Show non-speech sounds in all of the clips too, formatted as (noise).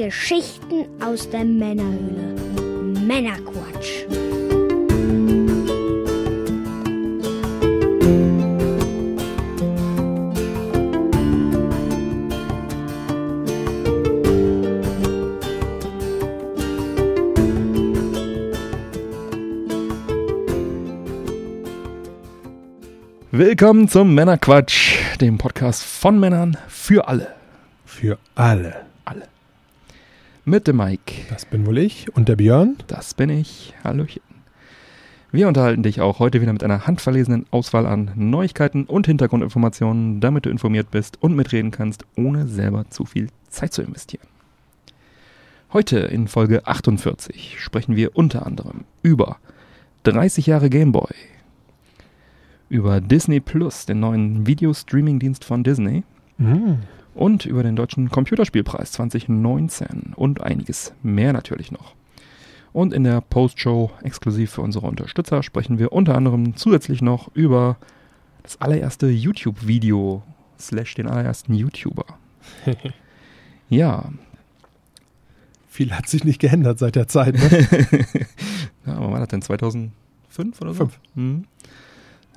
Geschichten aus der Männerhöhle. Männerquatsch. Willkommen zum Männerquatsch, dem Podcast von Männern für alle. Für alle. Mit dem Mike. Das bin wohl ich und der Björn. Das bin ich. Hallöchen. Wir unterhalten dich auch heute wieder mit einer handverlesenen Auswahl an Neuigkeiten und Hintergrundinformationen, damit du informiert bist und mitreden kannst, ohne selber zu viel Zeit zu investieren. Heute in Folge 48 sprechen wir unter anderem über 30 Jahre Gameboy, über Disney Plus, den neuen Videostreaming-Dienst von Disney, Mm. Und über den Deutschen Computerspielpreis 2019 und einiges mehr natürlich noch. Und in der Postshow exklusiv für unsere Unterstützer sprechen wir unter anderem zusätzlich noch über das allererste YouTube-Video slash den allerersten YouTuber. (laughs) ja, Viel hat sich nicht geändert seit der Zeit. Ne? (laughs) ja, wann war das denn? 2005 oder so? Fünf. Mhm.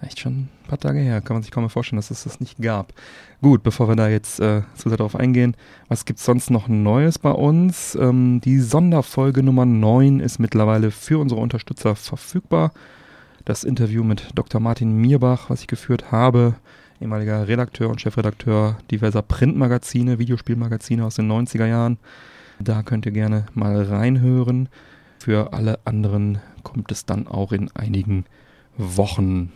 Echt schon ein paar Tage her. Kann man sich kaum mehr vorstellen, dass es das nicht gab. Gut, bevor wir da jetzt äh, zu sehr darauf eingehen, was gibt's sonst noch Neues bei uns? Ähm, die Sonderfolge Nummer 9 ist mittlerweile für unsere Unterstützer verfügbar. Das Interview mit Dr. Martin Mierbach, was ich geführt habe, ehemaliger Redakteur und Chefredakteur diverser Printmagazine, Videospielmagazine aus den 90er Jahren. Da könnt ihr gerne mal reinhören. Für alle anderen kommt es dann auch in einigen Wochen.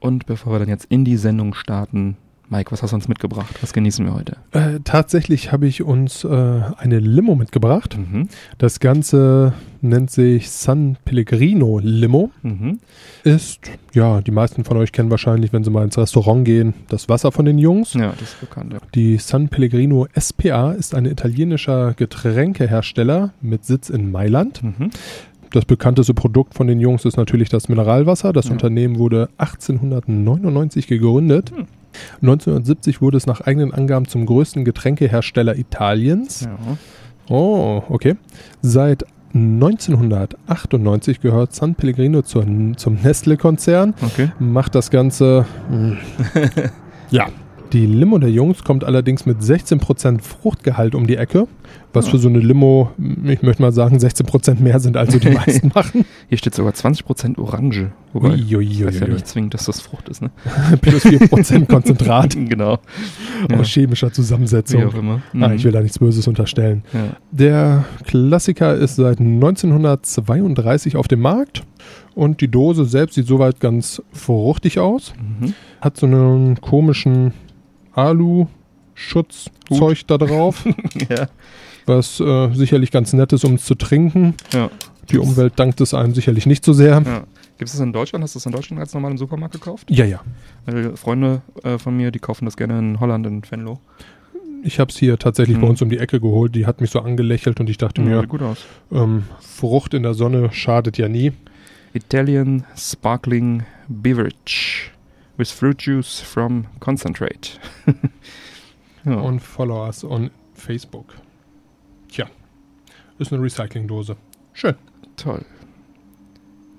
Und bevor wir dann jetzt in die Sendung starten, Mike, was hast du uns mitgebracht? Was genießen wir heute? Äh, tatsächlich habe ich uns äh, eine Limo mitgebracht. Mhm. Das Ganze nennt sich San Pellegrino Limo. Mhm. Ist, ja, die meisten von euch kennen wahrscheinlich, wenn sie mal ins Restaurant gehen, das Wasser von den Jungs. Ja, das ist bekannt. Ja. Die San Pellegrino SPA ist ein italienischer Getränkehersteller mit Sitz in Mailand. Mhm. Das bekannteste Produkt von den Jungs ist natürlich das Mineralwasser. Das Ja. Unternehmen wurde 1899 gegründet. Hm. 1970 wurde es nach eigenen Angaben zum größten Getränkehersteller Italiens. Ja. Oh, okay. Seit 1998 gehört San Pellegrino zur, zum Nestle-Konzern. Okay. Macht das Ganze. mm, (laughs) ja. Die Limo der Jungs kommt allerdings mit 16% Fruchtgehalt um die Ecke. Was Ja. für so eine Limo, ich möchte mal sagen, 16% mehr sind, als so die (laughs) meisten machen. Hier steht sogar 20% Orange. Wobei, das heißt ja Uiuiuiui. nicht zwingend, dass das Frucht ist, ne? (laughs) Plus 4% (laughs) Konzentrat genau. Ja. aus chemischer Wie Zusammensetzung. auch immer. Ah, Mhm. ich will da nichts Böses unterstellen. ja. Der Klassiker ist seit 1932 auf dem Markt und die Dose selbst sieht soweit ganz fruchtig aus. Mhm. Hat so einen komischen Alu-Schutzzeug da drauf, (laughs) ja. was äh, sicherlich ganz nett ist, um es zu trinken. Ja. Die Umwelt dankt es einem sicherlich nicht so sehr. ja. Gibt es das in Deutschland? Hast du das in Deutschland als normal im Supermarkt gekauft? Ja, ja. Weil Freunde äh, von mir, die kaufen das gerne in Holland, in Venlo. Ich habe es hier tatsächlich Mhm. bei uns um die Ecke geholt. Die hat mich so angelächelt und ich dachte Ja, mir, gut aus. ähm, Frucht in der Sonne schadet ja nie. Italian Sparkling Beverage with fruit juice from concentrate. (laughs) ja. Und follow us on Facebook. Tja, ist eine Recyclingdose. Schön. toll.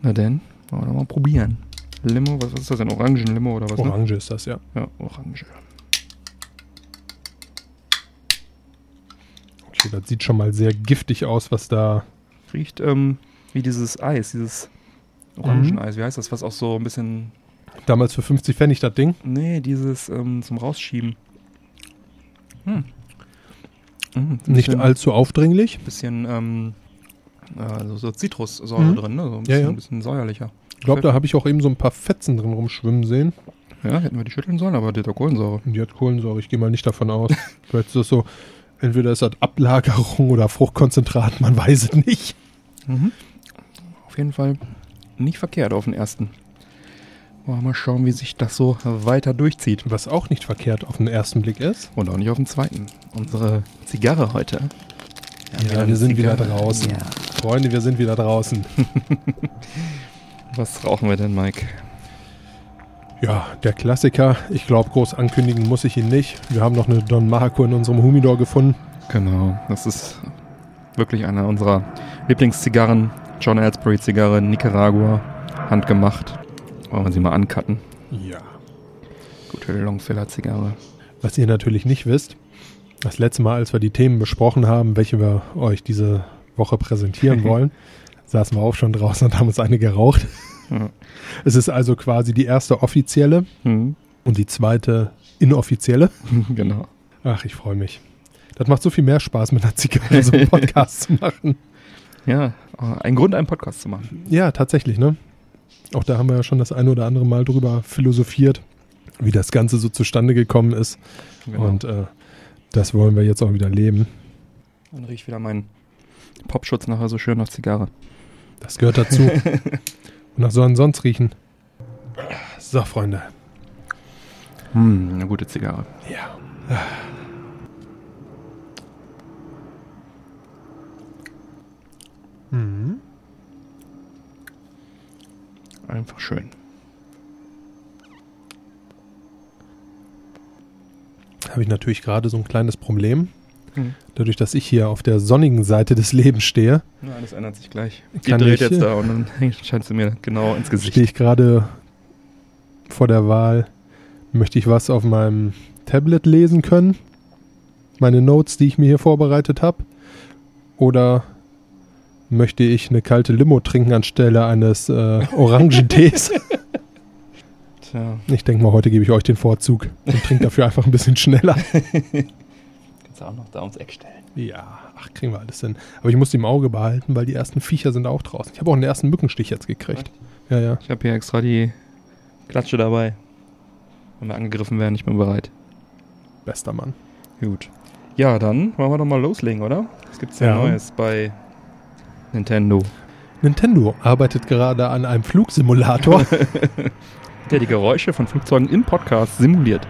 Na denn, wollen wir mal probieren. Limo, was, ist das denn? Orangenlimo oder was? Ne? Orange ist das, ja. Ja, Orange. Okay, das sieht schon mal sehr giftig aus, was da. Riecht ähm, wie dieses Eis, dieses Orangeneis. Wie heißt das? Was auch so ein bisschen. Damals für 50 Pfennig das Ding. Nee, dieses ähm, zum Rausschieben. Hm. Hm, ein Nicht bisschen- allzu aufdringlich. bisschen ähm, also so Zitrussäure Mhm. drin, ne? So ein Ja, bisschen, ja. ein bisschen säuerlicher. Ich glaube, da habe ich auch eben so ein paar Fetzen drin rumschwimmen sehen. Ja, hätten wir die schütteln sollen, aber die hat Kohlensäure. Die hat Kohlensäure. Ich gehe mal nicht davon aus. (laughs) Vielleicht ist das so, entweder ist das Ablagerung oder Fruchtkonzentrat, man weiß es nicht. Mhm. Auf jeden Fall nicht verkehrt auf den ersten. Wollen wir mal schauen, wie sich das so weiter durchzieht. Was auch nicht verkehrt auf den ersten Blick ist. Und auch nicht auf den zweiten. Unsere Zigarre heute. Ja, eine wir sind wieder Zigarre. draußen. Ja. Freunde, wir sind wieder draußen. (laughs) Was rauchen wir denn, Mike? Ja, der Klassiker. Ich glaube, groß ankündigen muss ich ihn nicht. Wir haben noch eine Don Marco in unserem Humidor gefunden. Genau, das ist Wirklich eine unserer Lieblingszigarren. John Ellsbury Zigarre, Nicaragua, handgemacht. Wollen wir sie mal ancutten. Ja. Gute Longfiller Zigarre. Was ihr natürlich nicht wisst, das letzte Mal, als wir die Themen besprochen haben, welche wir euch diese Woche präsentieren (laughs) wollen, saßen wir auch schon draußen und haben uns eine geraucht. Ja. Es ist also quasi die erste offizielle Mhm. und die zweite inoffizielle. (laughs) genau. Ach, ich freue mich. Das macht so viel mehr Spaß, mit einer Zigarre so einen (laughs) Podcast zu machen. Ja, ein Grund, einen Podcast zu machen. Ja, tatsächlich, ne? Auch da haben wir ja schon das eine oder andere Mal drüber philosophiert, wie das Ganze so zustande gekommen ist. Genau. Und äh, das wollen wir jetzt auch wieder leben. dann riecht wieder mein Popschutz nachher so schön nach Zigarre. Das gehört dazu. Und (laughs) nach sollen sonst riechen. So, Freunde. Hm, eine gute Zigarre. Ja. Mhm. Einfach schön. Habe ich natürlich gerade so ein kleines Problem. Mhm. Dadurch, dass ich hier auf der sonnigen Seite des Lebens stehe, Ja, alles ändert sich gleich. Die dreht ich, jetzt da und dann (laughs) scheint sie mir genau ins Gesicht. stehe ich gerade vor der Wahl, möchte ich was auf meinem Tablet lesen können? Meine Notes, die ich mir hier vorbereitet habe? Oder möchte ich eine kalte Limo trinken anstelle eines äh, Orangentees? (laughs) Tja, Ich denke mal, heute gebe ich euch den Vorzug und trinke dafür einfach ein bisschen schneller. (laughs) kannst du auch noch da ums Eck stellen. Ja, ach, kriegen wir alles hin. Aber ich muss die im Auge behalten, weil die ersten Viecher sind auch draußen. Ich habe auch einen ersten Mückenstich jetzt gekriegt. Ja, ja. Ich habe hier extra die Klatsche dabei. Wenn wir angegriffen werden, ich bin bereit. Bester Mann. Gut. Ja, dann wollen wir doch mal loslegen, oder? Was gibt's denn Ja. Neues bei Nintendo? Nintendo arbeitet gerade an einem Flugsimulator, (laughs) Der die Geräusche von Flugzeugen im Podcast simuliert.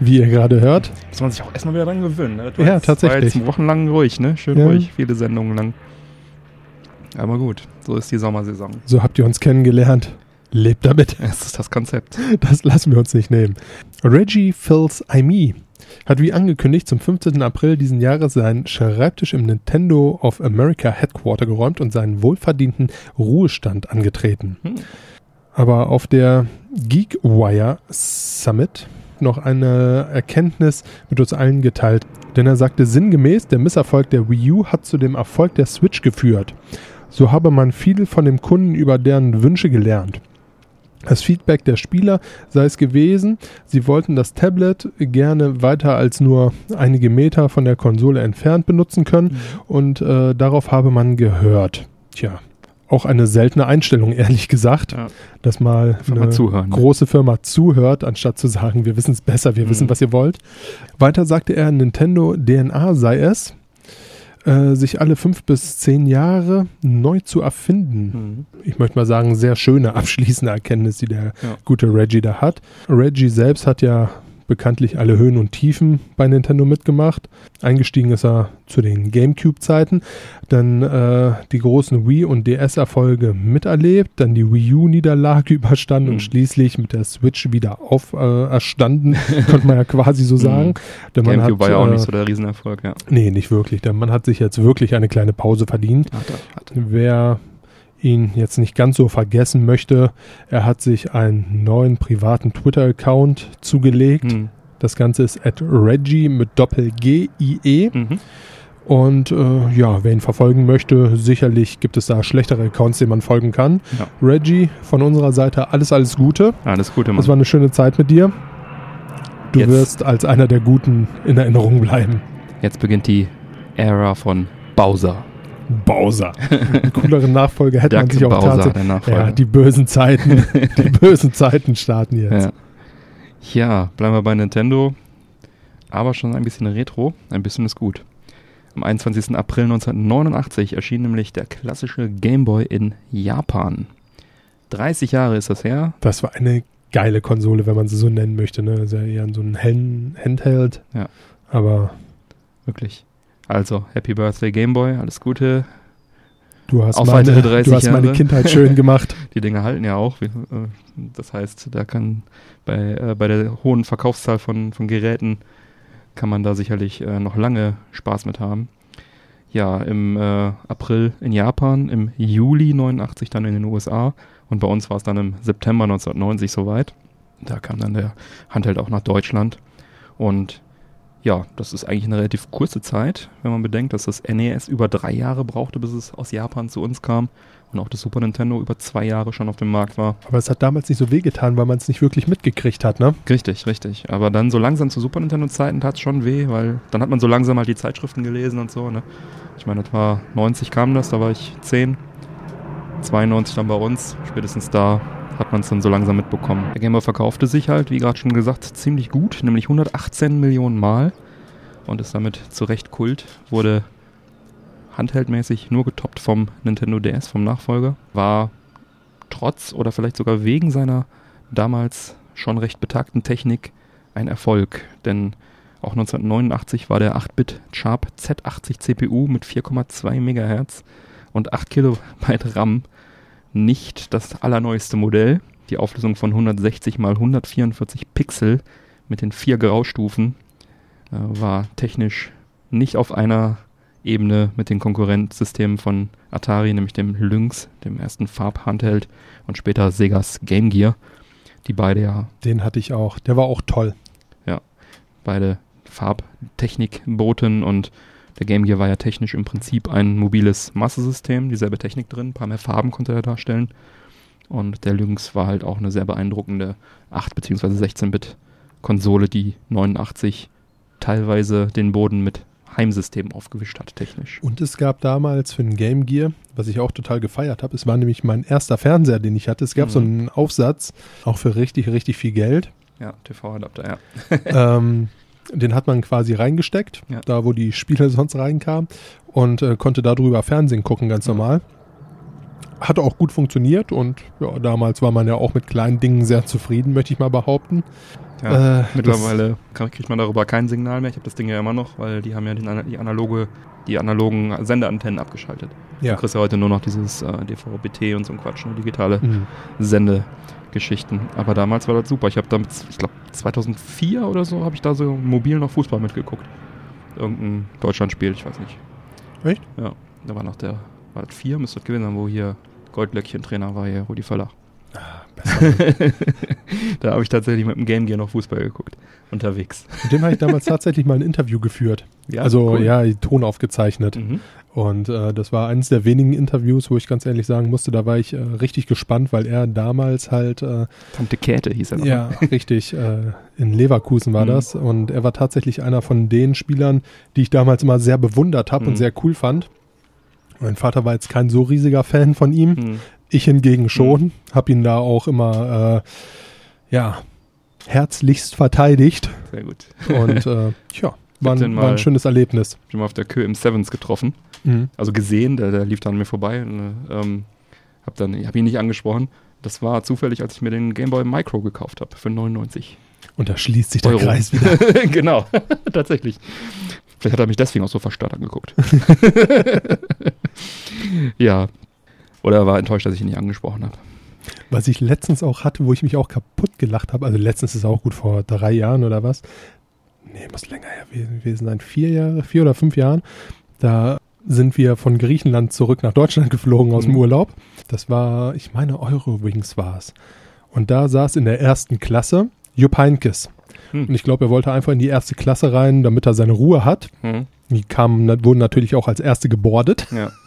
wie ihr gerade hört. Muss man sich auch erstmal wieder dran gewöhnen. Ne? Ja, jetzt, tatsächlich. War jetzt wochenlang ruhig, ne? Schön Ja. ruhig, viele Sendungen lang. Aber gut, so ist die Sommersaison. So habt ihr uns kennengelernt. Lebt damit. Das ist das Konzept. Das lassen wir uns nicht nehmen. Reggie Fils Aimee hat wie angekündigt zum 15. April diesen Jahres seinen Schreibtisch im Nintendo of America Headquarter geräumt und seinen wohlverdienten Ruhestand angetreten. Hm. Aber auf der GeekWire Summit noch eine Erkenntnis mit uns allen geteilt. Denn er sagte sinngemäß, der Misserfolg der Wii U hat zu dem Erfolg der Switch geführt. So habe man viel von dem Kunden über deren Wünsche gelernt. Das Feedback der Spieler sei es gewesen, sie wollten das Tablet gerne weiter als nur einige Meter von der Konsole entfernt benutzen können und äh, darauf habe man gehört. Tja, auch eine seltene Einstellung, (laughs) ehrlich gesagt, Ja. dass mal Einfach mal zuhören, ne? große Firma zuhört, anstatt zu sagen, wir wissen es besser, wir Mhm. wissen, was ihr wollt. Weiter sagte er, Nintendo DNA sei es, äh, sich alle fünf bis zehn Jahre neu zu erfinden Mhm. ich möchte mal sagen, sehr schöne (laughs) abschließende Erkenntnis, die der Ja. gute Reggie da hat. Reggie selbst hat ja bekanntlich alle Höhen und Tiefen bei Nintendo mitgemacht. Eingestiegen ist er zu den GameCube-Zeiten, dann äh, die großen Wii- und DS-Erfolge miterlebt, dann die Wii U-Niederlage (laughs) überstanden Mhm. und schließlich mit der Switch wieder auferstanden, äh, (laughs) könnte man ja quasi so sagen. Denn man Mhm. Gamecube hat, war ja auch äh, nicht so der Riesenerfolg, ja. Nee, nicht wirklich. Der Mann hat sich jetzt wirklich eine kleine Pause verdient. Er, hat Wer ihn jetzt nicht ganz so vergessen möchte, er hat sich einen neuen privaten Twitter-Account zugelegt. Mhm. Das Ganze ist at Reggie mit Doppel-G-I-E. Mhm. Und äh, ja, wer ihn verfolgen möchte, sicherlich gibt es da schlechtere Accounts, denen man folgen kann. Ja. Reggie, von unserer Seite alles, alles Gute. Alles Gute, Mann. Das war eine schöne Zeit mit dir. Du Jetzt. wirst als einer der Guten in Erinnerung bleiben. Jetzt beginnt die Ära von Bowser. Bowser. (laughs) Einen cooleren Nachfolger hätte man sich auch Bowser, tatsächlich. der Nachfolger. Ja, die bösen Zeiten. (laughs) die bösen Zeiten starten jetzt. Ja. ja, bleiben wir bei Nintendo. Aber schon ein bisschen retro. Ein bisschen ist gut. Am 21. April 1989 erschien nämlich der klassische Game Boy in Japan. 30 Jahre ist das her. Das war eine geile Konsole, wenn man sie so nennen möchte. Ne? Das ist ja eher so ein Hand Handheld. Ja. Aber Wirklich. Also, Happy Birthday Game Boy, alles Gute. du hast, Auf meine, weitere 30 du hast meine Jahre. Kindheit schön (laughs) gemacht. Die Dinge halten ja auch. Äh, Das heißt, da kann bei, äh, bei der hohen Verkaufszahl von, von Geräten kann man da sicherlich äh, noch lange Spaß mit haben. ja, im äh, April in Japan, im Juli 89 dann in den USA und bei uns war es dann im September 1990 soweit. Da kam dann der Handheld auch nach Deutschland und ja, das ist eigentlich eine relativ kurze Zeit, wenn man bedenkt, dass das NES über drei Jahre brauchte, bis es aus Japan zu uns kam und auch das Super Nintendo über zwei Jahre schon auf dem Markt war. Aber es hat damals nicht so wehgetan, weil man es nicht wirklich mitgekriegt hat, ne? Richtig, richtig. Aber dann so langsam zu Super Nintendo-Zeiten tat es schon weh, weil dann hat man so langsam halt die Zeitschriften gelesen und so, ne? Ich meine, war 90 kam das, da war ich 10. 92 dann bei uns, spätestens da hat man es dann so langsam mitbekommen. Der Gamer verkaufte sich halt, wie gerade schon gesagt, ziemlich gut, nämlich 118 Millionen Mal und ist damit zu Recht Kult. Wurde handheldmäßig nur getoppt vom Nintendo DS, vom Nachfolger. War trotz oder vielleicht sogar wegen seiner damals schon recht betagten Technik ein Erfolg, denn auch 1989 war der 8-Bit Sharp Z80 CPU mit 4,2 MHz und 8 KB RAM nicht das allerneueste Modell. Die Auflösung von 160 x 144 Pixel mit den vier Graustufen äh, war technisch nicht auf einer Ebene mit den Konkurrenzsystemen von Atari, nämlich dem Lynx, dem ersten Farb-Handheld und später Segas Game Gear, die beide ja. Den hatte ich auch. Der war auch toll. Ja, beide Farbtechnik boten und der Game Gear war ja technisch im Prinzip ein mobiles Massesystem, dieselbe Technik drin, ein paar mehr Farben konnte er darstellen. Und der Lynx war halt auch eine sehr beeindruckende 8- bzw. 16-Bit-Konsole, die 89 teilweise den Boden mit Heimsystem aufgewischt hat, technisch. Und es gab damals für den Game Gear, was ich auch total gefeiert habe, es war nämlich mein erster Fernseher, den ich hatte. Es gab mhm. so einen Aufsatz, auch für richtig, richtig viel Geld. Ja, TV-Adapter, ja. ähm, (laughs) den hat man quasi reingesteckt, ja. da wo die Spiele (laughs) sonst reinkamen und äh, konnte darüber Fernsehen gucken, ganz mhm. normal. Hat auch gut funktioniert und ja, damals war man ja auch mit kleinen Dingen sehr zufrieden, möchte ich mal behaupten. Ja, äh, mittlerweile kriegt man darüber kein Signal mehr. Ich habe das Ding ja immer noch, weil die haben ja den, die, analoge, die analogen Sendeantennen abgeschaltet. Ja. Du kriegst ja heute nur noch dieses äh, DVB-T und so ein Quatsch, ne, digitale mhm. Sendegeschichten. Aber damals war das super. Ich habe damit, ich glaube 2004 oder so, habe ich da so mobil noch Fußball mitgeguckt. Irgendein Deutschlandspiel, ich weiß nicht. Echt? Ja, da war noch der, war das 4, müsste das gewesen sein, wo hier Goldlöckchen Trainer war, hier Rudi Völler. (laughs) da habe ich tatsächlich mit dem Game Gear noch Fußball geguckt, unterwegs. Mit dem habe ich damals tatsächlich mal ein Interview geführt. Ja, also cool. ja, Ton aufgezeichnet. Mhm. Und äh, das war eines der wenigen Interviews, wo ich ganz ehrlich sagen musste, da war ich äh, richtig gespannt, weil er damals halt äh, Tante Käthe hieß er noch. Ja, richtig. Äh, in Leverkusen war mhm. das. Und er war tatsächlich einer von den Spielern, die ich damals immer sehr bewundert habe mhm. und sehr cool fand. Mein Vater war jetzt kein so riesiger Fan von ihm. Mhm. Ich hingegen schon, mhm. habe ihn da auch immer, äh, ja, herzlichst verteidigt. Sehr gut. Und (laughs) äh, ja, war ein, war ein, schönes Erlebnis. Ich bin mal auf der Kö im Sevens getroffen. Mhm. Also gesehen, der, der lief dann an mir vorbei. Und, ähm, hab dann, ich habe ihn nicht angesprochen. Das war zufällig, als ich mir den Game Boy Micro gekauft habe für 99. Und da schließt sich der Euro. Kreis wieder. (laughs) genau, (laughs) tatsächlich. Vielleicht hat er mich deswegen auch so verstört angeguckt. (laughs) ja, oder er war enttäuscht, dass ich ihn nicht angesprochen habe. Was ich letztens auch hatte, wo ich mich auch kaputt gelacht habe, also letztens ist auch gut vor drei Jahren oder was. Nee, muss länger her gewesen sein. Vier Jahre, vier oder fünf Jahren. Da sind wir von Griechenland zurück nach Deutschland (laughs) geflogen aus mhm. dem Urlaub. Das war, ich meine, Eurowings war es. Und da saß in der ersten Klasse Jupp Heinkes. Mhm. Und ich glaube, er wollte einfach in die erste Klasse rein, damit er seine Ruhe hat. Mhm. Die kamen, wurden natürlich auch als erste gebordet. Ja. (laughs)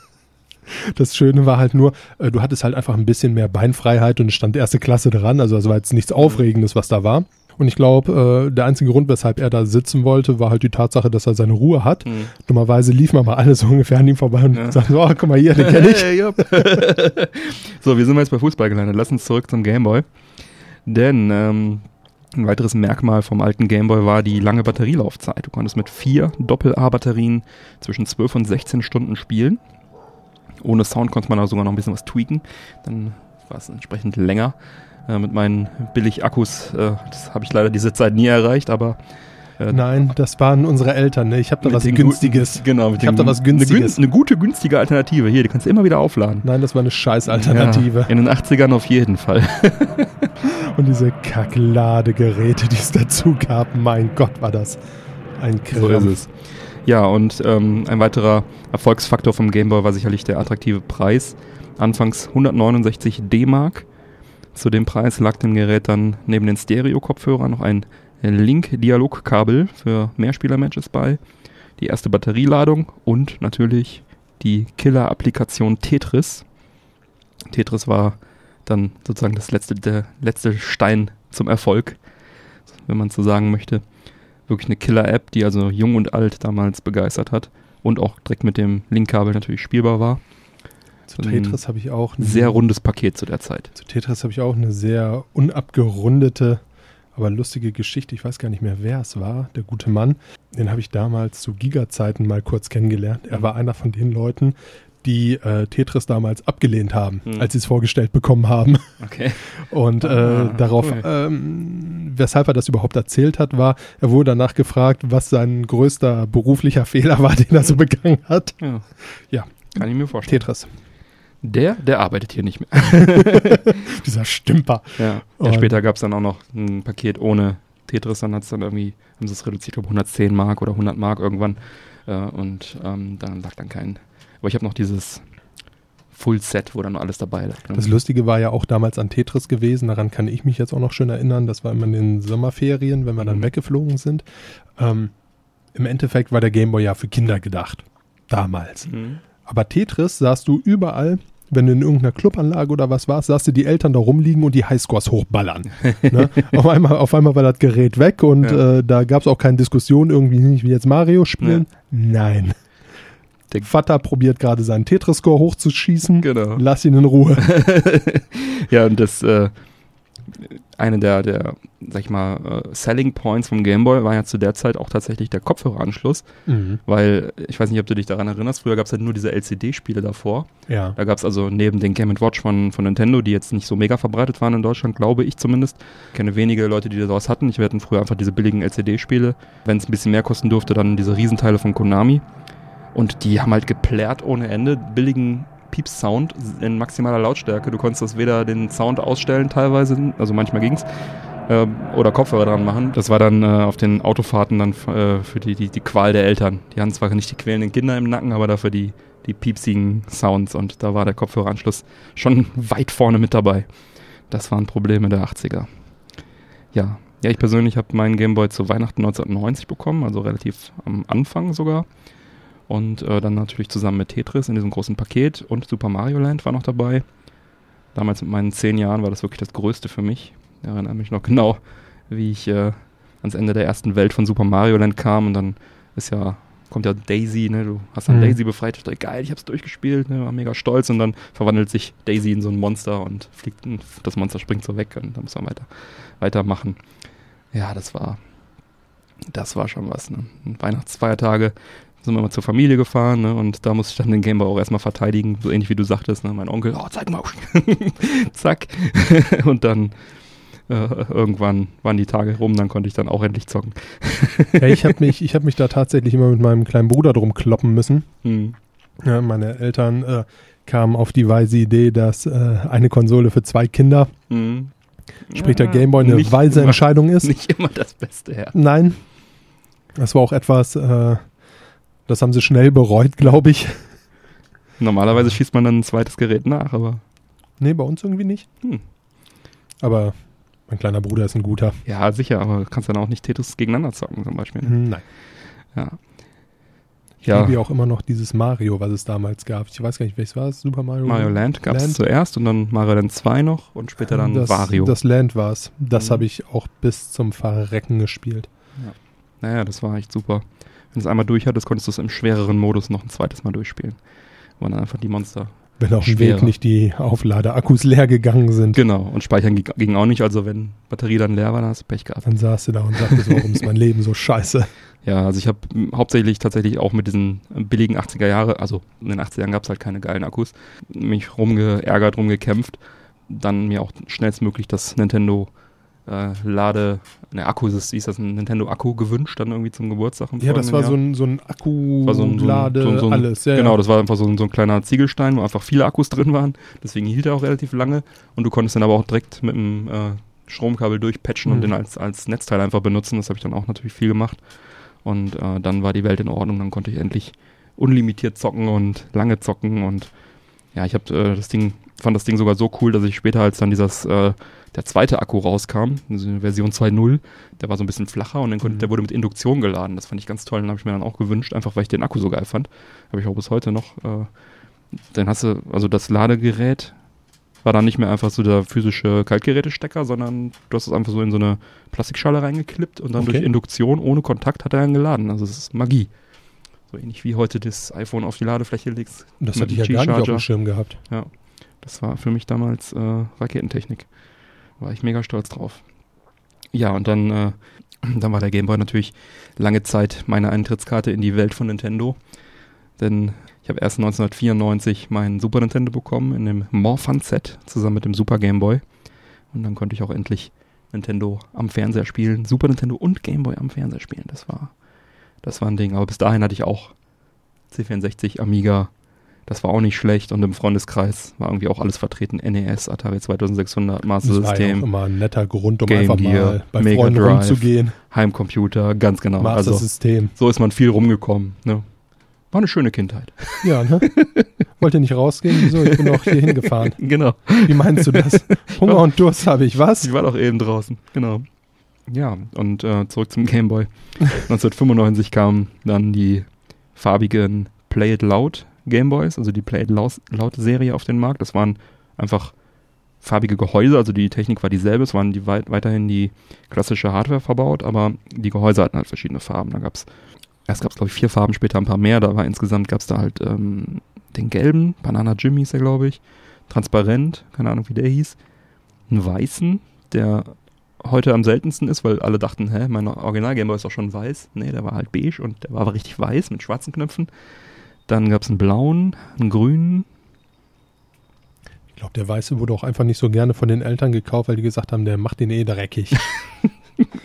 Das Schöne war halt nur, äh, du hattest halt einfach ein bisschen mehr Beinfreiheit und stand erste Klasse dran. Also es war jetzt nichts Aufregendes, was da war. Und ich glaube, äh, der einzige Grund, weshalb er da sitzen wollte, war halt die Tatsache, dass er seine Ruhe hat. Mhm. Dummerweise liefen mal alle so (laughs) ungefähr an ihm vorbei und ja. (laughs) sagten, oh, guck mal hier, den kenne ich. (laughs) so, wir sind jetzt bei Fußball gelandet. Lass uns zurück zum Gameboy. Denn ähm, ein weiteres Merkmal vom alten Gameboy war die lange Batterielaufzeit. Du konntest mit vier Doppel-A-Batterien zwischen 12 und 16 Stunden spielen. Ohne Sound konnte man da sogar noch ein bisschen was tweaken. Dann war es entsprechend länger. Äh, mit meinen Billig-Akkus, äh, das habe ich leider diese Zeit nie erreicht, aber äh, Nein, das waren unsere Eltern. Ne? Ich habe da was Günstiges. genau, ich habe da was Günstiges. Eine, gute, günstige Alternative. Hier, die kannst du immer wieder aufladen. Nein, das war eine scheiß Alternative. Ja, in den 80ern auf jeden Fall. (laughs) Und diese Kackladegeräte, die es dazu gab, mein Gott, war das ein Krampf. So ist es. Ja, und ähm, ein weiterer Erfolgsfaktor vom Game Boy war sicherlich der attraktive Preis. Anfangs 169 D-Mark. Zu dem Preis lag dem Gerät dann neben den Stereo-Kopfhörern noch ein Link-Dialogkabel für Mehrspieler-Matches bei, die erste Batterieladung und natürlich die Killer-Applikation Tetris. Tetris war dann sozusagen das letzte, der letzte Stein zum Erfolg, wenn man so sagen möchte. Wirklich eine Killer-App, die also jung und alt damals begeistert hat und auch direkt mit dem Linkkabel natürlich spielbar war. Zu Tetris habe ich auch ein sehr rundes Paket zu der Zeit. Zu Tetris habe ich auch eine sehr unabgerundete, aber lustige Geschichte. Ich weiß gar nicht mehr, wer es war, der gute Mann. Den habe ich damals zu Giga-Zeiten mal kurz kennengelernt. Er war einer von den Leuten, die äh, Tetris damals abgelehnt haben, hm. als sie es vorgestellt bekommen haben. Okay. (laughs) Und äh, ah, darauf, cool. ähm, weshalb er das überhaupt erzählt hat, war, er wurde danach gefragt, was sein größter beruflicher Fehler war, (laughs) den er so begangen hat. Ja. ja. Kann ich mir vorstellen. Tetris. Der, der arbeitet hier nicht mehr. (laughs) Dieser Stümper. Ja. ja später gab es dann auch noch ein Paket ohne Tetris, dann hat es dann irgendwie, haben sie es reduziert, glaube 110 Mark oder 100 Mark irgendwann. Äh, und ähm, dann lag dann kein aber ich habe noch dieses Full Set, wo dann noch alles dabei lag. Ne? Das Lustige war ja auch damals an Tetris gewesen, daran kann ich mich jetzt auch noch schön erinnern. Das war immer in den Sommerferien, wenn wir dann mhm. weggeflogen sind. Ähm, Im Endeffekt war der Gameboy ja für Kinder gedacht. Damals. Mhm. Aber Tetris sahst du überall, wenn du in irgendeiner Clubanlage oder was warst, sahst du die Eltern da rumliegen und die Highscores hochballern. (laughs) ne? auf, einmal, auf einmal war das Gerät weg und ja. äh, da gab es auch keine Diskussion, irgendwie nicht wie jetzt Mario spielen. Ja. Nein. Der Vater probiert gerade seinen Tetris-Score hochzuschießen. Genau. Lass ihn in Ruhe. (laughs) ja, und das, äh, eine der, der, sag ich mal, uh, Selling Points vom Gameboy war ja zu der Zeit auch tatsächlich der Kopfhöreranschluss. Mhm. Weil, ich weiß nicht, ob du dich daran erinnerst, früher gab es halt nur diese LCD-Spiele davor. Ja. Da gab es also neben den Game Watch von, von Nintendo, die jetzt nicht so mega verbreitet waren in Deutschland, glaube ich zumindest. Ich kenne wenige Leute, die sowas hatten. Ich hatten früher einfach diese billigen LCD-Spiele. Wenn es ein bisschen mehr kosten durfte, dann diese Riesenteile von Konami. Und die haben halt geplärrt ohne Ende, billigen Pieps-Sound in maximaler Lautstärke. Du konntest das weder den Sound ausstellen teilweise, also manchmal ging's, äh, oder Kopfhörer dran machen. Das war dann äh, auf den Autofahrten dann äh, für die, die, die Qual der Eltern. Die haben zwar nicht die quälenden Kinder im Nacken, aber dafür die, die piepsigen Sounds und da war der Kopfhöreranschluss schon weit vorne mit dabei. Das waren Probleme der 80er. Ja, ja, ich persönlich habe meinen Gameboy zu Weihnachten 1990 bekommen, also relativ am Anfang sogar. Und äh, dann natürlich zusammen mit Tetris in diesem großen Paket und Super Mario Land war noch dabei. Damals mit meinen zehn Jahren war das wirklich das Größte für mich. Ich erinnere mich noch (laughs) genau, wie ich äh, ans Ende der ersten Welt von Super Mario Land kam und dann ist ja, kommt ja Daisy, ne? Du hast dann mhm. Daisy befreit, ich dachte, geil, ich hab's durchgespielt, ne? war mega stolz und dann verwandelt sich Daisy in so ein Monster und fliegt, und das Monster springt so weg und dann muss man weiter, weitermachen. Ja, das war, das war schon was, ne? Weihnachtsfeiertage sind wir mal zur Familie gefahren ne, und da musste ich dann den Gameboy auch erstmal verteidigen, so ähnlich wie du sagtest. Ne, mein Onkel, oh, zeig mal. (laughs) Zack. (laughs) und dann äh, irgendwann waren die Tage rum, dann konnte ich dann auch endlich zocken. ja, ich habe (laughs) mich, hab mich da tatsächlich immer mit meinem kleinen Bruder drum kloppen müssen. Hm. Ja, meine Eltern äh, kamen auf die weise Idee, dass äh, eine Konsole für zwei Kinder, hm. sprich der Gameboy, eine weise immer, Entscheidung ist. Nicht immer das Beste, ja. Nein. Das war auch etwas, äh, das haben sie schnell bereut, glaube ich. Normalerweise schießt man dann ein zweites Gerät nach, aber. Nee, bei uns irgendwie nicht. Hm. Aber mein kleiner Bruder ist ein guter. Ja, sicher, aber du kannst dann auch nicht Tetris gegeneinander zocken, zum Beispiel. Ne? Nein. Ja. Ich ja. liebe ja auch immer noch dieses Mario, was es damals gab. Ich weiß gar nicht, welches war es? Super Mario? Mario Land gab es zuerst und dann Mario Land 2 noch und später dann das, Wario. Das Land war es. Das mhm. habe ich auch bis zum Verrecken gespielt. Ja. Naja, das war echt super. Wenn du es einmal durch hattest, konntest du es im schwereren Modus noch ein zweites Mal durchspielen. Wo dann einfach die Monster. Wenn auf dem Weg nicht die Aufladeakkus leer gegangen sind. Genau, und Speichern ging auch nicht. Also wenn Batterie dann leer war, dann hast du Pech gehabt. Dann saß du da und sagtest, warum ist mein Leben so scheiße? Ja, also ich habe hauptsächlich tatsächlich auch mit diesen billigen 80er Jahre, also in den 80er Jahren gab es halt keine geilen Akkus, mich rumgeärgert, rumgekämpft. Dann mir auch schnellstmöglich das Nintendo äh, Lade, ne, Akku, ist, ist das ein Nintendo-Akku gewünscht, dann irgendwie zum Geburtstag. Ja, das war so ein, so ein Akku, so ein, Lade, so ein, so alles. Ja, genau, das war einfach so ein, so ein kleiner Ziegelstein, wo einfach viele Akkus drin waren. Deswegen hielt er auch relativ lange. Und du konntest dann aber auch direkt mit dem äh, Stromkabel durchpatchen mhm. und den als, als Netzteil einfach benutzen. Das habe ich dann auch natürlich viel gemacht. Und äh, dann war die Welt in Ordnung, dann konnte ich endlich unlimitiert zocken und lange zocken und ja, ich habe äh, das Ding, fand das Ding sogar so cool, dass ich später, als dann dieses, äh, der zweite Akku rauskam, also Version 2.0, der war so ein bisschen flacher und dann konnte, Mhm. der wurde mit Induktion geladen. Das fand ich ganz toll, den habe ich mir dann auch gewünscht, einfach weil ich den Akku so geil fand. Habe ich auch bis heute noch. Äh, dann hast du, also das Ladegerät war dann nicht mehr einfach so der physische Kaltgerätestecker, sondern du hast es einfach so in so eine Plastikschale reingeklippt und dann Okay. durch Induktion ohne Kontakt hat er dann geladen. Also es ist Magie. So ähnlich wie heute das iPhone auf die Ladefläche legst. Das hatte ich ja gar nicht auf dem Schirm gehabt. Das war für mich damals äh, Raketentechnik. War ich mega stolz drauf. Ja, und dann, äh, (clears throat) dann war der Gameboy natürlich lange Zeit meine Eintrittskarte in die Welt von Nintendo. Denn ich habe erst 1994 mein Super Nintendo bekommen in dem Morphan Set zusammen mit dem Super Game Boy. Und dann konnte ich auch endlich Nintendo am Fernseher spielen. Super Nintendo und Game Boy am Fernseher spielen. Das war, das war ein Ding. Aber bis dahin hatte ich auch C64, Amiga. Das war auch nicht schlecht. Und im Freundeskreis war irgendwie auch alles vertreten. NES, Atari 2600, Master Das war ja auch System, immer ein netter Grund, um Game einfach Gear, mal bei Mega Freunden Drive. rumzugehen. Heimcomputer, ganz genau. Master Also System. so ist man viel rumgekommen. Ne? War eine schöne Kindheit. Ja, ne? (laughs) Wollt ihr nicht rausgehen? Wieso? Ich bin doch hier hingefahren. (laughs) genau. Wie meinst du das? (laughs) Hunger und Durst habe ich, was? Ich war doch eben draußen, genau. Ja, und äh, zurück zum Gameboy. 1995 kamen dann die farbigen Play It Loud Gameboys, also die Play It Loud Loud Serie auf den Markt. Das waren einfach farbige Gehäuse, also die Technik war dieselbe, es waren die weit, weiterhin die klassische Hardware verbaut, aber die Gehäuse hatten halt verschiedene Farben. Da gab's erst gab's glaube ich vier Farben, später ein paar mehr, da war insgesamt gab's da halt ähm, den gelben, Banana Jim hieß er glaube ich, transparent, keine Ahnung wie der hieß, einen weißen, der heute am seltensten ist, weil alle dachten, hä, mein Original Gameboy ist doch schon weiß. Nee, der war halt beige und der war aber richtig weiß mit schwarzen Knöpfen. Dann gab's einen blauen, einen grünen. Ich glaube, der Weiße wurde auch einfach nicht so gerne von den Eltern gekauft, weil die gesagt haben, der macht den eh dreckig. (laughs)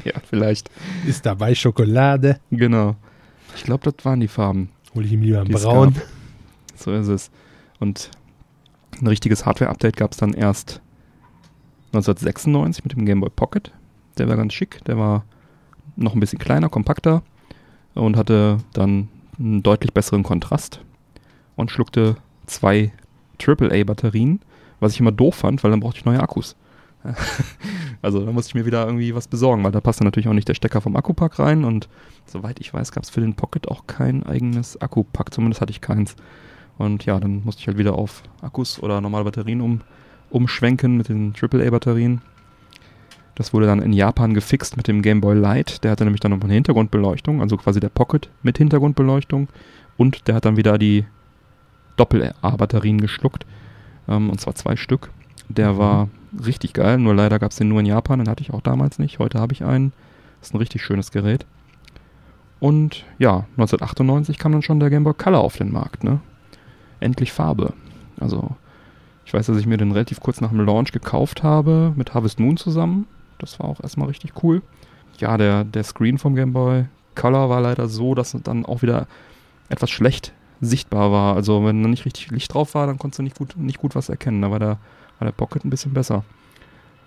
Ja, vielleicht. Ist dabei Schokolade? Genau. Ich glaube, das waren die Farben. Hol ich ihm lieber einen es Braun. gab. So ist es. Und ein richtiges Hardware-Update gab's dann erst 1996 mit dem Game Boy Pocket. Der war ganz schick. Der war noch ein bisschen kleiner, kompakter und hatte dann einen deutlich besseren Kontrast und schluckte zwei AAA-Batterien, was ich immer doof fand, weil dann brauchte ich neue Akkus. (laughs) also da musste ich mir wieder irgendwie was besorgen, weil da passte natürlich auch nicht der Stecker vom Akkupack rein und soweit ich weiß, gab es für den Pocket auch kein eigenes Akkupack, zumindest hatte ich keins. Und ja, dann musste ich halt wieder auf Akkus oder normale Batterien um, umschwenken mit den AAA-Batterien. Das wurde dann in Japan gefixt mit dem Game Boy Light. Der hatte nämlich dann noch eine Hintergrundbeleuchtung, also quasi der Pocket mit Hintergrundbeleuchtung. Und der hat dann wieder die Doppel-A-Batterien geschluckt. Ähm, und zwar zwei Stück. Der Mhm. war richtig geil, nur leider gab es den nur in Japan, den hatte ich auch damals nicht. Heute habe ich einen. Das ist ein richtig schönes Gerät. Und ja, 1998 kam dann schon der Game Boy Color auf den Markt, ne? Endlich Farbe. Also, ich weiß, dass ich mir den relativ kurz nach dem Launch gekauft habe, mit Harvest Moon zusammen. Das war auch erstmal richtig cool. Ja, der, der Screen vom Game Boy Color war leider so, dass es dann auch wieder etwas schlecht sichtbar war. Also, wenn da nicht richtig Licht drauf war, dann konntest du nicht gut, nicht gut was erkennen. Da war der, war der Pocket ein bisschen besser.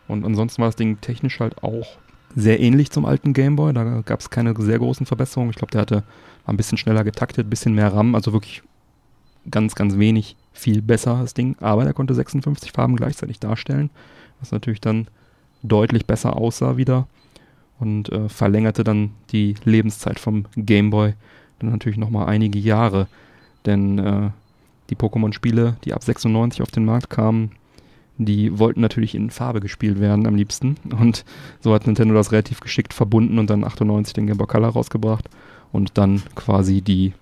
Und ansonsten war das Ding technisch halt auch sehr ähnlich zum alten Game Boy. Da gab es keine sehr großen Verbesserungen. Ich glaube, der hatte ein bisschen schneller getaktet, ein bisschen mehr RAM, also wirklich ganz, ganz wenig viel besser das Ding. Aber der konnte 56 Farben gleichzeitig darstellen, was natürlich dann deutlich besser aussah wieder und äh, verlängerte dann die Lebenszeit vom Game Boy dann natürlich nochmal einige Jahre. Denn äh, die Pokémon-Spiele, die ab 96 auf den Markt kamen, die wollten natürlich in Farbe gespielt werden am liebsten. Und so hat Nintendo das relativ geschickt verbunden und dann 98 den Game Boy Color rausgebracht und dann quasi die,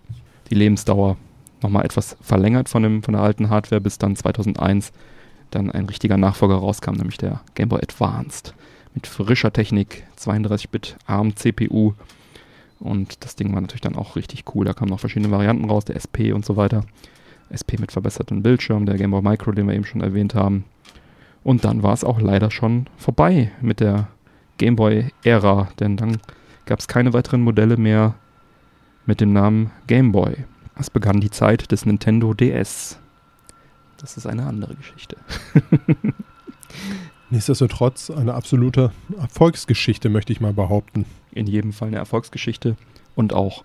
die Lebensdauer nochmal etwas verlängert von, dem, von der alten Hardware, bis dann 2001 dann ein richtiger Nachfolger rauskam, nämlich der Game Boy Advanced mit frischer Technik, 32-Bit ARM CPU und das Ding war natürlich dann auch richtig cool. Da kamen noch verschiedene Varianten raus, der SP und so weiter. SP mit verbessertem Bildschirm, der Game Boy Micro, den wir eben schon erwähnt haben. Und dann war es auch leider schon vorbei mit der Game Boy-Ära, denn dann gab es keine weiteren Modelle mehr mit dem Namen Game Boy. Es begann die Zeit des Nintendo DS. Das ist eine andere Geschichte. (laughs) Nichtsdestotrotz eine absolute Erfolgsgeschichte, möchte ich mal behaupten. In jedem Fall eine Erfolgsgeschichte. und auch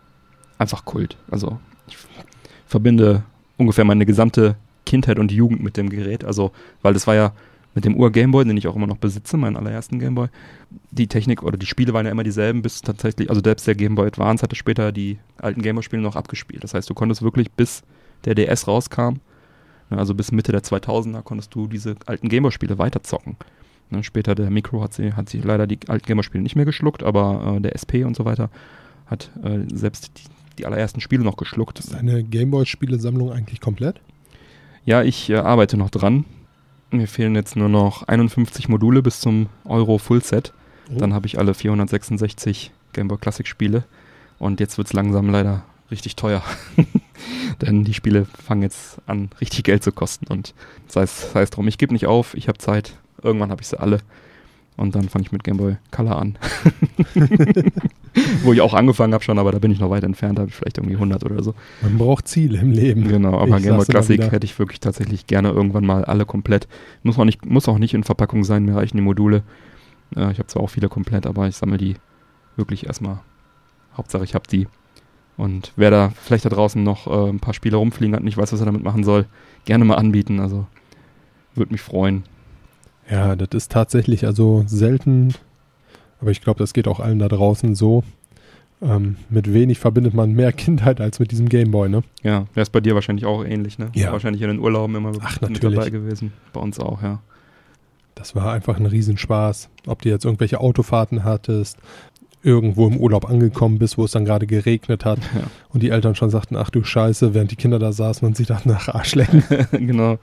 einfach Kult. Also ich verbinde ungefähr meine gesamte Kindheit und Jugend mit dem Gerät. Also, weil das war ja mit dem Ur-Gameboy, den ich auch immer noch besitze, meinen allerersten Gameboy, die Technik oder die Spiele waren ja immer dieselben, bis tatsächlich, also selbst der Gameboy Advance hatte später die alten Gameboy-Spiele noch abgespielt. Das heißt, du konntest wirklich bis der DS rauskam, also bis Mitte der 2000er, konntest du diese alten Gameboy-Spiele weiterzocken. Ne, später der Micro hat sie, hat sie leider die alten Gameboy-Spiele nicht mehr geschluckt, aber äh, der SP und so weiter hat äh, selbst die, die allerersten Spiele noch geschluckt. Ist deine Gameboy-Spielesammlung eigentlich komplett? Ja, ich äh, arbeite noch dran. Mir fehlen jetzt nur noch 51 Module bis zum Euro Fullset. Oh. Dann habe ich alle 466 Game Boy Classic Spiele. Und jetzt wird es langsam leider richtig teuer. (laughs) Denn die Spiele fangen jetzt an, richtig Geld zu kosten. Und sei es sei es drum, ich gebe nicht auf, ich habe Zeit. Irgendwann habe ich sie alle. Und dann fange ich mit Game Boy Color an. (laughs) Wo ich auch angefangen habe schon, aber da bin ich noch weit entfernt, da habe ich vielleicht irgendwie 100 oder so. Man braucht Ziele im Leben. Genau, aber Ich Game Boy Classic hätte ich wirklich tatsächlich gerne irgendwann mal alle komplett. Muss auch nicht, muss auch nicht in Verpackung sein, mir reichen die Module. Äh, ich habe zwar auch viele komplett, aber ich sammle die wirklich erstmal. Hauptsache ich habe die. Und wer da vielleicht da draußen noch äh, ein paar Spiele rumfliegen hat und nicht weiß, was er damit machen soll, gerne mal anbieten. Also würde mich freuen. Ja, das ist tatsächlich also selten, aber ich glaube, das geht auch allen da draußen so. Ähm, mit wenig verbindet man mehr (laughs) Kindheit als mit diesem Gameboy, ne? Ja, wäre es bei dir wahrscheinlich auch ähnlich, ne? Ja. Wahrscheinlich in den Urlauben immer Ach, mit natürlich. dabei gewesen. Bei uns auch, ja. Das war einfach ein Riesenspaß. Ob du jetzt irgendwelche Autofahrten hattest, irgendwo im Urlaub angekommen bist, wo es dann gerade geregnet hat Ja. und die Eltern schon sagten, ach du Scheiße, während die Kinder da saßen und sich dachten, ach Arschlecken, (laughs) genau.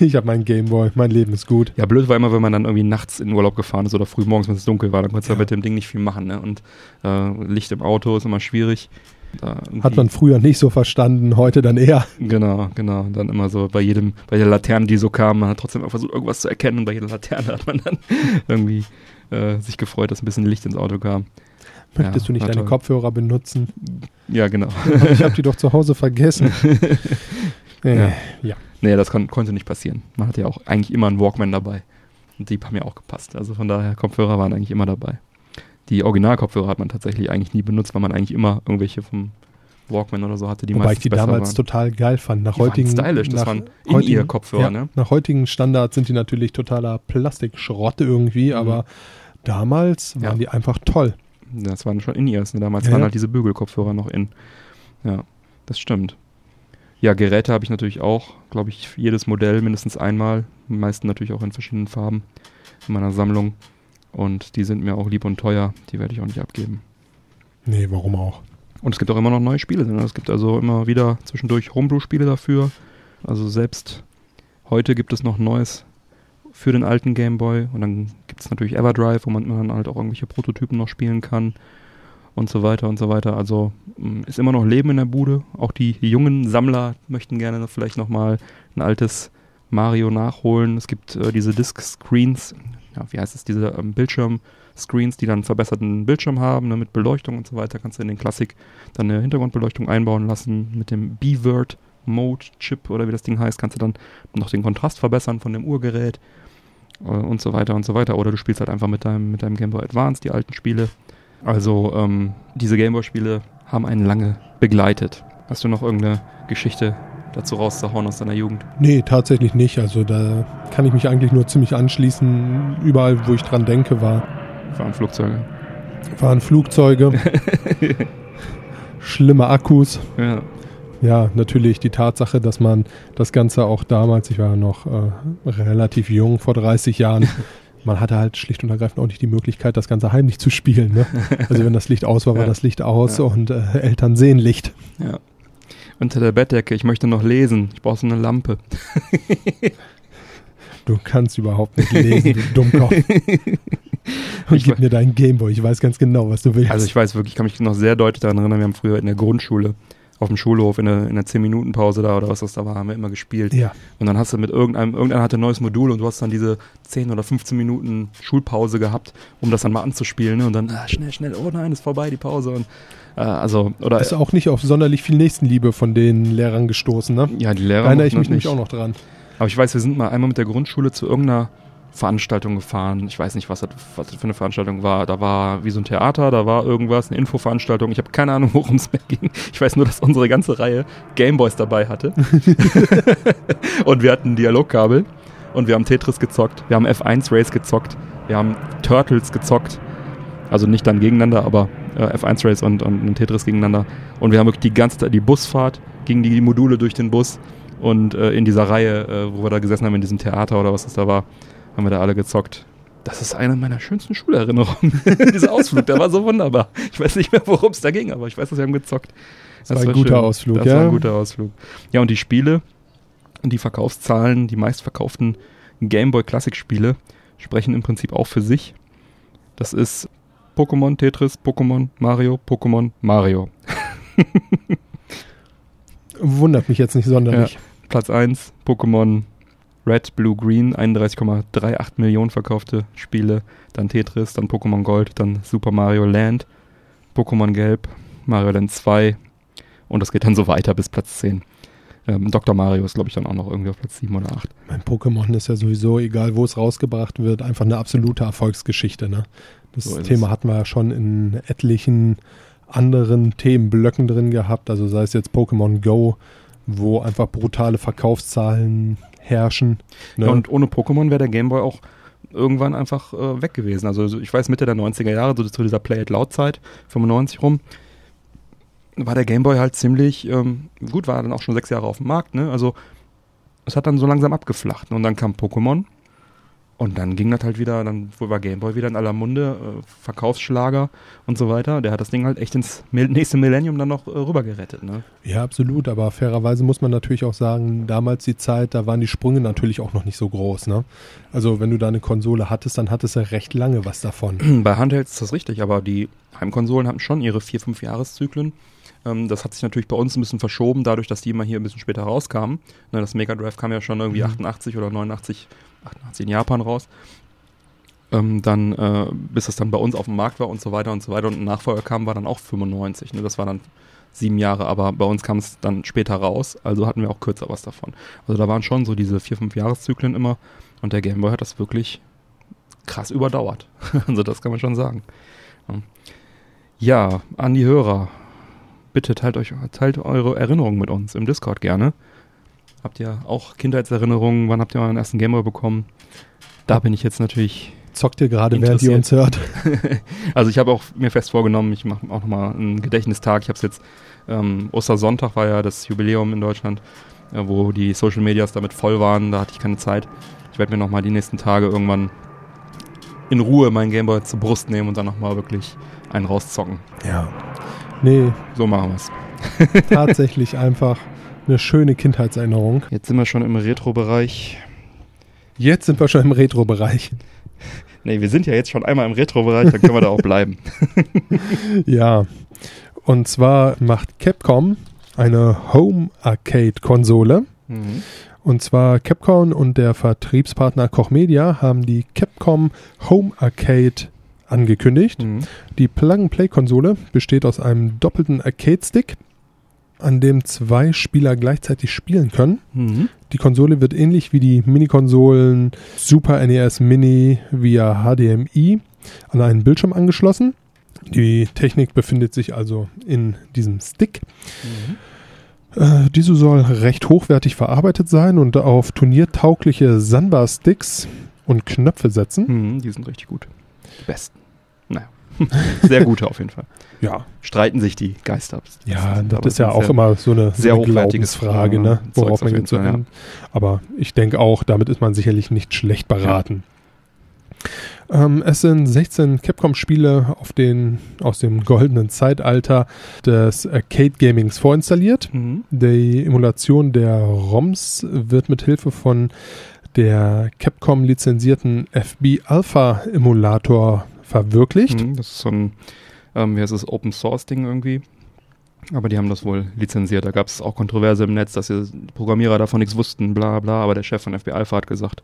ich habe meinen Gameboy, mein Leben ist gut. Ja, blöd war immer, wenn man dann irgendwie nachts in den Urlaub gefahren ist oder früh morgens, wenn es dunkel war, dann konntest du Ja. mit dem Ding nicht viel machen. Ne? Und äh, Licht im Auto ist immer schwierig. Hat man früher nicht so verstanden, heute dann eher. Genau, genau. Dann immer so bei jedem, bei der Laterne, die so kam, man hat trotzdem immer versucht, irgendwas zu erkennen. Und bei jeder Laterne hat man dann (laughs) irgendwie äh, sich gefreut, dass ein bisschen Licht ins Auto kam. Möchtest Ja, du nicht deine toll. Kopfhörer benutzen? Ja, genau. ich habe die doch zu Hause vergessen. (laughs) Äh, Ja. ja. nee, das kon konnte nicht passieren. Man hatte ja auch eigentlich immer einen Walkman dabei. Und die haben ja auch gepasst. Also von daher, Kopfhörer waren eigentlich immer dabei. Die Originalkopfhörer hat man tatsächlich eigentlich nie benutzt, weil man eigentlich immer irgendwelche vom Walkman oder so hatte, die Wobei ich die damals waren. total geil fand. Nach Die waren heutigen, stylisch, das nach waren heutigen- In-Ear-Kopfhörer, ja, ne? Nach heutigen Standards sind die natürlich totaler Plastikschrott irgendwie, aber damals waren Mhm. Ja. die einfach toll. Das waren schon In-Ears. Ne? Damals Ja, waren ja. halt diese Bügelkopfhörer noch in. Ja, das stimmt. Ja, Geräte habe ich natürlich auch, glaube ich, jedes Modell mindestens einmal. Die meisten natürlich auch in verschiedenen Farben in meiner Sammlung. Und die sind mir auch lieb und teuer. Die werde ich auch nicht abgeben. Nee, warum auch? Und es gibt auch immer noch neue Spiele. Ne? Es gibt also immer wieder zwischendurch Homebrew-Spiele dafür. Also selbst heute gibt es noch Neues für den alten Game Boy. Und dann gibt es natürlich Everdrive, wo man dann halt auch irgendwelche Prototypen noch spielen kann. Und so weiter und so weiter. Also mh, ist immer noch Leben in der Bude. Auch die jungen Sammler möchten gerne vielleicht nochmal ein altes Mario nachholen. Es gibt äh, diese Disc-Screens, ja, wie heißt es, diese ähm, Bildschirm-Screens, die dann einen verbesserten Bildschirm haben, ne, mit Beleuchtung und so weiter. Kannst du in den Klassik dann eine Hintergrundbeleuchtung einbauen lassen. Mit dem B-Word Mode Chip oder wie das Ding heißt, kannst du dann noch den Kontrast verbessern von dem Urgerät äh, und so weiter und so weiter. Oder du spielst halt einfach mit deinem, mit deinem Game Boy Advance die alten Spiele. Also ähm, diese Game Boy Spiele haben einen lange begleitet. Hast du noch irgendeine Geschichte dazu rauszuhauen aus deiner Jugend? Nee, tatsächlich nicht. Also da kann ich mich eigentlich nur ziemlich anschließen. Überall, wo ich dran denke, war, Waren Flugzeuge. waren Flugzeuge, (laughs) schlimme Akkus. Ja. Ja, natürlich die Tatsache, dass man das Ganze auch damals, ich war ja noch äh, relativ jung, vor 30 Jahren, (laughs) man hatte halt schlicht und ergreifend auch nicht die Möglichkeit, das Ganze heimlich zu spielen. Ne? Also wenn das Licht aus war, war Ja. das Licht aus Ja. und äh, Eltern sehen Licht. ja. Unter der Bettdecke, ich möchte noch lesen. Ich brauche so eine Lampe. (laughs) Du kannst überhaupt nicht lesen, du (laughs) Dummkopf. Und Ich gib mir deinen Gameboy, ich weiß ganz genau, was du willst. Also ich weiß wirklich, ich kann mich noch sehr deutlich daran erinnern, wir haben früher in der Grundschule auf dem Schulhof in der, in der 10-Minuten-Pause da oder was das da war, haben wir immer gespielt. ja, Und dann hast du mit irgendeinem, irgendeiner hatte ein neues Modul und du hast dann diese 10 oder 15 Minuten Schulpause gehabt, um das dann mal anzuspielen. Ne? Und dann, ah, schnell, schnell, oh nein, ist vorbei, die Pause. Und äh, also, oder ist auch nicht auf sonderlich viel Nächstenliebe von den Lehrern gestoßen. Ne? ja, die Lehrer. Da erinnere ich mich nämlich nicht. auch noch dran. Aber ich weiß, wir sind mal einmal mit der Grundschule zu irgendeiner Veranstaltung gefahren. Ich weiß nicht, was das, was das für eine Veranstaltung war. Da war wie so ein Theater, da war irgendwas, eine Infoveranstaltung. Ich habe keine Ahnung, worum es mehr ging. Ich weiß nur, dass unsere ganze Reihe Gameboys dabei hatte. (laughs) und wir hatten Dialogkabel. Und wir haben Tetris gezockt. Wir haben F1 Race gezockt. Wir haben Turtles gezockt. Also nicht dann gegeneinander, aber äh, F1 Race und, und, und Tetris gegeneinander. Und wir haben wirklich die ganze Zeit die Busfahrt, gingen die Module durch den Bus. Und äh, in dieser Reihe, äh, wo wir da gesessen haben, in diesem Theater oder was es da war, haben wir da alle gezockt. Das ist eine meiner schönsten Schulerinnerungen. (laughs) Dieser Ausflug, der war so wunderbar. Ich weiß nicht mehr, worum es da ging, aber ich weiß, dass wir haben gezockt. Das, das war ein guter schön. Ausflug, das ja. Das war ein guter Ausflug. Ja, und die Spiele, die Verkaufszahlen, die meistverkauften Gameboy Classic Spiele sprechen im Prinzip auch für sich. Das ist Pokémon, Tetris, Pokémon, Mario, Pokémon, Mario. Wundert mich jetzt nicht sonderlich. Ja, Platz 1, Pokémon Red, Blue, Green, 31,38 Millionen verkaufte Spiele. Dann Tetris, dann Pokémon Gold, dann Super Mario Land, Pokémon Gelb, Mario Land 2 und das geht dann so weiter bis Platz 10. Ähm, Dr. Mario ist, glaube ich, dann auch noch irgendwie auf Platz 7 oder 8. Mein Pokémon ist ja sowieso, egal wo es rausgebracht wird, einfach eine absolute Erfolgsgeschichte. Ne? Das so Thema hatten wir ja schon in etlichen anderen Themenblöcken drin gehabt. Also sei es jetzt Pokémon Go, wo einfach brutale Verkaufszahlen herrschen. Ne? Ja, und ohne Pokémon wäre der Gameboy auch irgendwann einfach äh, weg gewesen. Also ich weiß, Mitte der 90er Jahre, so zu dieser Play-It-Loud-Zeit, 95 rum, war der Gameboy halt ziemlich, ähm, gut, war dann auch schon sechs Jahre auf dem Markt, ne? Also es hat dann so langsam abgeflacht. Ne? Und dann kam Pokémon und dann ging das halt wieder, dann war Gameboy wieder in aller Munde, äh, Verkaufsschlager und so weiter. Der hat das Ding halt echt ins nächste Millennium dann noch äh, rüber gerettet. Ne? Ja, absolut. Aber fairerweise muss man natürlich auch sagen, damals die Zeit, da waren die Sprünge natürlich auch noch nicht so groß. Ne? Also wenn du da eine Konsole hattest, dann hattest du recht lange was davon. (clears throat) Bei Handhelds ist das richtig, aber die Heimkonsolen hatten schon ihre vier, fünf Jahreszyklen. Ähm, das hat sich natürlich bei uns ein bisschen verschoben, dadurch, dass die immer hier ein bisschen später rauskamen. Ne, das Mega Drive kam ja schon irgendwie mhm. 88 oder 89 88 in Japan raus. Ähm, dann, äh, bis es dann bei uns auf dem Markt war und so weiter und so weiter und ein Nachfolger kam, war dann auch 95. Ne? Das war dann sieben Jahre, aber bei uns kam es dann später raus, also hatten wir auch kürzer was davon. Also da waren schon so diese vier, fünf Jahreszyklen immer und der Gameboy hat das wirklich krass überdauert. (laughs) also das kann man schon sagen. Ja, an die Hörer. Bitte teilt euch, teilt eure Erinnerungen mit uns im Discord gerne. Habt ihr auch Kindheitserinnerungen? Wann habt ihr euren ersten Gameboy bekommen? Da bin ich jetzt natürlich. Zockt ihr gerade, während ihr uns hört? (laughs) also ich habe auch mir fest vorgenommen, ich mache auch nochmal einen Gedächtnistag. Ich habe es jetzt, ähm, Ostersonntag war ja das Jubiläum in Deutschland, äh, wo die Social Medias damit voll waren. Da hatte ich keine Zeit. Ich werde mir nochmal die nächsten Tage irgendwann in Ruhe meinen Gameboy zur Brust nehmen und dann nochmal wirklich einen rauszocken. Ja. Nee. So machen wir es. Tatsächlich einfach eine schöne Kindheitserinnerung. Jetzt sind wir schon im Retro-Bereich. Jetzt sind wir schon im Retro-Bereich. (laughs) Nee, wir sind ja jetzt schon einmal im Retro-Bereich, dann können wir da auch bleiben. (laughs) ja. Und zwar macht Capcom eine Home-Arcade-Konsole. Mhm. Und zwar Capcom und der Vertriebspartner Koch Media haben die Capcom Home Arcade angekündigt. Mhm. Die Plug-and-Play-Konsole besteht aus einem doppelten Arcade-Stick, an dem zwei Spieler gleichzeitig spielen können. Mhm. Die Konsole wird ähnlich wie die Mini-Konsolen Super NES Mini via HDMI an einen Bildschirm angeschlossen. Die Technik befindet sich also in diesem Stick. Mhm. Äh, diese soll recht hochwertig verarbeitet sein und auf turniertaugliche Sanba-Sticks und Knöpfe setzen. Mhm, die sind richtig gut. Die besten. Naja. (laughs) Sehr gute auf jeden Fall. Ja. Streiten sich die Geister. Ja, das, das ist ja auch immer so eine sehr so hochwertiges Frage, ne? worauf man geht zu ja. Aber ich denke auch, damit ist man sicherlich nicht schlecht beraten. Ja. Ähm, es sind 16 Capcom-Spiele aus dem goldenen Zeitalter des Arcade Gamings vorinstalliert. Mhm. Die Emulation der ROMs wird mit Hilfe von der Capcom lizenzierten FB Alpha Emulator verwirklicht. Mhm, das ist so ein, ähm, wie heißt es, Open Source Ding irgendwie. Aber die haben das wohl lizenziert. Da gab es auch Kontroverse im Netz, dass die Programmierer davon nichts wussten, bla bla. Aber der Chef von FBI Alpha hat gesagt,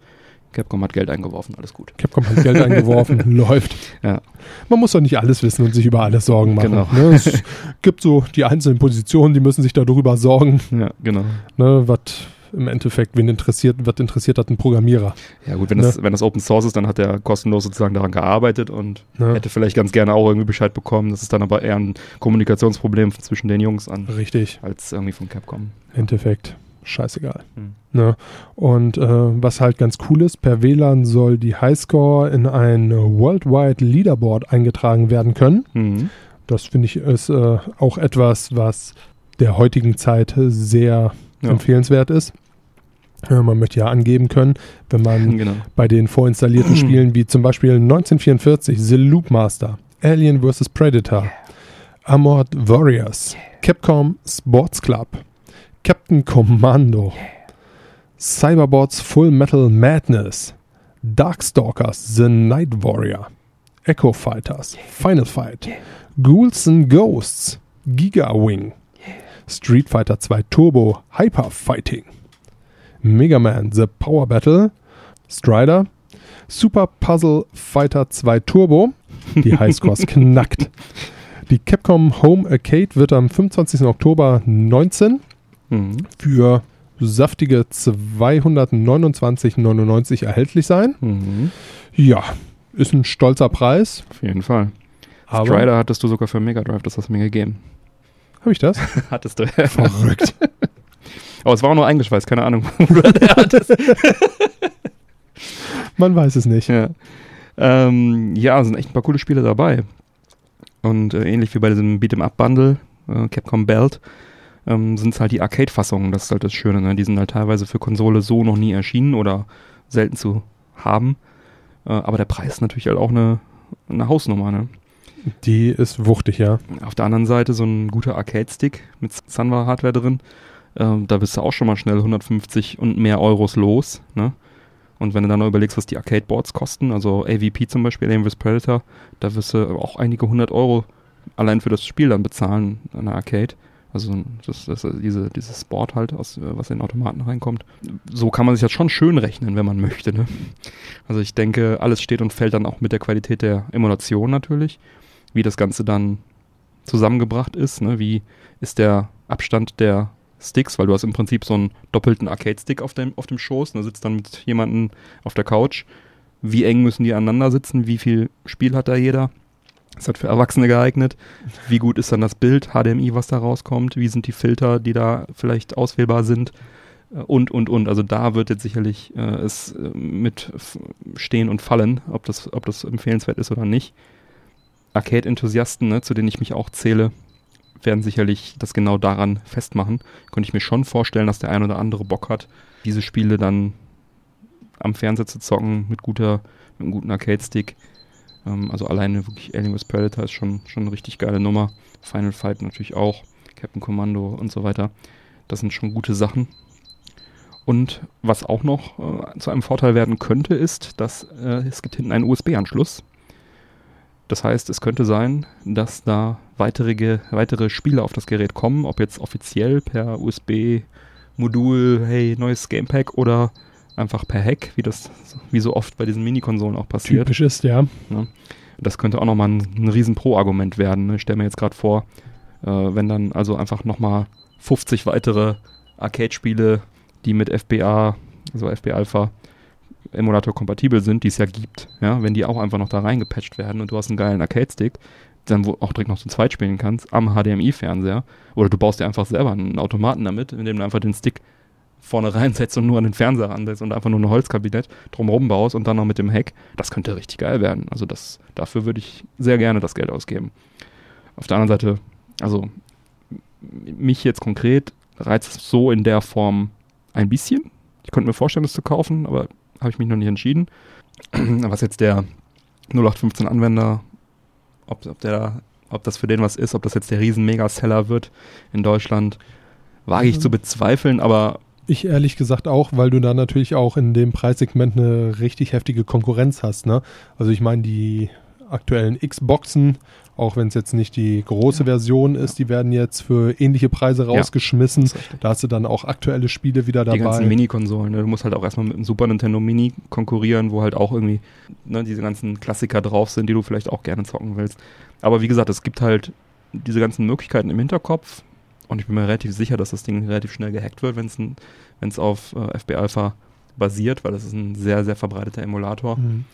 Capcom hat Geld eingeworfen, alles gut. Capcom hat Geld eingeworfen, (laughs) läuft. Ja. Man muss doch nicht alles wissen und sich über alles Sorgen machen. Genau. Ne? Es (laughs) gibt so die einzelnen Positionen, die müssen sich darüber sorgen. Ja, genau. Ne, was im Endeffekt, wen interessiert, wird interessiert hat ein Programmierer. Ja gut, wenn, Ne? das, wenn das Open Source ist, dann hat er kostenlos sozusagen daran gearbeitet und Ne? hätte vielleicht ganz gerne auch irgendwie Bescheid bekommen. Das ist dann aber eher ein Kommunikationsproblem zwischen den Jungs an, Richtig, als irgendwie von Capcom. im Endeffekt. Scheißegal. Hm. Ne? Und äh, was halt ganz cool ist, per WLAN soll die Highscore in ein Worldwide Leaderboard eingetragen werden können. Mhm. Das finde ich ist äh, auch etwas, was der heutigen Zeit sehr Ja. empfehlenswert ist. Äh, man möchte ja angeben können, wenn man (laughs) Genau. bei den vorinstallierten (clears throat) Spielen wie zum Beispiel 1944 The Loop Master, Alien vs. Predator, Armored Warriors, Capcom Sports Club, Captain Commando, Cyberbots Full Metal Madness, Darkstalkers The Night Warrior, Echo Fighters, Final Fight, Ghouls and Ghosts, Giga Wing, Street Fighter 2 Turbo Hyper Fighting, Mega Man The Power Battle, Strider, Super Puzzle Fighter 2 Turbo, die (laughs) Highscores knackt. Die Capcom Home Arcade wird am 25. Oktober 19 Mhm. für saftige 229,99 erhältlich sein. Mhm. Ja, ist ein stolzer Preis. Auf jeden Fall. Aber Strider hattest du sogar für Mega Drive, das hast du mir gegeben. Habe ich das? (laughs) Hattest du. Verrückt. (laughs) Aber es war auch nur eingeschweißt, keine Ahnung, wo du (laughs) das hattest. Man weiß es nicht. Ja, ähm, ja sind echt ein paar coole Spiele dabei. Und äh, ähnlich wie bei diesem Beat'em Up Bundle, äh, Capcom Belt, ähm, sind es halt die Arcade-Fassungen. Das ist halt das Schöne. Ne? Die sind halt teilweise für Konsole so noch nie erschienen oder selten zu haben. Äh, aber der Preis ist natürlich halt auch eine, eine Hausnummer. Ne? Die ist wuchtig, ja. Auf der anderen Seite so ein guter Arcade-Stick mit Sunwa-Hardware drin. Ähm, da bist du auch schon mal schnell 150 und mehr Euros los. Ne? Und wenn du dann noch überlegst, was die Arcade-Boards kosten, also AVP zum Beispiel, Alien vs. Predator, da wirst du auch einige hundert Euro allein für das Spiel dann bezahlen an der Arcade. Also das, das, diese, dieses Board halt, aus, äh, was in den Automaten reinkommt. So kann man sich das schon schön rechnen, wenn man (laughs) möchte. Ne? Also ich denke, alles steht und fällt dann auch mit der Qualität der Emulation natürlich. Wie das Ganze dann zusammengebracht ist. Ne? Wie ist der Abstand der Sticks, weil du hast im Prinzip so einen doppelten Arcade-Stick auf dem, auf dem Schoß und da sitzt dann mit jemandem auf der Couch. Wie eng müssen die aneinander sitzen? Wie viel Spiel hat da jeder? Ist halt für Erwachsene geeignet. Wie gut ist dann das Bild, HDMI, was da rauskommt? Wie sind die Filter, die da vielleicht auswählbar sind? Äh, Und, und, und. Also da wird jetzt sicherlich äh, es äh, mit stehen und fallen, ob das, ob das empfehlenswert ist oder nicht. Arcade-Enthusiasten, ne, zu denen ich mich auch zähle, werden sicherlich das genau daran festmachen. Könnte ich mir schon vorstellen, dass der ein oder andere Bock hat, diese Spiele dann am Fernseher zu zocken mit guter, mit einem guten Arcade-Stick. Ähm, also alleine wirklich Alien vs. Predator ist schon, schon eine richtig geile Nummer. Final Fight natürlich auch, Captain Commando und so weiter. Das sind schon gute Sachen. Und was auch noch äh, zu einem Vorteil werden könnte, ist, dass äh, es gibt hinten einen USB-Anschluss. Das heißt, es könnte sein, dass da weitere, weitere Spiele auf das Gerät kommen, ob jetzt offiziell per USB-Modul, hey, neues Gamepack oder einfach per Hack, wie das wie so oft bei diesen Mini-Konsolen auch passiert. Typisch ist, ja. Das könnte auch nochmal ein, ein riesen Pro-Argument werden. Ne? Ich stelle mir jetzt gerade vor, äh, wenn dann also einfach nochmal 50 weitere Arcade-Spiele, die mit FBA, also FB Alpha, Emulator kompatibel sind, die es ja gibt, ja, wenn die auch einfach noch da reingepatcht werden und du hast einen geilen Arcade-Stick, dann wo auch direkt noch zu zweit spielen kannst, am HDMI-Fernseher, oder du baust dir einfach selber einen Automaten damit, indem du einfach den Stick vorne reinsetzt und nur an den Fernseher ransetzt und einfach nur ein Holzkabinett drumherum baust und dann noch mit dem Heck, das könnte richtig geil werden. Also das, dafür würde ich sehr gerne das Geld ausgeben. Auf der anderen Seite, also mich jetzt konkret reizt es so in der Form ein bisschen. Ich könnte mir vorstellen, das zu kaufen, aber habe ich mich noch nicht entschieden. (clears throat) Was jetzt der 0815-Anwender, ob, ob, der, ob das für den was ist, ob das jetzt der riesen Mega-Seller wird in Deutschland, wage ich Mhm. zu bezweifeln, aber Ich ehrlich gesagt auch, weil du da natürlich auch in dem Preissegment eine richtig heftige Konkurrenz hast. Ne? Also ich meine, die aktuellen Xboxen, auch wenn es jetzt nicht die große Version ist, die werden jetzt für ähnliche Preise rausgeschmissen. richtig. Da hast du dann auch aktuelle Spiele wieder die ganzen dabei. Mini-Konsolen. Ne? Du musst halt auch erstmal mit dem Super Nintendo Mini konkurrieren, wo halt auch irgendwie ne, diese ganzen Klassiker drauf sind, die du vielleicht auch gerne zocken willst. Aber wie gesagt, es gibt halt diese ganzen Möglichkeiten im Hinterkopf Und ich bin mir relativ sicher, dass das Ding relativ schnell gehackt wird, wenn es auf äh, FB Alpha basiert, weil das ist ein sehr, sehr verbreiteter Emulator. Mhm.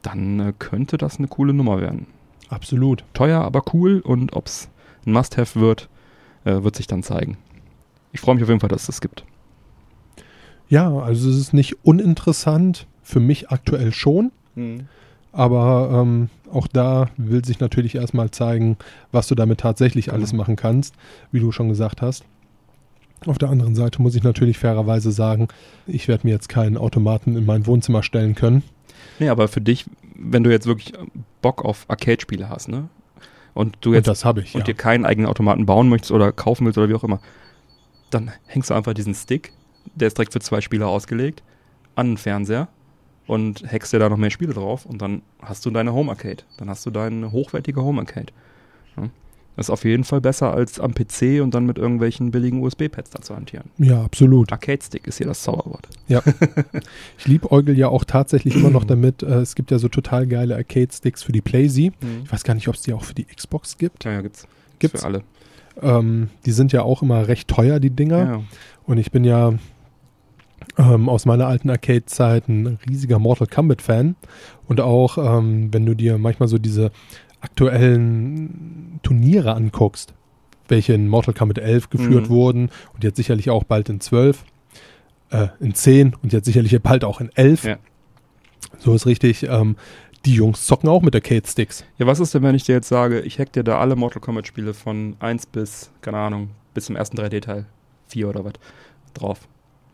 Dann äh, könnte das eine coole Nummer werden. Absolut. Teuer, aber cool. Und ob es ein Must-Have wird, äh, wird sich dann zeigen. Ich freue mich auf jeden Fall, dass es das gibt. Ja, also es ist nicht uninteressant. Für mich aktuell schon. Aber ähm, auch da will sich natürlich erstmal zeigen, was du damit tatsächlich alles Genau. machen kannst, wie du schon gesagt hast. Auf der anderen Seite muss ich natürlich fairerweise sagen, ich werde mir jetzt keinen Automaten in mein Wohnzimmer stellen können. Nee, aber für dich, wenn du jetzt wirklich Bock auf Arcade-Spiele hast, ne? Und du Und jetzt habe ich, und ja. dir keinen eigenen Automaten bauen möchtest oder kaufen willst oder wie auch immer, dann hängst du einfach diesen Stick, der ist direkt für zwei Spieler ausgelegt, an den Fernseher und hackst dir da noch mehr Spiele drauf und dann hast du deine Home Arcade. Dann hast du deine hochwertige Home Arcade. Ja? Ist auf jeden Fall besser als am PC und dann mit irgendwelchen billigen USB-Pads da zu hantieren. Ja, absolut. Arcade-Stick ist hier das Zauberwort. (laughs) Ich liebäugel ja auch tatsächlich immer noch damit. Äh, es gibt ja so total geile Arcade-Sticks für die PlayZ. Ich weiß gar nicht, ob es die auch für die Xbox gibt. Ja, ja, gibt's. Gibt's. Für alle. Ähm, die sind ja auch immer recht teuer, die Dinger. Ja. Und ich bin ja ähm, aus meiner alten Arcade-Zeit ein riesiger Mortal Kombat-Fan. Und auch, ähm, wenn du dir manchmal so diese aktuellen Turniere anguckst, welche in Mortal Kombat 11 geführt Mhm. wurden und jetzt sicherlich auch bald in 12, äh, in 10 und jetzt sicherlich bald auch in 11. Ja. So ist richtig. Ähm, die Jungs zocken auch mit Arcade-Sticks. Ja, was ist denn, wenn ich dir jetzt sage, ich hack dir da alle Mortal Kombat Spiele von 1 bis, keine Ahnung, bis zum ersten 3D-Teil, 4 oder was, drauf.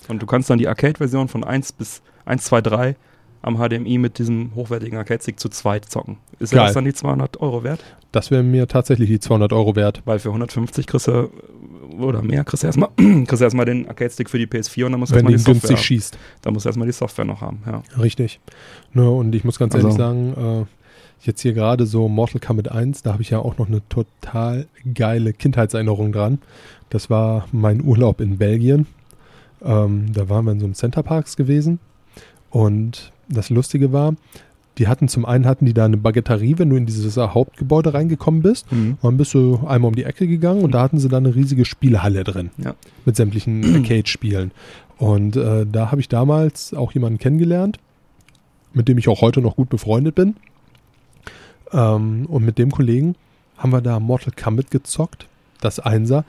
Und du kannst dann die Arcade-Version von 1 bis 1, 2, 3 am HDMI mit diesem hochwertigen Arcade-Stick zu zweit zocken. Ist Geil. das dann die 200 Euro wert? Das wäre mir tatsächlich die 200 Euro wert. Weil für 150 kriegst du, oder mehr, kriegst du erstmal, (clears throat) kriegst du erstmal den Arcade-Stick für die PS4 und dann musst du erstmal die Software günstig haben. schießt. Dann musst du erstmal die Software noch haben, ja. Richtig. Ne, und ich muss ganz Also- ehrlich sagen, äh, jetzt hier gerade so Mortal Kombat 1, da habe ich ja auch noch eine total geile Kindheitserinnerung dran. Das war mein Urlaub in Belgien. Ähm, da waren wir in so einem Center Parks gewesen. Und das Lustige war, die hatten zum einen hatten die da eine Baguetterie, wenn du in dieses Hauptgebäude reingekommen bist. Mhm. Dann bist du einmal um die Ecke gegangen und da hatten sie dann eine riesige Spielehalle drin. Ja. Mit sämtlichen (clears throat) Arcade-Spielen. Und äh, da habe ich damals auch jemanden kennengelernt, mit dem ich auch heute noch gut befreundet bin. Ähm, und mit dem Kollegen haben wir da Mortal Kombat gezockt, das Einser,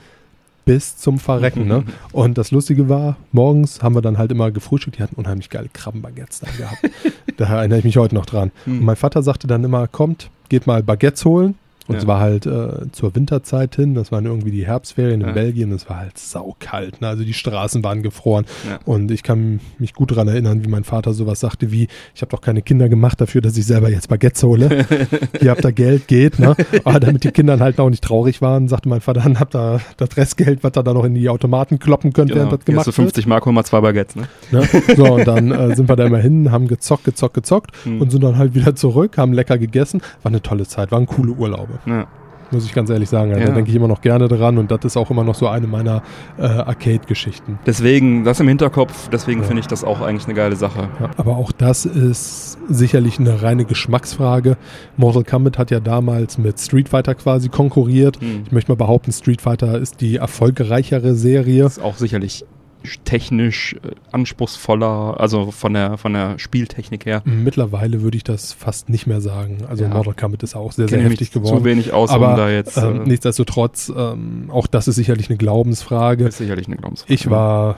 bis zum Verrecken. Ne? (laughs) Und das Lustige war, morgens haben wir dann halt immer gefrühstückt, die hatten unheimlich geile Krabbenbaguettes da gehabt. (laughs) da erinnere ich mich heute noch dran. Hm. Und mein Vater sagte dann immer, kommt, geht mal Baguettes holen. Und Ja. es war halt äh, zur Winterzeit hin, das waren irgendwie die Herbstferien in Ja. Belgien, es war halt saukalt, ne? also die Straßen waren gefroren. Ja. Und ich kann mich gut daran erinnern, wie mein Vater sowas sagte wie, ich habe doch keine Kinder gemacht dafür, dass ich selber jetzt Baguettes hole. (laughs) Ihr habt da Geld, geht. Ne? Aber damit die Kinder halt auch nicht traurig waren, sagte mein Vater, dann habt ihr das Restgeld, was ihr da noch in die Automaten kloppen könnt, Genau. während das gemacht du 50 Mark, hol mal zwei Baguettes, ne? wird. Ne? So, und dann äh, sind wir da immer hin, haben gezockt, gezockt, gezockt Hm. und sind dann halt wieder zurück, haben lecker gegessen. War eine tolle Zeit, waren coole Urlaube. Ja. Muss ich ganz ehrlich sagen. Also Ja. Da denke ich immer noch gerne dran und das ist auch immer noch so eine meiner äh, Arcade-Geschichten. Deswegen, das im Hinterkopf, deswegen Ja. finde ich das auch eigentlich eine geile Sache. Ja, aber auch das ist sicherlich eine reine Geschmacksfrage. Mortal Kombat hat ja damals mit Street Fighter quasi konkurriert. Hm. Ich möchte mal behaupten, Street Fighter ist die erfolgreichere Serie. Ist auch sicherlich technisch äh, anspruchsvoller, also von der, von der Spieltechnik her. Mittlerweile würde ich das fast nicht mehr sagen. Also Ja. Mortal Kombat ist auch sehr, sehr kenne heftig geworden. zu wenig aus, aber um da jetzt. ähm, äh, nichtsdestotrotz, ähm, auch das ist sicherlich eine Glaubensfrage. ist sicherlich eine Glaubensfrage. Ich war,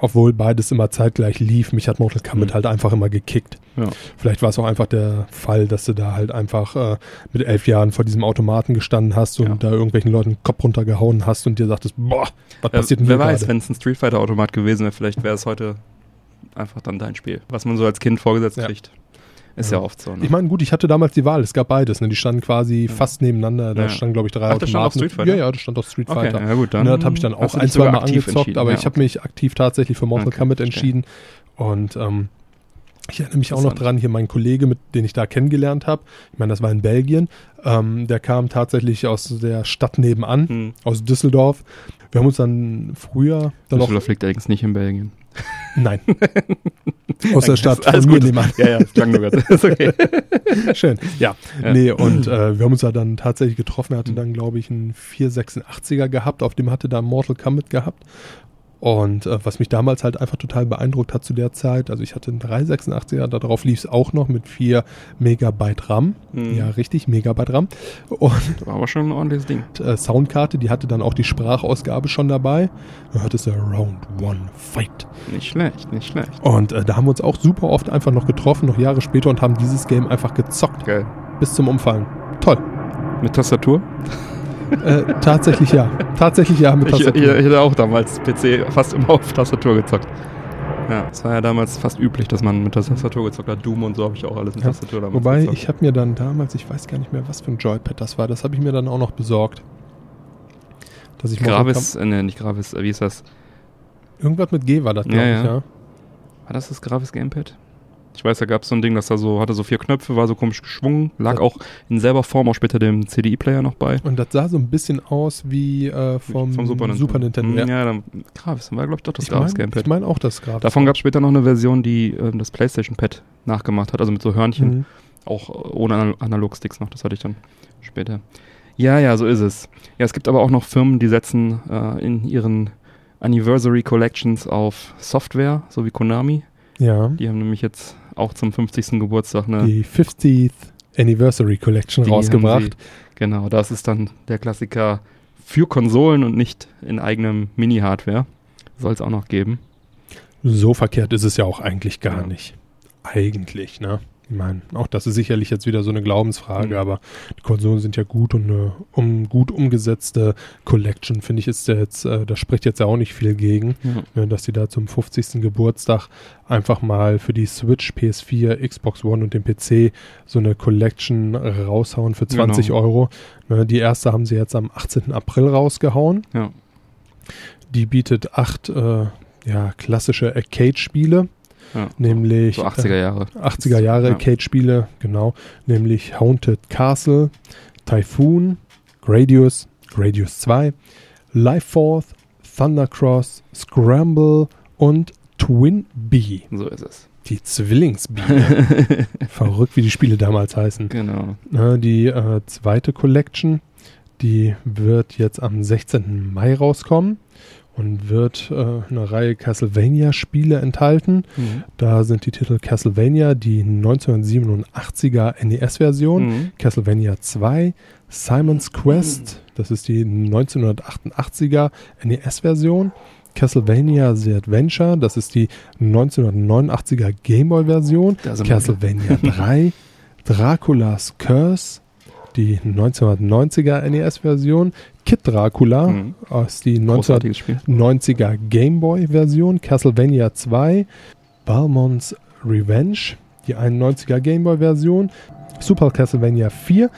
obwohl beides immer zeitgleich lief, mich hat Mortal Kombat Mhm. halt einfach immer gekickt. Ja. Vielleicht war es auch einfach der Fall, dass du da halt einfach äh, mit elf Jahren vor diesem Automaten gestanden hast und Ja. da irgendwelchen Leuten den Kopf runtergehauen hast und dir sagtest, boah, was Äh, passiert denn wer weiß, wenn es ein Street Fighter Automat gewesen wäre, vielleicht wäre es heute einfach dann dein Spiel, was man so als Kind vorgesetzt Ja. kriegt. Ist ja, Ja. oft so. Ne? Ich meine, gut, ich hatte damals die Wahl, es gab beides, ne? die standen quasi fast nebeneinander, da Ja. standen glaube ich drei Ach, da stand auch Automaten. Street Fighter? Ja, ja, da stand auch Street okay, Fighter. ja gut, dann. Ne, das habe ich dann auch ein, zwei Mal angezockt, aber ja, ich habe mich aktiv tatsächlich für Mortal Okay, Kombat entschieden. Und ähm, ich erinnere mich auch noch dran, hier mein Kollege, mit den ich da kennengelernt habe, ich meine, das war in Belgien, ähm, der kam tatsächlich aus der Stadt nebenan, Hm. aus Düsseldorf. Wir haben uns dann früher dann Düsseldorf liegt allerdings nicht in Belgien. Nein. (laughs) Aus der Stadt, Alles gut. Ja, ja, klang nur ganz. (laughs) Ist okay. Schön. Ja. Ja. Nee, und äh, wir haben uns da dann tatsächlich getroffen. Er hatte dann, glaube ich, einen 486er gehabt. Auf dem hatte da Mortal Kombat gehabt. Und äh, was mich damals halt einfach total beeindruckt hat zu der Zeit, also ich hatte einen 386er, darauf lief es auch noch mit 4 Megabyte RAM. Mhm. Ja, richtig, Megabyte RAM. Und war aber schon ein ordentliches Ding. äh, Soundkarte, die hatte dann auch die Sprachausgabe schon dabei. Da hörtest du Round One Fight. Nicht schlecht, nicht schlecht. Und äh, da haben wir uns auch super oft einfach noch getroffen, noch Jahre später und haben dieses Game einfach gezockt Geil. bis zum Umfallen. Toll. Mit Tastatur? Äh, tatsächlich ja. Tatsächlich ja mit Ich, ich, Tastatur. ich hätte auch damals PC fast immer auf Tastatur gezockt. Ja, es war ja damals fast üblich, dass man mit der Tastatur gezockt hat. Doom und so habe ich auch alles mit Ja, Tastatur damals Wobei, gezockt. ich habe mir dann damals, ich weiß gar nicht mehr, was für ein Joypad das war, das habe ich mir dann auch noch besorgt. Dass ich Mortal Gravis, äh, ne, nicht Gravis, äh, wie ist das? Irgendwas mit G war das, glaube Ja, ich, ja. ja. War das das Gravis Gamepad? Ich weiß, da gab es so ein Ding, das da so, hatte so vier Knöpfe, war so komisch geschwungen, lag Ja. auch in selber Form auch später dem CDI-Player noch bei. Und das sah so ein bisschen aus wie äh, vom, Super Nintendo. Hm, ja. Ja, dann, Gravis, dann war glaube ich doch das ich Gravis meine Gamepad. ich mein auch das Gravis. Davon gab es später noch eine Version, die ähm, das PlayStation-Pad nachgemacht hat, also mit so Hörnchen. Mhm. Auch äh, ohne Anal Analogsticks noch, das hatte ich dann später. Ja, ja, so ist es. Ja, es gibt aber auch noch Firmen, die setzen äh, in ihren Anniversary Collections auf Software, so wie Konami. Ja, Die haben nämlich jetzt auch zum 50. Geburtstag eine. die 50th Anniversary Collection rausgebracht. sie- Genau, das ist dann der Klassiker für Konsolen und nicht in eigenem Mini-Hardware. Soll es auch noch geben. So verkehrt ist es ja auch eigentlich gar Ja. nicht. Eigentlich, ne? Ich meine, auch das ist sicherlich jetzt wieder so eine Glaubensfrage, Mhm. aber die Konsolen sind ja gut und eine um, gut umgesetzte Collection, finde ich, ist ja jetzt, äh, da spricht jetzt ja auch nicht viel gegen, ne, dass die da zum 50. Geburtstag einfach mal für die Switch, PS4, Xbox One und den PC so eine Collection raushauen für 20 Genau. Euro. Ne, die erste haben sie jetzt am 18. April rausgehauen. Ja. Die bietet acht äh, ja, klassische Arcade-Spiele. Ja. Nämlich So 80er Jahre. äh, 80er Jahre Ja. Arcade-Spiele, genau. Nämlich Haunted Castle, Typhoon, Gradius, Gradius 2, Life Force, Thundercross, Scramble und Twin Bee. So ist es. Die Zwillingsbiene. (laughs) Verrückt, wie die Spiele damals heißen. genau. Na, die äh, zweite Collection, die wird jetzt am 16. Mai rauskommen und wird äh, eine Reihe Castlevania-Spiele enthalten. Mhm. Da sind die Titel Castlevania, die 1987er NES-Version, Mhm. Castlevania 2, Simon's Quest, das ist die 1988er NES-Version, Castlevania The Adventure, das ist die 1989er Gameboy-Version, Castlevania 3, Dracula's Curse, die 1990er NES-Version, Kid Dracula Mhm. aus die 19 Großartiges Spiel. 90er Gameboy-Version, Castlevania 2, Balmon's Revenge, die 91er Gameboy-Version, Super Castlevania 4,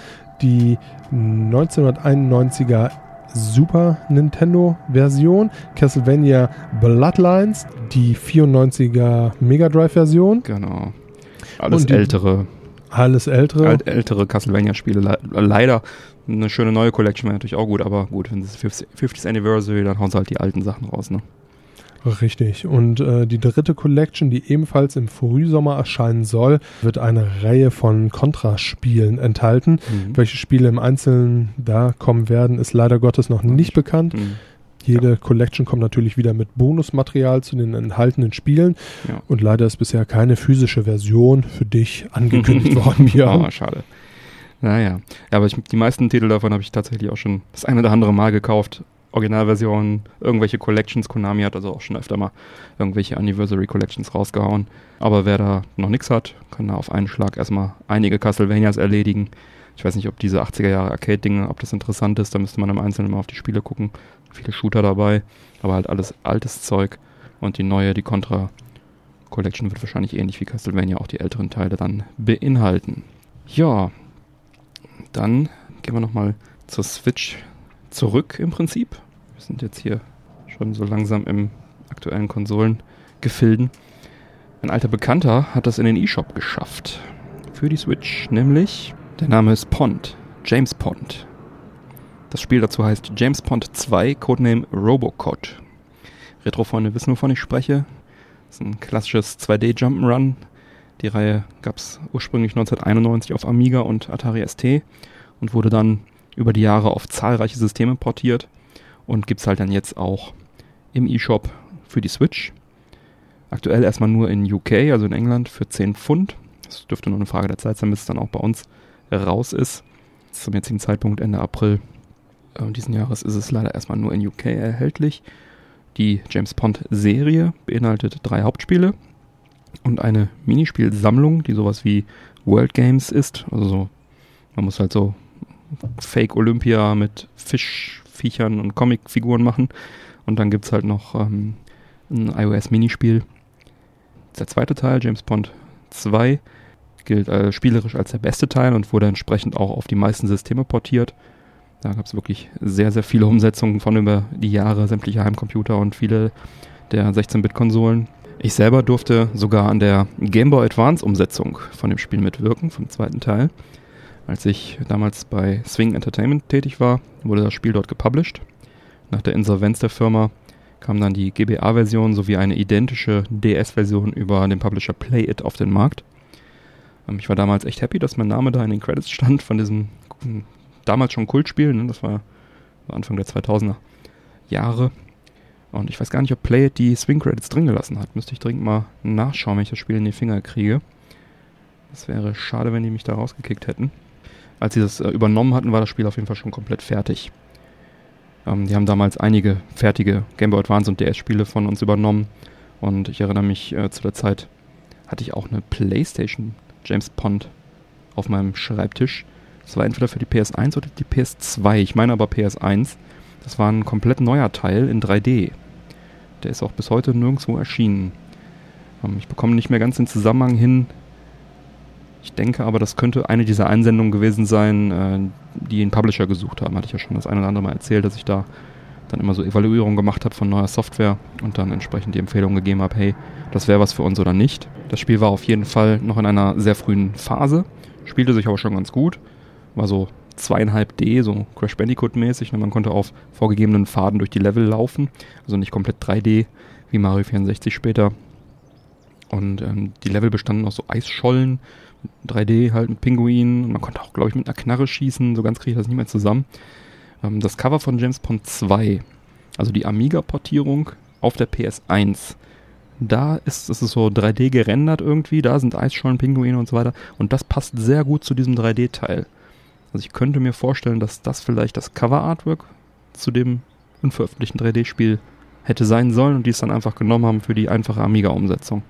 die 1991er Super Nintendo-Version, Castlevania Bloodlines, die 94er Mega Drive-Version, Genau. Alles die- ältere, alles ältere. alt, ältere Castlevania-Spiele. Le leider eine schöne neue Collection wäre natürlich auch gut, aber gut, wenn es 50, 50th Anniversary, dann hauen sie halt die alten Sachen raus, ne? Richtig. Und äh, die dritte Collection, die ebenfalls im Frühsommer erscheinen soll, wird eine Reihe von Contra-Spielen enthalten. Mhm. Welche Spiele im Einzelnen da kommen werden, ist leider Gottes noch nicht bekannt. Mhm. Jede Collection kommt natürlich wieder mit Bonusmaterial zu den enthaltenen Spielen. Ja. Und leider ist bisher keine physische Version für dich angekündigt (laughs) worden, Björn. Ah, schade. Naja. Ja, aber ich, die meisten Titel davon habe ich tatsächlich auch schon das eine oder andere Mal gekauft. Originalversionen, irgendwelche Collections. Konami hat also auch schon öfter mal irgendwelche Anniversary Collections rausgehauen. Aber wer da noch nichts hat, kann da auf einen Schlag erstmal einige Castlevanias erledigen. Ich weiß nicht, ob diese 80er Jahre Arcade-Dinge, ob das interessant ist. Da müsste man im Einzelnen mal auf die Spiele gucken. Viele Shooter dabei, aber halt alles altes Zeug. Und die neue, die Contra Collection wird wahrscheinlich ähnlich wie Castlevania auch die älteren Teile dann beinhalten. Ja, dann gehen wir nochmal zur Switch zurück im Prinzip. Wir sind jetzt hier schon so langsam im aktuellen Konsolengefilden. Ein alter Bekannter hat das in den eShop geschafft. Für die Switch, nämlich der Name ist Pond. James Pond. Das Spiel dazu heißt James Pond 2, Codename Robocod. Retrofreunde wissen, wovon ich spreche. Das ist ein klassisches 2D Jump'n'Run. Die Reihe gab es ursprünglich 1991 auf Amiga und Atari ST und wurde dann über die Jahre auf zahlreiche Systeme portiert und gibt es halt dann jetzt auch im eShop für die Switch. Aktuell erstmal nur in UK, also in England, für 10 Pfund. Das dürfte nur eine Frage der Zeit sein, bis es dann auch bei uns raus ist. Zum jetzigen Zeitpunkt Ende April äh, diesen Jahres ist es leider erstmal nur in UK erhältlich. Die James Pond Serie beinhaltet drei Hauptspiele und eine Minispielsammlung, die sowas wie World Games ist. Also so, man muss halt so Fake Olympia mit Fischviechern und Comicfiguren machen. Und dann gibt es halt noch ähm, ein iOS-Minispiel. Der zweite Teil, James Pond 2, gilt äh, spielerisch als der beste Teil und wurde entsprechend auch auf die meisten Systeme portiert. Da gab es wirklich sehr, sehr viele Umsetzungen von über die Jahre, sämtliche Heimcomputer und viele der 16-Bit-Konsolen. Ich selber durfte sogar an der Game Boy Advance-Umsetzung von dem Spiel mitwirken, vom zweiten Teil. Als ich damals bei Swing Entertainment tätig war, wurde das Spiel dort gepublished. Nach der Insolvenz der Firma kam dann die GBA-Version sowie eine identische DS-Version über den Publisher Play It auf den Markt. Ähm, ich war damals echt happy, dass mein Name da in den Credits stand von diesem damals schon Kultspiel. Ne? Das war Anfang der 2000er Jahre. Und ich weiß gar nicht, ob Play It die Swing Credits drin gelassen hat. Müsste ich dringend mal nachschauen, wenn ich das Spiel in die Finger kriege. Das wäre schade, wenn die mich da rausgekickt hätten. Als sie das äh, übernommen hatten, war das Spiel auf jeden Fall schon komplett fertig. Ähm, die haben damals einige fertige Game Boy Advance und DS-Spiele von uns übernommen. Und ich erinnere mich, äh, zu der Zeit hatte ich auch eine PlayStation James Pond auf meinem Schreibtisch. Das war entweder für die PS1 oder die PS2. Ich meine aber PS1. Das war ein komplett neuer Teil in 3D. Der ist auch bis heute nirgendwo erschienen. Ähm, ich bekomme nicht mehr ganz den Zusammenhang hin. Ich denke aber, das könnte eine dieser Einsendungen gewesen sein, äh, die einen Publisher gesucht haben. Hatte ich ja schon das eine oder andere Mal erzählt, dass ich da dann immer so Evaluierungen gemacht habe von neuer Software und dann entsprechend die Empfehlung gegeben habe, hey, das wäre was für uns oder nicht. Das Spiel war auf jeden Fall noch in einer sehr frühen Phase, spielte sich aber schon ganz gut, war so zweieinhalb D, so Crash Bandicoot-mäßig. Ne? Man konnte auf vorgegebenen Pfaden durch die Level laufen, also nicht komplett 3D wie Mario 64 später. Und ähm, die Level bestanden aus so Eisschollen, 3D halt mit Pinguinen. Und man konnte auch, glaube ich, mit einer Knarre schießen. So ganz kriege ich das nicht mehr zusammen. Ähm, das Cover von James Pond 2, also die Amiga-Portierung auf der PS1, da ist es so 3D gerendert irgendwie, da sind Eisschollen, Pinguine und so weiter. Und das passt sehr gut zu diesem 3D-Teil. Also ich könnte mir vorstellen, dass das vielleicht das Cover-Artwork zu dem unveröffentlichten 3D-Spiel hätte sein sollen und die es dann einfach genommen haben für die einfache Amiga-Umsetzung.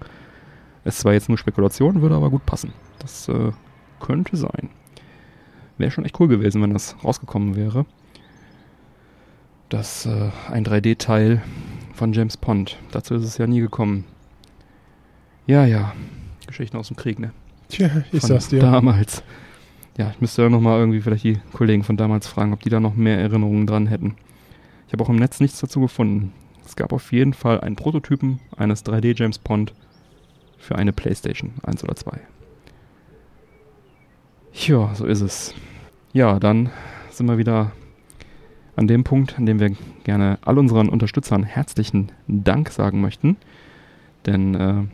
Es war jetzt nur Spekulation, würde aber gut passen. Das äh, könnte sein. Wäre schon echt cool gewesen, wenn das rausgekommen wäre das äh, ein 3D-Teil von James Pond. Dazu ist es ja nie gekommen. Ja, ja. Geschichten aus dem Krieg, ne? Tja, ich von sag's dir. Damals. Ja, ich müsste ja nochmal irgendwie vielleicht die Kollegen von damals fragen, ob die da noch mehr Erinnerungen dran hätten. Ich habe auch im Netz nichts dazu gefunden. Es gab auf jeden Fall einen Prototypen eines 3D James Pond für eine Playstation 1 oder 2. Ja, so ist es. Ja, dann sind wir wieder an dem Punkt, an dem wir gerne all unseren Unterstützern herzlichen Dank sagen möchten. Denn äh,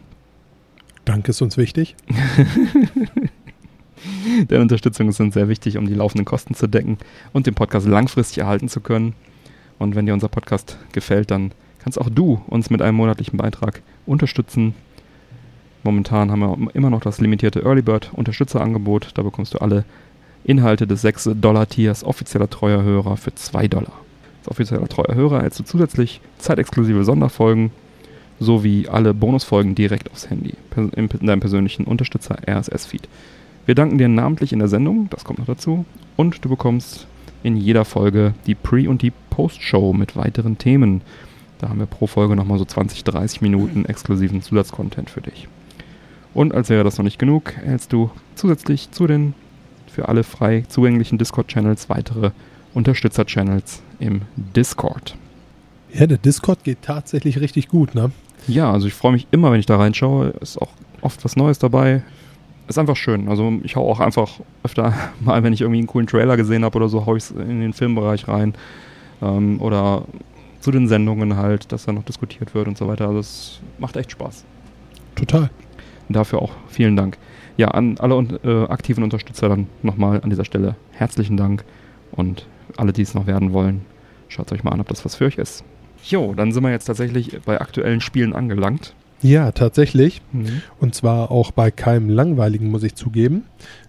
Dank ist uns wichtig. (laughs) (laughs) Denn Unterstützung sind sehr wichtig, um die laufenden Kosten zu decken und den Podcast langfristig erhalten zu können. Und wenn dir unser Podcast gefällt, dann kannst auch du uns mit einem monatlichen Beitrag unterstützen. Momentan haben wir immer noch das limitierte Early Bird Unterstützerangebot. Da bekommst du alle Inhalte des 6-Dollar-Tiers offizieller treuer Hörer für 2 Dollar. Als offizieller treuer Hörer erhältst du zusätzlich zeitexklusive Sonderfolgen sowie alle Bonusfolgen direkt aufs Handy in deinem persönlichen Unterstützer RSS-Feed. Wir danken dir namentlich in der Sendung, das kommt noch dazu, und du bekommst in jeder Folge die Pre- und die Post-Show mit weiteren Themen. Da haben wir pro Folge nochmal so 20, 30 Minuten exklusiven Zusatzcontent für dich. Und als wäre das noch nicht genug, erhältst du zusätzlich zu den für alle frei zugänglichen Discord-Channels weitere Unterstützer-Channels im Discord. Ja, der Discord geht tatsächlich richtig gut, ne? Ja, also ich freue mich immer, wenn ich da reinschaue. Ist auch oft was Neues dabei. Ist einfach schön. Also ich hau auch einfach öfter (laughs) mal, wenn ich irgendwie einen coolen Trailer gesehen habe oder so, hau ich es in den Filmbereich rein. Ähm, oder zu den Sendungen halt, dass da noch diskutiert wird und so weiter. Also es macht echt Spaß. Total. Und dafür auch vielen Dank. Ja, an alle äh, aktiven Unterstützer dann nochmal an dieser Stelle herzlichen Dank und alle, die es noch werden wollen, schaut euch mal an, ob das was für euch ist. Jo, dann sind wir jetzt tatsächlich bei aktuellen Spielen angelangt. Ja, tatsächlich. Und zwar auch bei keinem langweiligen, muss ich zugeben.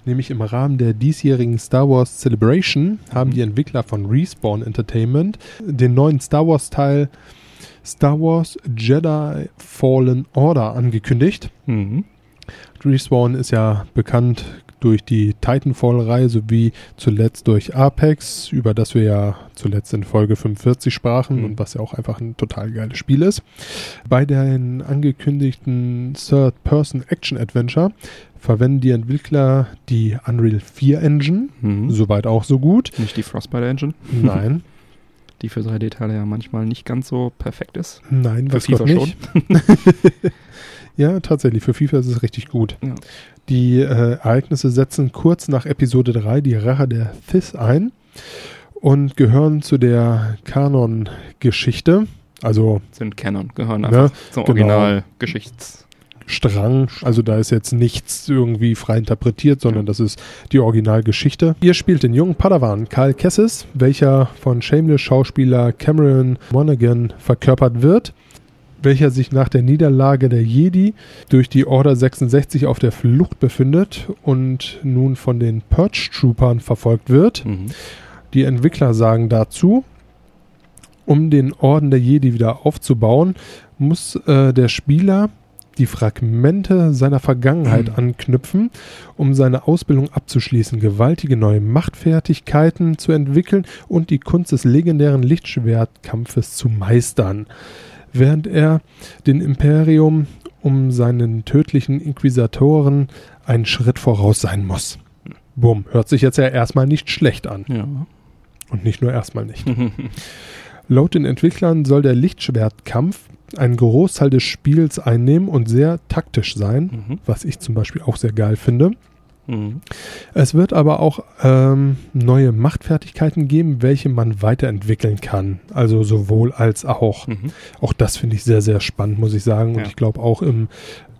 Nämlich im Rahmen der diesjährigen Star Wars Celebration haben die Entwickler von Respawn Entertainment den neuen Star Wars Teil Star Wars Jedi Fallen Order angekündigt. Mhm. Respawn ist ja bekannt durch die Titanfall-Reihe sowie zuletzt durch Apex, über das wir ja zuletzt in Folge 45 sprachen Mhm. und was ja auch einfach ein total geiles Spiel ist. Bei den angekündigten Third-Person-Action-Adventure verwenden die Entwickler die Unreal 4 Engine. Mhm. Soweit auch so gut. Nicht die Frostbite Engine, Nein, (laughs) die für 3D-Teile ja manchmal nicht ganz so perfekt ist. nein, Für was Gott FIFA nicht. (laughs) Ja, tatsächlich, für FIFA ist es richtig gut. Ja. Die äh, Ereignisse setzen kurz nach Episode 3 die Rache der Thys ein und gehören zu der Kanon-Geschichte, also Sind Canon, gehören Ne, einfach zum genau. Original-Geschichts... Strang, also da ist jetzt nichts irgendwie frei interpretiert, sondern das ist die Originalgeschichte. Ihr spielt den jungen Padawan Karl Kessis, welcher von Shameless-Schauspieler Cameron Monaghan verkörpert wird, welcher sich nach der Niederlage der Jedi durch die Order 66 auf der Flucht befindet und nun von den Purge Troopern verfolgt wird. Mhm. Die Entwickler sagen dazu, um den Orden der Jedi wieder aufzubauen, muss äh, der Spieler die Fragmente seiner Vergangenheit Mhm. anknüpfen, um seine Ausbildung abzuschließen, gewaltige neue Machtfertigkeiten zu entwickeln und die Kunst des legendären Lichtschwertkampfes zu meistern. Während er den Imperium um seinen tödlichen Inquisitoren einen Schritt voraus sein muss. Bumm, hört sich jetzt ja erstmal nicht schlecht an. Ja. Und nicht nur erstmal nicht. (laughs) Laut den Entwicklern soll der Lichtschwertkampf einen Großteil des Spiels einnehmen und sehr taktisch sein, Mhm. was ich zum Beispiel auch sehr geil finde. Mhm. Es wird aber auch ähm, neue Machtfertigkeiten geben, welche man weiterentwickeln kann. Also sowohl als auch. Mhm. Auch das finde ich sehr, sehr spannend, muss ich sagen. Und Ja. ich glaube auch in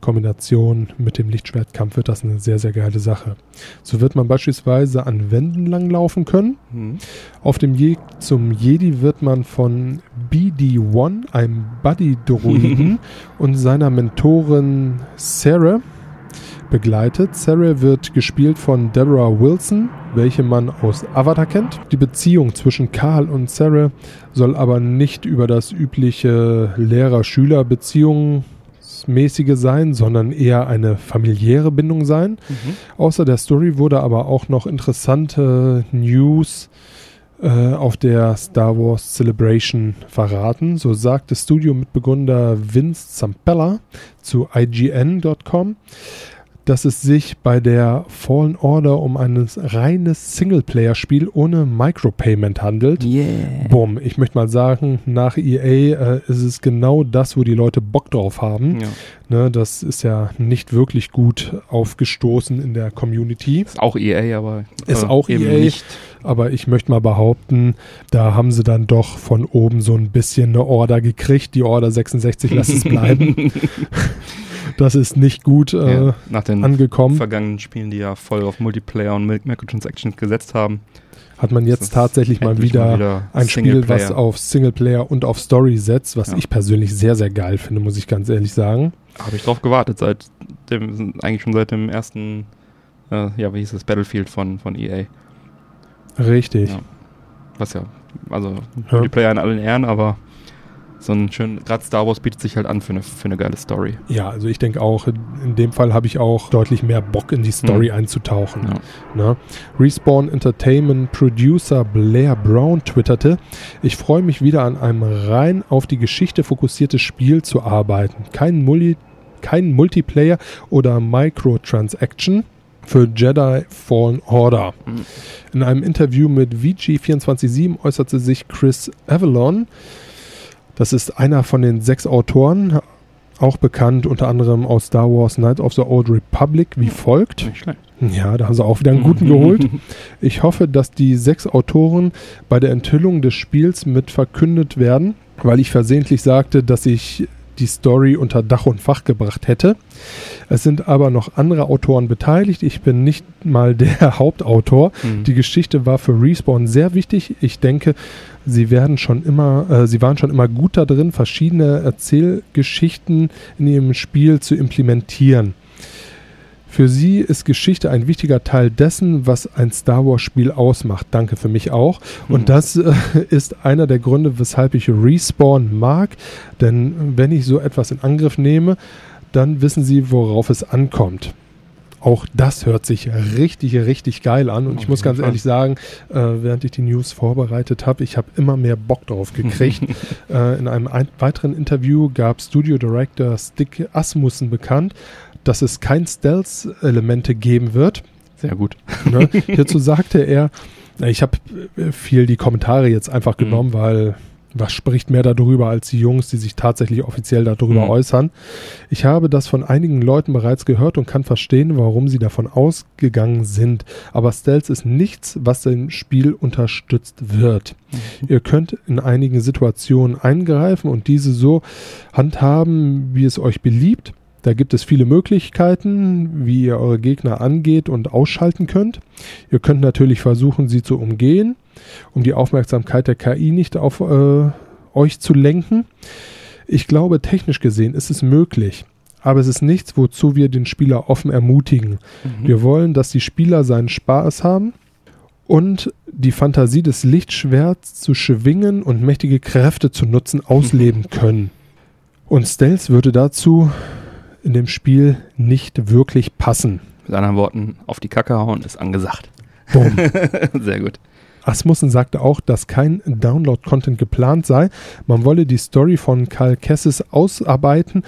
Kombination mit dem Lichtschwertkampf wird das eine sehr, sehr geile Sache. So wird man beispielsweise an Wänden langlaufen können. Mhm. Auf dem Weg zum Jedi wird man von BD-1, einem Buddy-Droiden, (laughs) und seiner Mentorin Sarah begleitet. Sarah wird gespielt von Deborah Wilson, welche man aus Avatar kennt. Die Beziehung zwischen Karl und Sarah soll aber nicht über das übliche Lehrer-Schüler-Beziehungsmäßige sein, sondern eher eine familiäre Bindung sein. Mhm. Außer der Story wurde aber auch noch interessante News äh, auf der Star Wars Celebration verraten. So sagte Studio-Mitbegründer Vince Zampella zu IGN.com, dass es sich bei der Fallen Order um ein reines Singleplayer-Spiel ohne Micropayment handelt. Yeah. Bumm, ich möchte mal sagen, nach EA äh, ist es genau das, wo die Leute Bock drauf haben. Ja. Ne, das ist ja nicht wirklich gut aufgestoßen in der Community. Ist auch EA, aber Ist äh, auch eben EA. nicht. Aber ich möchte mal behaupten, da haben sie dann doch von oben so ein bisschen eine Order gekriegt. Die Order 66, lass es bleiben. (laughs) das ist nicht gut äh, ja. Nach den angekommen. vergangenen Spielen, die ja voll auf Multiplayer und Microtransactions gesetzt haben. Hat man jetzt tatsächlich mal endlich wieder, ein Spiel, was auf Singleplayer und auf Story setzt, was Ja. ich persönlich sehr, sehr geil finde, muss ich ganz ehrlich sagen. Habe ich drauf gewartet, seit dem, eigentlich schon seit dem ersten, äh, ja, wie hieß es, Battlefield von, von EA. Richtig. Ja. Was ja, also Multiplayer in allen Ehren, aber so ein schön, gerade Star Wars bietet sich halt an für eine, für eine geile Story. Ja, also ich denke auch, in dem Fall habe ich auch deutlich mehr Bock in die Story einzutauchen. Ja. Ne? Respawn Entertainment Producer Blair Brown twitterte, ich freue mich wieder an einem rein auf die Geschichte fokussiertes Spiel zu arbeiten. Kein, Muli kein Multiplayer oder Microtransaction für Jedi Fallen Order. Mhm. In einem Interview mit VG247 äußerte sich Chris Avalon, das ist einer von den sechs Autoren, auch bekannt unter anderem aus Star Wars Knights of the Old Republic, wie folgt. Nicht schlecht. Ja, da haben sie auch wieder einen guten (laughs) geholt. Ich hoffe, dass die sechs Autoren bei der Enthüllung des Spiels mit verkündet werden. weil ich versehentlich sagte, dass ich die Story unter Dach und Fach gebracht hätte. Es sind aber noch andere Autoren beteiligt. Ich bin nicht mal (laughs) der Hauptautor. Mhm. Die Geschichte war für Respawn sehr wichtig. Ich denke, sie werden schon immer, äh, sie waren schon immer gut da drin, verschiedene Erzählgeschichten in ihrem Spiel zu implementieren. Für sie ist Geschichte ein wichtiger Teil dessen, was ein Star Wars-Spiel ausmacht. Danke für mich auch. Und Mhm. das äh, (laughs) ist einer der Gründe, weshalb ich Respawn mag. Denn wenn ich so etwas in Angriff nehme, dann wissen sie, worauf es ankommt. Auch das hört sich richtig, richtig geil an. Und ich muss ganz ehrlich sagen, äh, während ich die News vorbereitet habe, ich habe immer mehr Bock drauf gekriegt. (laughs) äh, in einem ein weiteren Interview gab Studio Director Stick Asmussen bekannt, dass es kein Stealth-Elemente geben wird. Sehr gut. (laughs) Ne? Hierzu sagte er, ich habe äh, viel die Kommentare jetzt einfach Mhm. genommen, weil was spricht mehr darüber als die Jungs, die sich tatsächlich offiziell darüber Mhm. äußern. Ich habe das von einigen Leuten bereits gehört und kann verstehen, warum sie davon ausgegangen sind. Aber Stealth ist nichts, was dem Spiel unterstützt wird. Ihr könnt in einigen Situationen eingreifen und diese so handhaben, wie es euch beliebt. Da gibt es viele Möglichkeiten, wie ihr eure Gegner angeht und ausschalten könnt. Ihr könnt natürlich versuchen, sie zu umgehen, um die Aufmerksamkeit der KI nicht auf äh, euch zu lenken. Ich glaube, technisch gesehen ist es möglich. Aber es ist nichts, wozu wir den Spieler offen ermutigen. Mhm. Wir wollen, dass die Spieler seinen Spaß haben und die Fantasie des Lichtschwerts zu schwingen und mächtige Kräfte zu nutzen ausleben (laughs) können. Und Stealth würde dazu in dem Spiel nicht wirklich passen. Mit anderen Worten, auf die Kacke hauen ist angesagt. Boom. (laughs) Sehr gut. Asmussen sagte auch, dass kein Download-Content geplant sei. Man wolle die Story von Karl Kesses ausarbeiten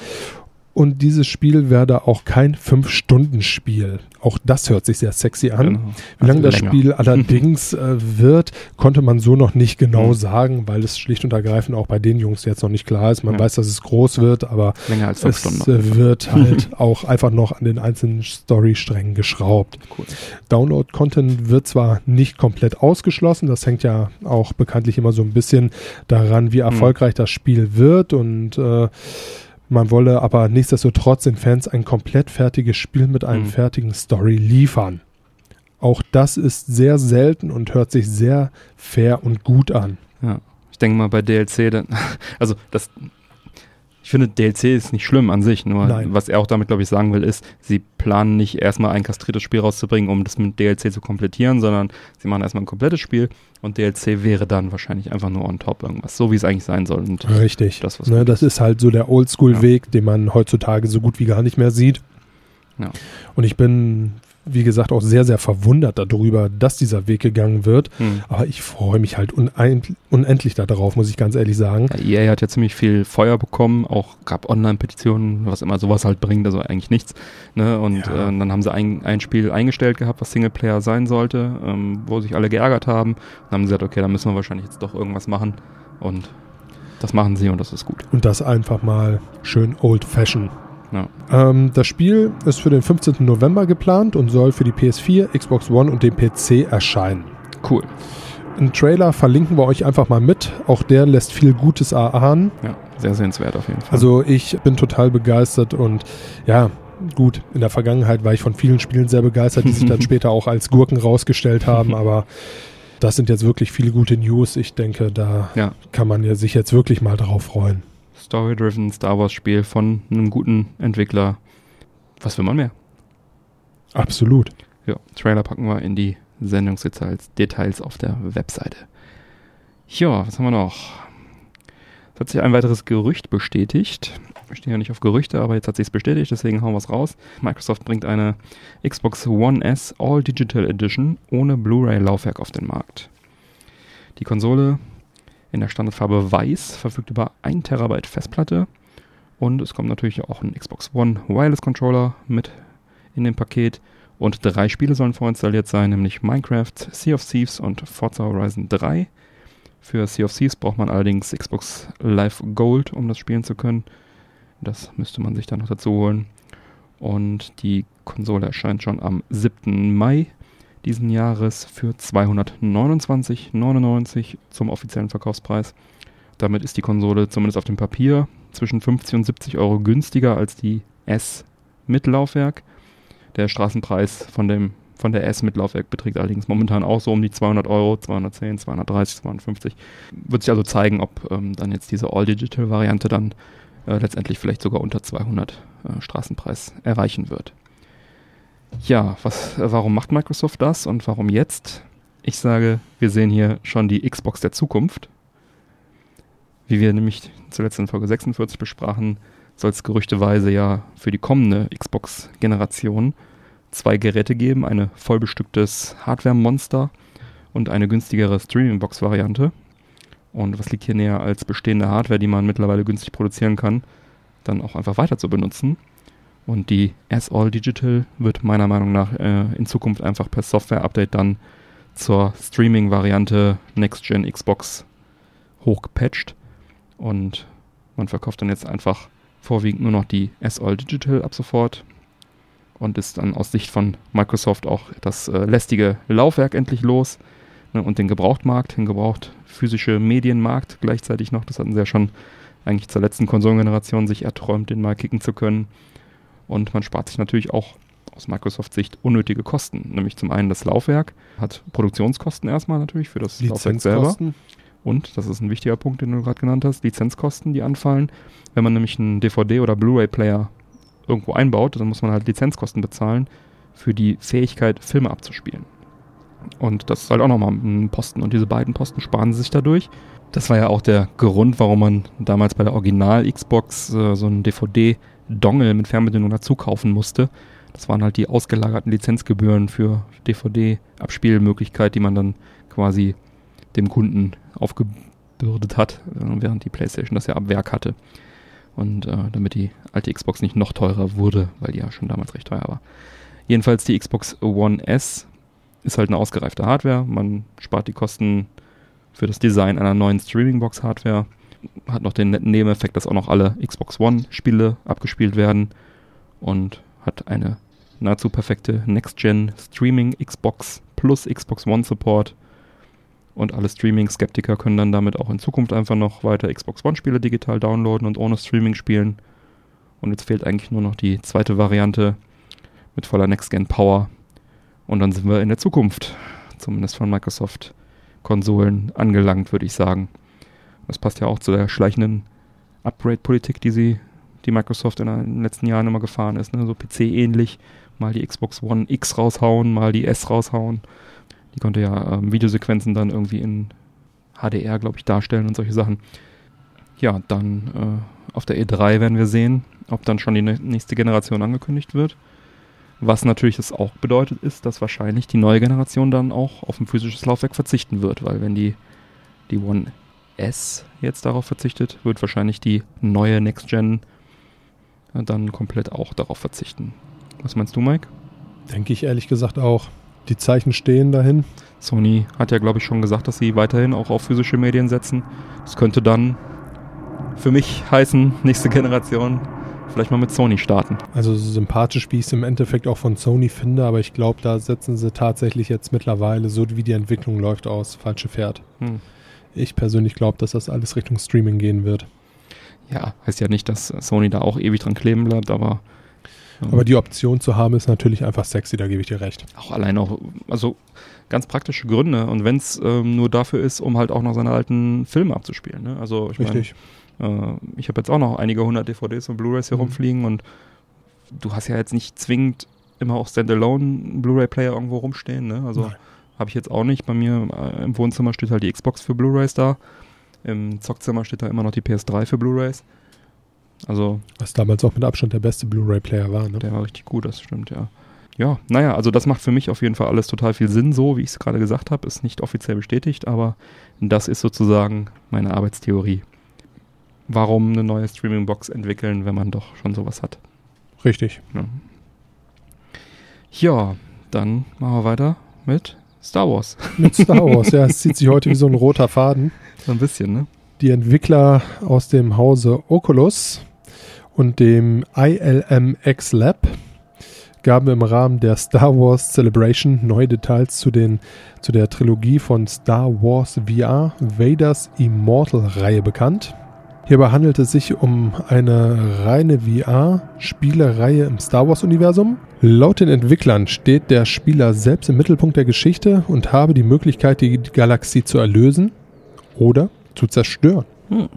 und dieses Spiel werde auch kein 5-Stunden-Spiel. Auch das hört sich sehr sexy an. Genau. Wie lange Also das länger. Spiel (laughs) allerdings äh, wird, konnte man so noch nicht genau Mhm. sagen, weil es schlicht und ergreifend auch bei den Jungs jetzt noch nicht klar ist. Man Ja. weiß, dass es groß wird, aber es äh, wird (laughs) halt auch einfach noch an den einzelnen Storysträngen geschraubt. Cool. Download-Content wird zwar nicht komplett ausgeschlossen, das hängt ja auch bekanntlich immer so ein bisschen daran, wie erfolgreich das Spiel wird und äh, man wolle aber nichtsdestotrotz den Fans ein komplett fertiges Spiel mit einem Mhm. fertigen Story liefern. Auch das ist sehr selten und hört sich sehr fair und gut an. Ja. Ich denke mal bei DLC, dann, (laughs) also das, ich finde DLC ist nicht schlimm an sich, nur Nein. was er auch damit, glaube ich, sagen will, ist, sie planen nicht erstmal ein kastriertes Spiel rauszubringen, um das mit DLC zu komplettieren, sondern sie machen erstmal ein komplettes Spiel und DLC wäre dann wahrscheinlich einfach nur on top irgendwas, so wie es eigentlich sein soll. Und Richtig. das, Ne, das ist halt so der Oldschool-Weg, den man heutzutage so gut wie gar nicht mehr sieht. Ja. Und ich bin, wie gesagt, auch sehr, sehr verwundert darüber, dass dieser Weg gegangen wird. Hm. Aber ich freue mich halt unendlich darauf, muss ich ganz ehrlich sagen. Ja, EA hat ja ziemlich viel Feuer bekommen, auch gab Online-Petitionen, was immer sowas halt bringt, also eigentlich nichts. Ne? Und Ja. äh, dann haben sie ein, ein Spiel eingestellt gehabt, was Singleplayer sein sollte, ähm, wo sich alle geärgert haben. Dann haben sie gesagt, okay, dann müssen wir wahrscheinlich jetzt doch irgendwas machen. Und das machen sie und das ist gut. Und das einfach mal schön old-fashioned. Ja. Ähm, das Spiel ist für den 15. November geplant und soll für die PS4, Xbox One und den PC erscheinen. Cool. Einen Trailer verlinken wir euch einfach mal mit. Auch der lässt viel Gutes erahnen. Ja, sehr sehenswert auf jeden Fall. Also ich bin total begeistert und ja, gut, in der Vergangenheit war ich von vielen Spielen sehr begeistert, die sich dann (laughs) später auch als Gurken rausgestellt haben, (laughs) aber das sind jetzt wirklich viele gute News. Ich denke, da ja, kann man ja sich jetzt wirklich mal drauf freuen. Story-driven Star Wars-Spiel von einem guten Entwickler. Was will man mehr? Absolut. Ja, Trailer packen wir in die Sendungsdetails Details auf der Webseite. Ja, was haben wir noch? Es hat sich ein weiteres Gerücht bestätigt. Wir stehen ja nicht auf Gerüchte, aber jetzt hat sich es bestätigt, deswegen hauen wir es raus. Microsoft bringt eine Xbox One S All Digital Edition ohne Blu-ray-Laufwerk auf den Markt. Die Konsole in der Standardfarbe Weiß verfügt über 1 Terabyte Festplatte und es kommt natürlich auch ein Xbox One Wireless Controller mit in dem Paket und drei Spiele sollen vorinstalliert sein, nämlich Minecraft, Sea of Thieves und Forza Horizon 3. Für Sea of Thieves braucht man allerdings Xbox Live Gold, um das spielen zu können. Das müsste man sich dann noch dazu holen. Und die Konsole erscheint schon am 7. Mai diesen Jahres für 229,99 zum offiziellen Verkaufspreis. Damit ist die Konsole zumindest auf dem Papier zwischen 50 und 70 Euro günstiger als die S mit Laufwerk. Der Straßenpreis von, dem, von der S mit Laufwerk beträgt allerdings momentan auch so um die 200 Euro, 210, 230, 250. Wird sich also zeigen, ob ähm, dann jetzt diese All-Digital-Variante dann äh, letztendlich vielleicht sogar unter 200 äh, Straßenpreis erreichen wird. Ja, was, äh, warum macht Microsoft das und warum jetzt? Ich sage, wir sehen hier schon die Xbox der Zukunft. Wie wir nämlich zuletzt in Folge 46 besprachen, soll es gerüchteweise ja für die kommende Xbox-Generation zwei Geräte geben, eine vollbestücktes Hardware-Monster und eine günstigere Streaming-Box-Variante. Und was liegt hier näher als bestehende Hardware, die man mittlerweile günstig produzieren kann, dann auch einfach weiter zu benutzen. Und die S-All Digital wird meiner Meinung nach äh, in Zukunft einfach per Software-Update dann zur Streaming-Variante Next-Gen Xbox hochgepatcht. Und man verkauft dann jetzt einfach vorwiegend nur noch die S-All Digital ab sofort. Und ist dann aus Sicht von Microsoft auch das äh, lästige Laufwerk endlich los. Ne, und den Gebrauchtmarkt, den gebraucht physische Medienmarkt gleichzeitig noch. Das hatten sie ja schon eigentlich zur letzten Konsolengeneration sich erträumt, den mal kicken zu können. Und man spart sich natürlich auch aus Microsoft-Sicht unnötige Kosten. Nämlich zum einen das Laufwerk hat Produktionskosten erstmal natürlich für das Laufwerk selber. Und, das ist ein wichtiger Punkt, den du gerade genannt hast, Lizenzkosten, die anfallen. Wenn man nämlich einen DVD- oder Blu-ray-Player irgendwo einbaut, dann muss man halt Lizenzkosten bezahlen für die Fähigkeit, Filme abzuspielen. Und das ist halt auch nochmal ein Posten. Und diese beiden Posten sparen sie sich dadurch. Das war ja auch der Grund, warum man damals bei der Original-Xbox äh, so einen DVD-Dongle mit Fernbedienung dazu kaufen musste. Das waren halt die ausgelagerten Lizenzgebühren für DVD-Abspielmöglichkeit, die man dann quasi dem Kunden aufgebürdet hat, äh, während die PlayStation das ja ab Werk hatte. Und äh, damit die alte Xbox nicht noch teurer wurde, weil die ja schon damals recht teuer war. Jedenfalls die Xbox One S ist halt eine ausgereifte Hardware. Man spart die Kosten für das Design einer neuen Streaming-Box-Hardware. Hat noch den netten Nebeneffekt, dass auch noch alle Xbox One-Spiele abgespielt werden. Und hat eine nahezu perfekte Next-Gen Streaming Xbox plus Xbox One Support. Und alle Streaming-Skeptiker können dann damit auch in Zukunft einfach noch weiter Xbox One-Spiele digital downloaden und ohne Streaming spielen. Und jetzt fehlt eigentlich nur noch die zweite Variante mit voller Next-Gen-Power, und dann sind wir in der Zukunft, zumindest von Microsoft-Konsolen, angelangt, würde ich sagen. Das passt ja auch zu der schleichenden Upgrade-Politik, die sie, die Microsoft in den letzten Jahren immer gefahren ist. Ne? So PC-ähnlich, mal die Xbox One X raushauen, mal die S raushauen. Die konnte ja ähm, Videosequenzen dann irgendwie in HDR, glaube ich, darstellen und solche Sachen. Ja, dann äh, auf der E3 werden wir sehen, ob dann schon die nächste Generation angekündigt wird. Was natürlich das auch bedeutet, ist, dass wahrscheinlich die neue Generation dann auch auf ein physisches Laufwerk verzichten wird, weil wenn die, die One S jetzt darauf verzichtet, wird wahrscheinlich die neue Next Gen dann komplett auch darauf verzichten. Was meinst du, Mike? Denke ich ehrlich gesagt auch. Die Zeichen stehen dahin. Sony hat ja, glaube ich, schon gesagt, dass sie weiterhin auch auf physische Medien setzen. Das könnte dann für mich heißen, nächste Generation vielleicht mal mit Sony starten. Also so sympathisch, wie ich es im Endeffekt auch von Sony finde, aber ich glaube, da setzen sie tatsächlich jetzt mittlerweile, so wie die Entwicklung läuft, aus falsche Pferd. Hm. Ich persönlich glaube, dass das alles Richtung Streaming gehen wird. Ja, heißt ja nicht, dass Sony da auch ewig dran kleben bleibt, aber. Ähm, aber die Option zu haben, ist natürlich einfach sexy, da gebe ich dir recht. Auch allein auch, also ganz praktische Gründe. Und wenn es ähm, nur dafür ist, um halt auch noch seine alten Filme abzuspielen. Ne? Also ich meine, äh, ich habe jetzt auch noch einige hundert DVDs und Blu-rays hier mhm. rumfliegen und du hast ja jetzt nicht zwingend immer auch Standalone Blu-ray-Player irgendwo rumstehen. Ne? Also habe ich jetzt auch nicht. Bei mir äh, im Wohnzimmer steht halt die Xbox für Blu-rays da. Im Zockzimmer steht da immer noch die PS3 für Blu-rays. Also Was damals auch mit Abstand der beste Blu-ray-Player war. Ne? Der war richtig gut, das stimmt, ja. Ja, naja, also das macht für mich auf jeden Fall alles total viel Sinn, so wie ich es gerade gesagt habe. Ist nicht offiziell bestätigt, aber das ist sozusagen meine Arbeitstheorie warum eine neue Streaming-Box entwickeln, wenn man doch schon sowas hat. Richtig. Ja. ja, dann machen wir weiter mit Star Wars. (laughs) Mit Star Wars, ja, es zieht sich heute wie so ein roter Faden. So ein bisschen, ne? Die Entwickler aus dem Hause Oculus und dem ILM X Lab gaben im Rahmen der Star Wars Celebration neue Details zu, den, zu der Trilogie von Star Wars VR Vaders Immortal-Reihe bekannt. Hierbei handelt es sich um eine reine VR-Spielereihe im Star Wars-Universum. Laut den Entwicklern steht der Spieler selbst im Mittelpunkt der Geschichte und habe die Möglichkeit, die Galaxie zu erlösen oder zu zerstören. Hm.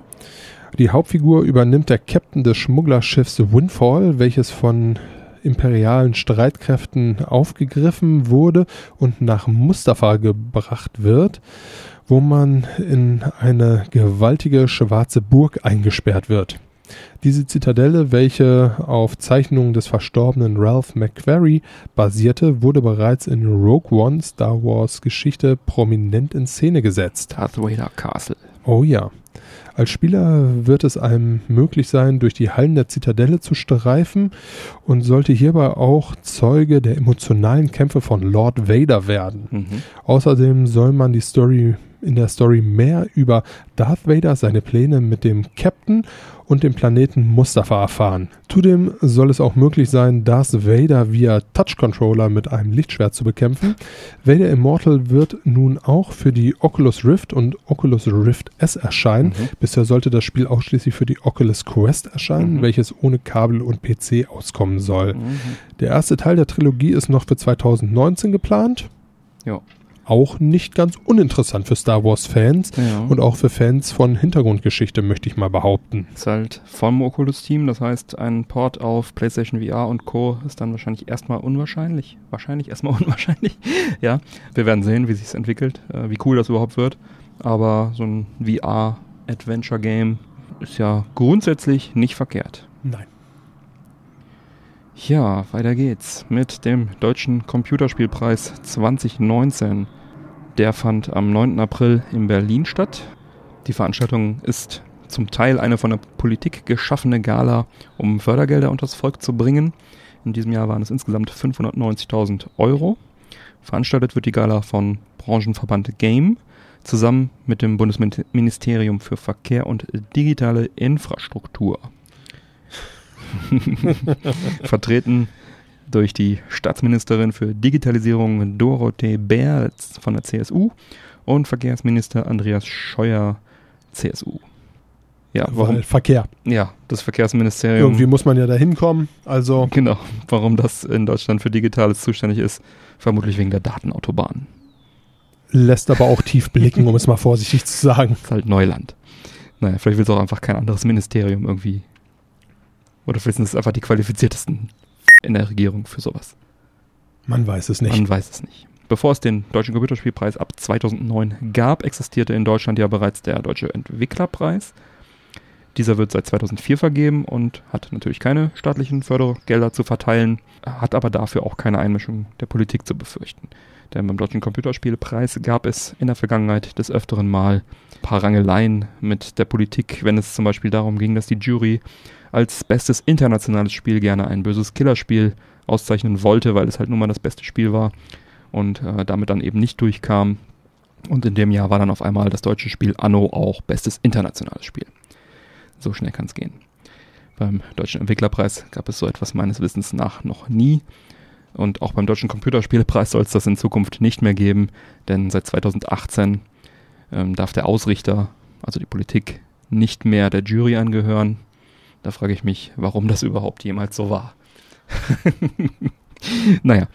Die Hauptfigur übernimmt der Captain des Schmugglerschiffs Windfall, welches von imperialen Streitkräften aufgegriffen wurde und nach Mustafa gebracht wird wo man in eine gewaltige schwarze Burg eingesperrt wird. Diese Zitadelle, welche auf Zeichnungen des verstorbenen Ralph McQuarrie basierte, wurde bereits in Rogue One Star Wars Geschichte prominent in Szene gesetzt. Darth Vader Castle. Oh ja. Als Spieler wird es einem möglich sein, durch die Hallen der Zitadelle zu streifen und sollte hierbei auch Zeuge der emotionalen Kämpfe von Lord Vader werden. Mhm. Außerdem soll man die Story in der Story mehr über Darth Vader, seine Pläne mit dem Captain und dem Planeten Mustafa erfahren. Zudem soll es auch möglich sein, Darth Vader via Touch-Controller mit einem Lichtschwert zu bekämpfen. Vader Immortal wird nun auch für die Oculus Rift und Oculus Rift S erscheinen. Mhm. Bisher sollte das Spiel ausschließlich für die Oculus Quest erscheinen, mhm. welches ohne Kabel und PC auskommen soll. Mhm. Der erste Teil der Trilogie ist noch für 2019 geplant. Ja auch nicht ganz uninteressant für Star Wars-Fans ja. und auch für Fans von Hintergrundgeschichte, möchte ich mal behaupten. Ist halt vom Oculus-Team, das heißt, ein Port auf PlayStation VR und Co. ist dann wahrscheinlich erstmal unwahrscheinlich. Wahrscheinlich erstmal (laughs) unwahrscheinlich. ja, wir werden sehen, wie sich entwickelt, äh, wie cool das überhaupt wird. Aber so ein VR-Adventure-Game ist ja grundsätzlich nicht verkehrt. Nein. Ja, weiter geht's mit dem Deutschen Computerspielpreis 2019. Der fand am 9. April in Berlin statt. Die Veranstaltung ist zum Teil eine von der Politik geschaffene Gala, um Fördergelder unters Volk zu bringen. In diesem Jahr waren es insgesamt 590.000 Euro. Veranstaltet wird die Gala von Branchenverband Game zusammen mit dem Bundesministerium für Verkehr und digitale Infrastruktur. (laughs) Vertreten durch die Staatsministerin für Digitalisierung Dorothee Bär von der CSU und Verkehrsminister Andreas Scheuer, CSU. Ja, warum? Weil Verkehr. Ja, das Verkehrsministerium. Irgendwie muss man ja da hinkommen. Also. (laughs) Genau. Warum das in Deutschland für Digitales zuständig ist, vermutlich wegen der Datenautobahn. Lässt aber auch tief blicken, um es mal vorsichtig zu sagen. Das ist halt Neuland. Naja, vielleicht will es auch einfach kein anderes Ministerium irgendwie oder vielleicht sind es einfach die qualifiziertesten in der Regierung für sowas. Man weiß es nicht. Man weiß es nicht. Bevor es den Deutschen Computerspielpreis ab 2009 gab, existierte in Deutschland ja bereits der Deutsche Entwicklerpreis. Dieser wird seit 2004 vergeben und hat natürlich keine staatlichen Fördergelder zu verteilen, hat aber dafür auch keine Einmischung der Politik zu befürchten. Denn beim Deutschen Computerspielpreis gab es in der Vergangenheit des Öfteren mal ein paar Rangeleien mit der Politik, wenn es zum Beispiel darum ging, dass die Jury als bestes internationales Spiel gerne ein böses Killerspiel auszeichnen wollte, weil es halt nun mal das beste Spiel war und äh, damit dann eben nicht durchkam. Und in dem Jahr war dann auf einmal das deutsche Spiel Anno auch bestes internationales Spiel. So schnell kann es gehen. Beim Deutschen Entwicklerpreis gab es so etwas meines Wissens nach noch nie. Und auch beim Deutschen Computerspielepreis soll es das in Zukunft nicht mehr geben, denn seit 2018 ähm, darf der Ausrichter, also die Politik, nicht mehr der Jury angehören. Da frage ich mich, warum das überhaupt jemals so war. (laughs) naja,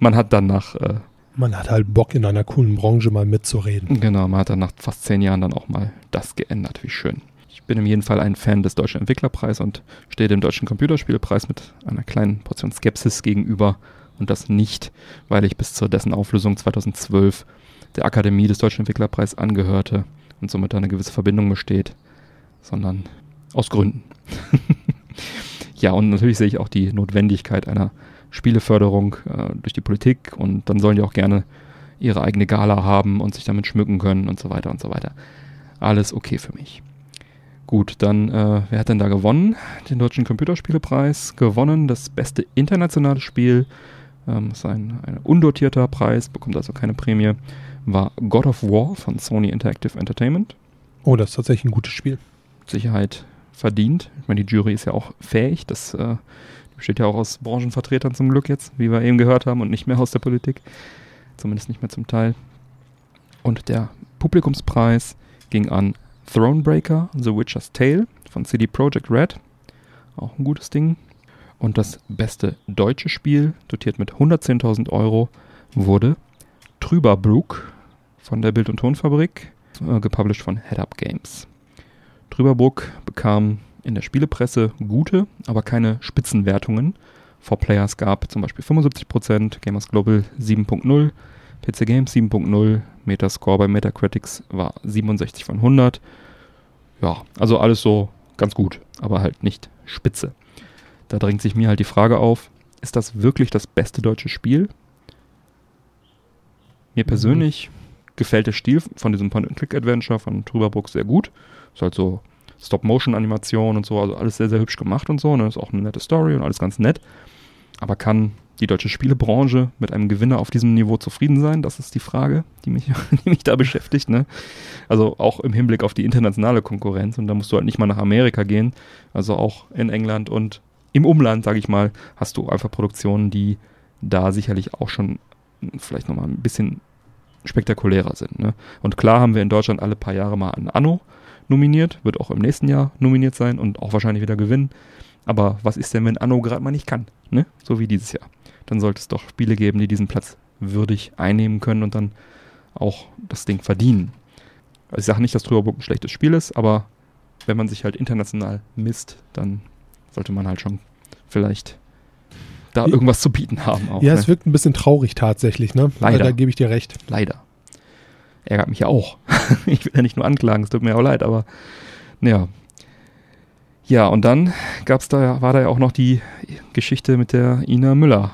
man hat dann nach. Äh, man hat halt Bock, in einer coolen Branche mal mitzureden. Genau, man hat dann nach fast zehn Jahren dann auch mal das geändert. Wie schön. Ich bin in jedem Fall ein Fan des Deutschen Entwicklerpreis und stehe dem Deutschen Computerspielpreis mit einer kleinen Portion Skepsis gegenüber. Und das nicht, weil ich bis zur dessen Auflösung 2012 der Akademie des Deutschen Entwicklerpreis angehörte und somit eine gewisse Verbindung besteht, sondern aus Gründen. (laughs) ja, und natürlich sehe ich auch die Notwendigkeit einer Spieleförderung äh, durch die Politik und dann sollen die auch gerne ihre eigene Gala haben und sich damit schmücken können und so weiter und so weiter. Alles okay für mich. Gut, dann, äh, wer hat denn da gewonnen? Den Deutschen Computerspielepreis gewonnen, das beste internationale Spiel. Ähm, ist ein, ein undotierter Preis, bekommt also keine Prämie. War God of War von Sony Interactive Entertainment. Oh, das ist tatsächlich ein gutes Spiel. Sicherheit verdient. Ich meine, die Jury ist ja auch fähig, das, äh, Besteht ja auch aus Branchenvertretern zum Glück jetzt, wie wir eben gehört haben, und nicht mehr aus der Politik. Zumindest nicht mehr zum Teil. Und der Publikumspreis ging an Thronebreaker, The Witcher's Tale von CD Projekt Red. Auch ein gutes Ding. Und das beste deutsche Spiel, dotiert mit 110.000 Euro, wurde Trüberbrook von der Bild- und Tonfabrik, äh, gepublished von Head Up Games. Trüberbrook bekam in der Spielepresse gute, aber keine Spitzenwertungen. For Players gab zum Beispiel 75%, Gamers Global 7.0, PC Games 7.0, Metascore bei Metacritics war 67 von 100. Ja, also alles so ganz gut, aber halt nicht spitze. Da drängt sich mir halt die Frage auf, ist das wirklich das beste deutsche Spiel? Mir Mhm. persönlich gefällt der Stil von diesem Point-and-Click-Adventure von Trüberbrook sehr gut. Ist halt so Stop-Motion-Animation und so, also alles sehr, sehr hübsch gemacht und so. Ne? Ist auch eine nette Story und alles ganz nett. Aber kann die deutsche Spielebranche mit einem Gewinner auf diesem Niveau zufrieden sein? Das ist die Frage, die mich, (laughs) die mich da beschäftigt. Ne? Also auch im Hinblick auf die internationale Konkurrenz. Und da musst du halt nicht mal nach Amerika gehen. Also auch in England und im Umland, sage ich mal, hast du einfach Produktionen, die da sicherlich auch schon vielleicht nochmal ein bisschen spektakulärer sind. Ne? Und klar haben wir in Deutschland alle paar Jahre mal ein Anno nominiert, wird auch im nächsten Jahr nominiert sein und auch wahrscheinlich wieder gewinnen. Aber was ist denn, wenn Anno gerade mal nicht kann? Ne? So wie dieses Jahr. Dann sollte es doch Spiele geben, die diesen Platz würdig einnehmen können und dann auch das Ding verdienen. Also ich sage nicht, dass Trüberburg ein schlechtes Spiel ist, aber wenn man sich halt international misst, dann sollte man halt schon vielleicht da irgendwas zu bieten haben. Auch, ja, ne? es wirkt ein bisschen traurig tatsächlich, ne? Leider. Da gebe ich dir recht. Leider. Ärgert mich ja auch. (laughs) ich will ja nicht nur anklagen, es tut mir auch leid, aber ja. Ja, und dann gab's da, war da ja auch noch die Geschichte mit der Ina Müller.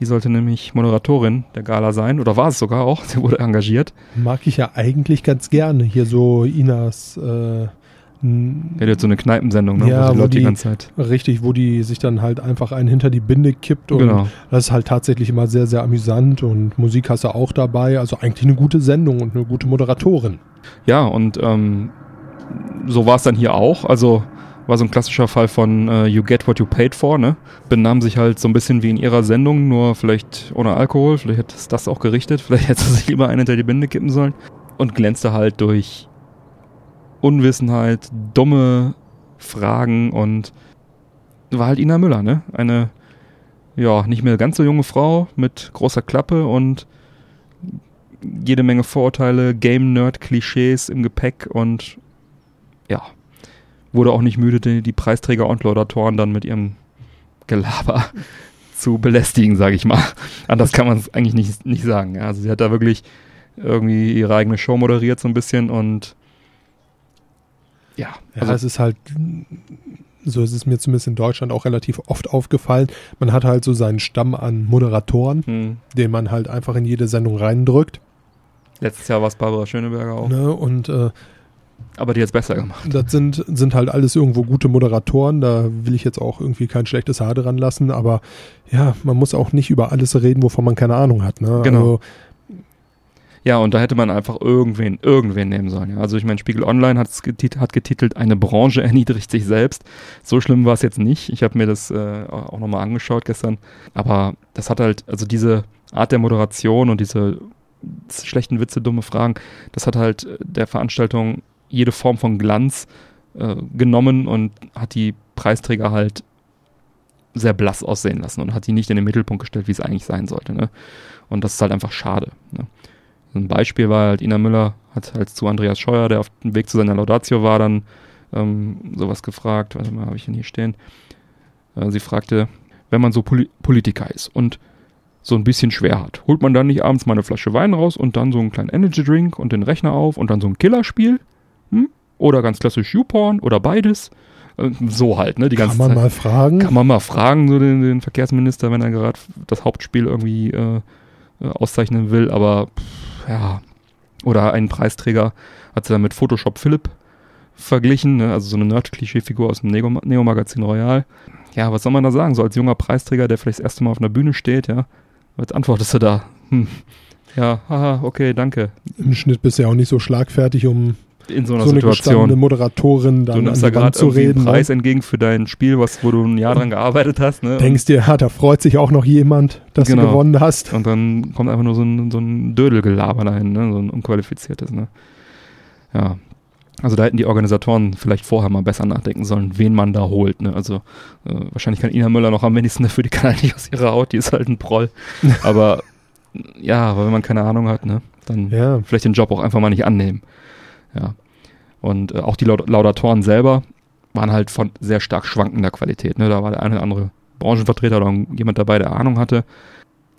Die sollte nämlich Moderatorin der Gala sein, oder war es sogar auch, (laughs) sie wurde engagiert. Mag ich ja eigentlich ganz gerne. Hier so Inas, äh, Der hat jetzt so eine Kneipensendung, ne? Ja, wo die wo die die- ganze Zeit. richtig, wo die sich dann halt einfach einen hinter die Binde kippt und Genau. das ist halt tatsächlich immer sehr, sehr amüsant und Musik hast du auch dabei. Also eigentlich eine gute Sendung und eine gute Moderatorin. Ja, und ähm, so war es dann hier auch. Also war so ein klassischer Fall von äh, You Get What You Paid For, ne? Benahm sich halt so ein bisschen wie in ihrer Sendung, nur vielleicht ohne Alkohol. Vielleicht hätte es das auch gerichtet. (laughs) Vielleicht hätte sie sich lieber einen hinter die Binde kippen sollen. Und glänzte halt durch Unwissenheit, dumme Fragen und war halt Ina Müller, ne? Eine, ja, nicht mehr ganz so junge Frau mit großer Klappe und jede Menge Vorurteile, Game-Nerd-Klischees im Gepäck und ja, wurde auch nicht müde, die, Preisträger und Laudatoren dann mit ihrem Gelaber (laughs) zu belästigen, sage ich mal. Anders kann man es eigentlich nicht, nicht sagen. Also sie hat da wirklich irgendwie ihre eigene Show moderiert so ein bisschen und ja, Ja, also es ist halt, so ist es mir zumindest in Deutschland auch relativ oft aufgefallen. Man hat halt so seinen Stamm an Moderatoren, hm, den man halt einfach in jede Sendung reindrückt. letztes Jahr war es Barbara Schöneberger auch, Ne? Und äh, aber die hat es besser gemacht. das sind, sind halt alles irgendwo gute Moderatoren. Da will ich jetzt auch irgendwie kein schlechtes Haar dran lassen. Aber ja, man muss auch nicht über alles reden, wovon man keine Ahnung hat. Ne? Genau. Also, Ja, und da hätte man einfach irgendwen, irgendwen nehmen sollen. Ja. Also ich meine, Spiegel Online getit hat getitelt, eine Branche (laughs) erniedrigt sich selbst. So schlimm war es jetzt nicht. Ich habe mir das äh, auch nochmal angeschaut gestern. Aber das hat halt, also diese Art der Moderation und diese schlechten Witze, dumme Fragen, das hat halt äh, der Veranstaltung jede Form von Glanz äh, genommen und hat die Preisträger halt sehr blass aussehen lassen und hat die nicht in den Mittelpunkt gestellt, wie es eigentlich sein sollte. Ne? Und das ist halt einfach schade. Ne? Ein Beispiel war halt, Ina Müller hat halt zu Andreas Scheuer, der auf dem Weg zu seiner Laudatio war, dann ähm, sowas gefragt. Warte mal, habe ich ihn hier stehen? Äh, sie fragte, wenn man so Poli Politiker ist und so ein bisschen schwer hat, holt man dann nicht abends mal eine Flasche Wein raus und dann so einen kleinen Energy Drink und den Rechner auf und dann so ein Killerspiel? Hm? Oder ganz klassisch YouPorn oder beides? Äh, so halt, ne? Die ganze kann man Zeit. mal fragen. Kann man mal fragen, so den, den Verkehrsminister, wenn er gerade das Hauptspiel irgendwie äh, äh, auszeichnen will, aber pff, ja. Oder einen Preisträger hat sie dann mit Photoshop Philipp verglichen, ne? also so eine Nerd-Klischee-Figur aus dem Neo- Neo-Magazin Royal. Ja, was soll man da sagen? So als junger Preisträger, der vielleicht das erste Mal auf einer Bühne steht, ja. Was antwortest du da? Hm. Ja, haha, okay, danke. Im Schnitt bist du ja auch nicht so schlagfertig, um in so einer so eine Situation. Moderatorin dann Du nimmst da gerade einen reden. Ne? Preis entgegen für dein Spiel, was, wo du ein Jahr dran gearbeitet hast. Ne? Denkst dir, ja, da freut sich auch noch jemand, dass Genau. du gewonnen hast. Und dann kommt einfach nur so ein, so ein Dödelgelaber dahin, ne? so ein unqualifiziertes. Ne? Ja. Also da hätten die Organisatoren vielleicht vorher mal besser nachdenken sollen, wen man da holt. Ne? Also äh, wahrscheinlich kann Ina Müller noch am wenigsten dafür, die kann (laughs) nicht aus ihrer Haut, die ist halt ein Proll. (laughs) aber ja, aber wenn man keine Ahnung hat, ne, dann Ja, vielleicht den Job auch einfach mal nicht annehmen. Ja. Und äh, auch die Laud Laudatoren selber waren halt von sehr stark schwankender Qualität. Ne? Da war der eine oder andere Branchenvertreter oder jemand dabei, der Ahnung hatte.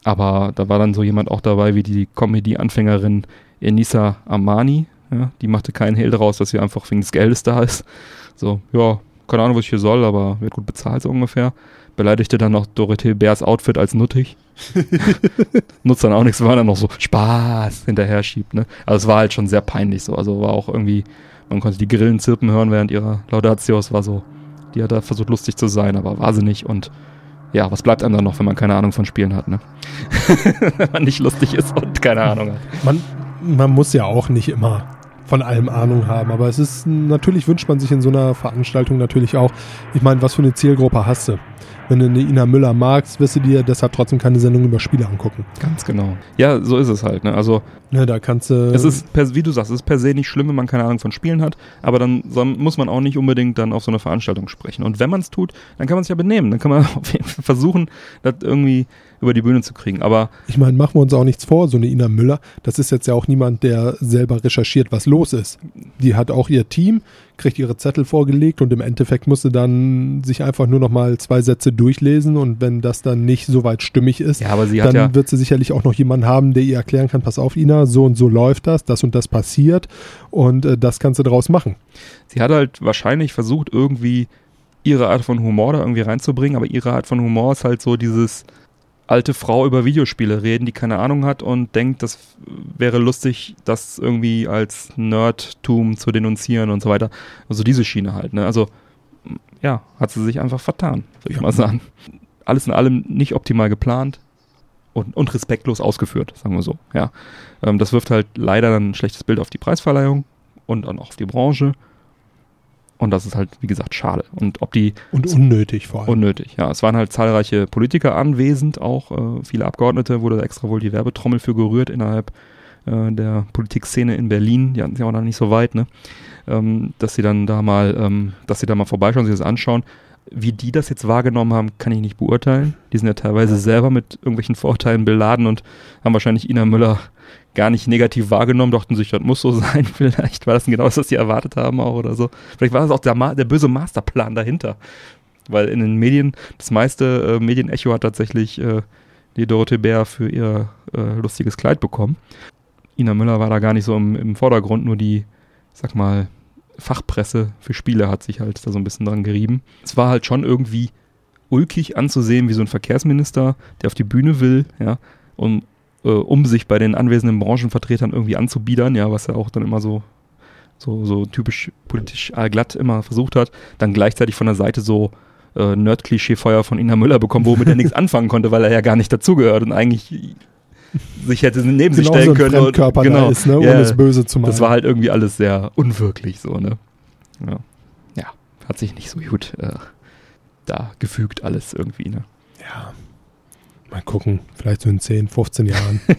Aber da war dann so jemand auch dabei wie die Comedy-Anfängerin Enisa Amani. Ja? Die machte keinen Hehl daraus, dass sie einfach wegen des Geldes da ist. So, ja, keine Ahnung, was ich hier soll, aber wird gut bezahlt so ungefähr. Beleidigte dann noch Dorothee Bärs Outfit als nuttig. (laughs) Nutzt dann auch nichts, man dann noch so Spaß hinterher schiebt. Ne? Also es war halt schon sehr peinlich so. Also war auch irgendwie, man konnte die Grillen zirpen hören während ihrer Laudatio. Es war so, die hat da versucht lustig zu sein, aber war sie nicht. Und ja, was bleibt einem dann noch, wenn man keine Ahnung von Spielen hat, ne? (laughs) wenn man nicht lustig ist und keine Ahnung hat. man, man muss ja auch nicht immer von allem Ahnung haben, aber es ist, natürlich wünscht man sich in so einer Veranstaltung natürlich auch, ich meine, was für eine Zielgruppe hast du? Wenn du eine Ina Müller magst, wirst du dir deshalb trotzdem keine Sendung über Spiele angucken. Ganz genau. Ja, so ist es halt. Ne? Also Ne, da kannst du. es ist, per, wie du sagst, es ist per se nicht schlimm, wenn man keine Ahnung von Spielen hat, aber dann soll, muss man auch nicht unbedingt dann auf so eine Veranstaltung sprechen. Und wenn man es tut, dann kann man sich ja benehmen. Dann kann man (laughs) auf jeden Fall versuchen, das irgendwie über die Bühne zu kriegen. Aber Ich meine, machen wir uns auch nichts vor, so eine Ina Müller, das ist jetzt ja auch niemand, der selber recherchiert, was los ist. Die hat auch ihr Team, kriegt ihre Zettel vorgelegt und im Endeffekt musste dann sich einfach nur noch mal zwei Sätze durchlesen und wenn das dann nicht so weit stimmig ist, ja, dann ja, wird sie sicherlich auch noch jemanden haben, der ihr erklären kann, pass auf Ina, so und so läuft das, das und das passiert und äh, das kannst du daraus machen. sie hat halt wahrscheinlich versucht, irgendwie ihre Art von Humor da irgendwie reinzubringen, aber ihre Art von Humor ist halt so dieses alte Frau über Videospiele reden, die keine Ahnung hat und denkt, das wäre lustig, das irgendwie als Nerdtum zu denunzieren und so weiter. Also diese Schiene halt, ne? Also ja, hat sie sich einfach vertan, würde ich Ja. mal sagen. Alles in allem nicht optimal geplant und, und respektlos ausgeführt, sagen wir so. Ja, ähm, das wirft halt leider dann ein schlechtes Bild auf die Preisverleihung und dann auch auf die Branche. Und das ist halt, wie gesagt, schade. Und ob die Und unnötig vor allem. unnötig, ja. Es waren halt zahlreiche Politiker anwesend, auch äh, viele Abgeordnete, wurde da extra wohl die Werbetrommel für gerührt innerhalb äh, der Politikszene in Berlin. Die hatten sie auch noch nicht so weit, ne? Ähm, dass sie dann da mal, ähm, dass sie da mal vorbeischauen, sich das anschauen. Wie die das jetzt wahrgenommen haben, kann ich nicht beurteilen. Die sind ja teilweise selber mit irgendwelchen Vorurteilen beladen und haben wahrscheinlich Ina Müller gar nicht negativ wahrgenommen, dachten sich, das muss so (laughs) sein, vielleicht war das genau das, was sie erwartet haben auch oder so. Vielleicht war das auch der, der böse Masterplan dahinter. Weil in den Medien, das meiste äh, Medienecho hat tatsächlich äh, die Dorothee Bär für ihr äh, lustiges Kleid bekommen. Ina Müller war da gar nicht so im, im Vordergrund, nur die, sag mal, Fachpresse für Spiele hat sich halt da so ein bisschen dran gerieben. Es war halt schon irgendwie ulkig anzusehen, wie so ein Verkehrsminister, der auf die Bühne will, ja, um, äh, um sich bei den anwesenden Branchenvertretern irgendwie anzubiedern, ja, was er auch dann immer so, so, so typisch politisch allglatt immer versucht hat, dann gleichzeitig von der Seite so äh, Nerd-Klischee-Feuer von Ina Müller bekommen, womit er nichts (laughs) anfangen konnte, weil er ja gar nicht dazugehört und eigentlich sich hätte neben sich Genau stellen so können. und- genau, ist, ne? Ja, ohne es böse zu machen. das war halt irgendwie alles sehr unwirklich so, ne? Ja, ja hat sich nicht so gut äh, da gefügt alles irgendwie, ne? ja. Mal gucken, vielleicht so in 10, 15 Jahren. (laughs)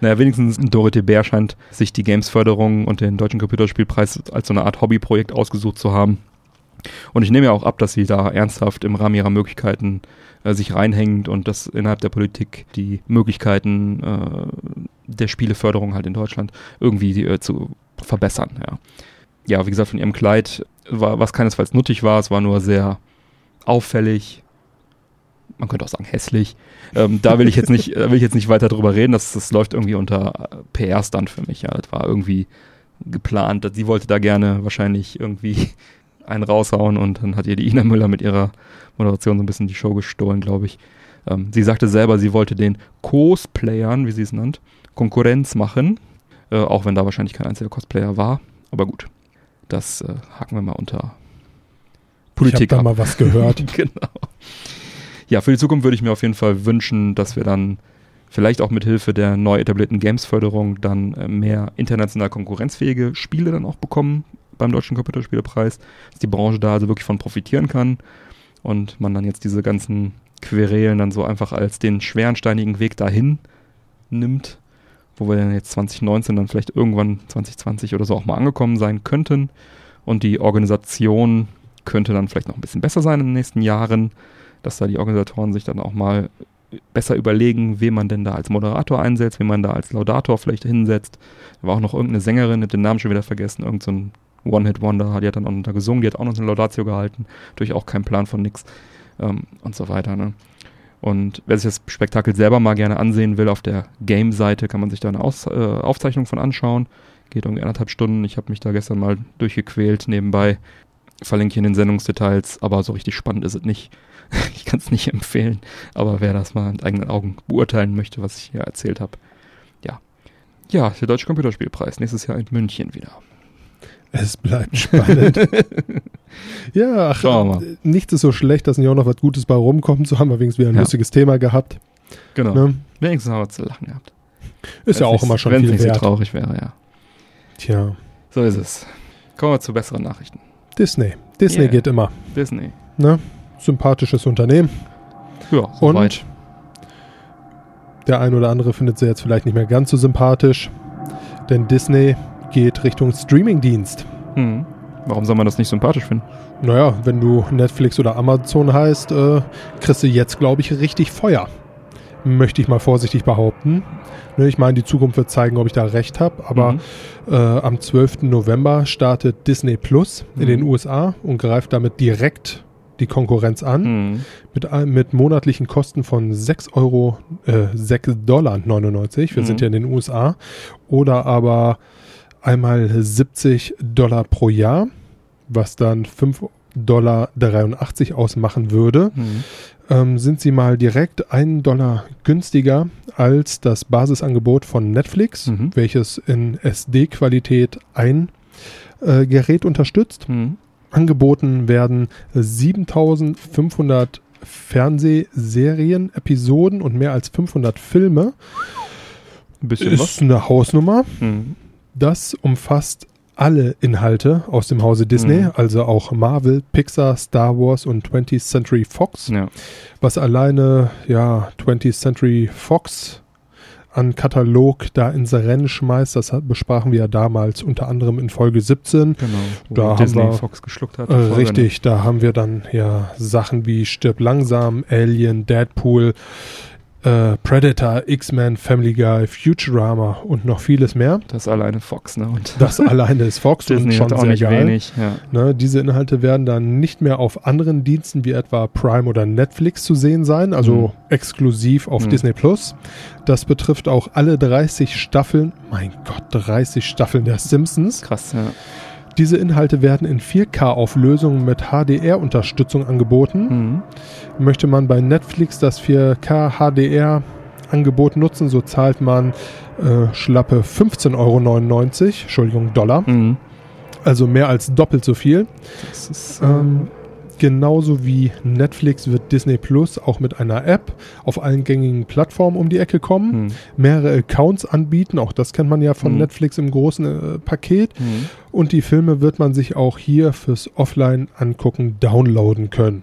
Naja, wenigstens Dorothee Bär scheint sich die Games-Förderung und den Deutschen Computerspielpreis als so eine Art Hobbyprojekt ausgesucht zu haben. Und ich nehme ja auch ab, dass sie da ernsthaft im Rahmen ihrer Möglichkeiten äh, sich reinhängt und dass innerhalb der Politik die Möglichkeiten äh, der Spieleförderung halt in Deutschland irgendwie äh, zu verbessern. Ja. ja, wie gesagt, von ihrem Kleid war, was keinesfalls nuttig war, es war nur sehr auffällig. Man könnte auch sagen hässlich. Ähm, da will ich jetzt nicht, (laughs) will ich jetzt nicht weiter drüber reden. Das, das läuft irgendwie unter PR-Stand für mich. Ja, das war irgendwie geplant. Sie wollte da gerne wahrscheinlich irgendwie (laughs) einen raushauen und dann hat ihr die Ina Müller mit ihrer Moderation so ein bisschen die Show gestohlen, glaube ich. Ähm, sie sagte selber, sie wollte den Cosplayern, wie sie es nannt, Konkurrenz machen, äh, auch wenn da wahrscheinlich kein einziger Cosplayer war. Aber gut, das äh, haken wir mal unter ich habe Politik da ab. mal was gehört. (laughs) genau. Ja, für die Zukunft würde ich mir auf jeden Fall wünschen, dass wir dann vielleicht auch mit Hilfe der neu etablierten Games-Förderung dann äh, mehr international konkurrenzfähige Spiele dann auch bekommen beim Deutschen Computerspielepreis, dass die Branche da also wirklich von profitieren kann und man dann jetzt diese ganzen Querelen dann so einfach als den schweren, steinigen Weg dahin nimmt, wo wir dann jetzt 2019 dann vielleicht irgendwann 2020 oder so auch mal angekommen sein könnten. Und die Organisation könnte dann vielleicht noch ein bisschen besser sein in den nächsten Jahren, dass da die Organisatoren sich dann auch mal besser überlegen, wen man denn da als Moderator einsetzt, wen man da als Laudator vielleicht hinsetzt. Da war auch noch irgendeine Sängerin, hab den Namen schon wieder vergessen, irgend so One-Hit-Wonder, die hat dann auch noch da gesungen, die hat auch noch eine Laudatio gehalten, durch auch keinen Plan von nix ähm, und so weiter. Ne? Und wer sich das Spektakel selber mal gerne ansehen will, auf der Game-Seite kann man sich da eine Aus äh, Aufzeichnung von anschauen. Geht irgendwie anderthalb Stunden. Ich habe mich da gestern mal durchgequält nebenbei. Verlinke ich in den Sendungsdetails, aber so richtig spannend ist es nicht. (laughs) ich kann es nicht empfehlen, aber wer das mal mit eigenen Augen beurteilen möchte, was ich hier erzählt habe, ja. Ja, der Deutsche Computerspielpreis nächstes Jahr in München wieder. Es bleibt spannend. (laughs) ja, ach, nichts ist so schlecht, dass nicht auch noch was Gutes bei rumkommt. So haben wir wenigstens wieder ein Ja. lustiges Thema gehabt. Genau. Ne? Wenigstens haben wir zu lachen gehabt. Ist ja auch immer schon viel nicht wert. so traurig wäre, ja. Tja, So ist es. Kommen wir zu besseren Nachrichten. Disney. Disney Yeah. geht immer. Disney. Ne? Sympathisches Unternehmen. Ja, Und soweit. der ein oder andere findet sie jetzt vielleicht nicht mehr ganz so sympathisch. Denn Disney geht Richtung Streamingdienst. Hm. Warum soll man das nicht sympathisch finden? Naja, wenn du Netflix oder Amazon heißt, äh, kriegst du jetzt, glaube ich, richtig Feuer. Möchte ich mal vorsichtig behaupten. Ne, ich meine, die Zukunft wird zeigen, ob ich da recht habe. Aber Mhm. äh, am 12. November startet Disney Plus in Mhm. den USA und greift damit direkt die Konkurrenz an. Hm. Mit, ein- mit monatlichen Kosten von 6 Euro, äh, 6 Dollar 99. Wir Mhm. sind ja in den USA. Oder aber einmal 70 Dollar pro Jahr, was dann 5 Dollar 83 ausmachen würde. Hm. Ähm, sind sie mal direkt einen Dollar günstiger als das Basisangebot von Netflix, Mhm. welches in SD-Qualität ein äh, Gerät unterstützt. Hm. Angeboten werden 7500 Fernsehserien, Episoden und mehr als 500 Filme. Ein bisschen Ist was. eine Hausnummer. Hm. Das umfasst alle Inhalte aus dem Hause Disney, Mhm. also auch Marvel, Pixar, Star Wars und 20th Century Fox. Ja. Was alleine, ja, 20th Century Fox an Katalog da ins Rennen schmeißt, das hat- besprachen wir ja damals unter anderem in Folge 17. Genau. Wo Da haben Disney wir- Fox geschluckt hat. Äh, richtig, da haben wir dann ja Sachen wie Stirb langsam, Alien, Deadpool, äh, Predator, X-Men, Family Guy, Futurama und noch vieles mehr. Das alleine Fox, ne? Und Das (laughs) alleine ist Fox und schon hat auch sehr nicht geil. wenig. Ja. Ne, diese Inhalte werden dann nicht mehr auf anderen Diensten wie etwa Prime oder Netflix zu sehen sein, also Mhm. exklusiv auf Mhm. Disney Plus. Das betrifft auch alle 30 Staffeln, mein Gott, 30 Staffeln der Simpsons. Krass, ja. Diese Inhalte werden in 4K-Auflösungen mit HDR-Unterstützung angeboten. Mhm. Möchte man bei Netflix das 4K HDR-Angebot nutzen, so zahlt man äh, schlappe 15,99 Euro, Entschuldigung, Dollar, Mhm. also mehr als doppelt so viel. Das ist, Ähm, genauso wie Netflix wird Disney Plus auch mit einer App auf allen gängigen Plattformen um die Ecke kommen, hm. mehrere Accounts anbieten, auch das kennt man ja von Mhm. Netflix im großen äh, Paket. Hm. Und die Filme wird man sich auch hier fürs Offline-Angucken downloaden können.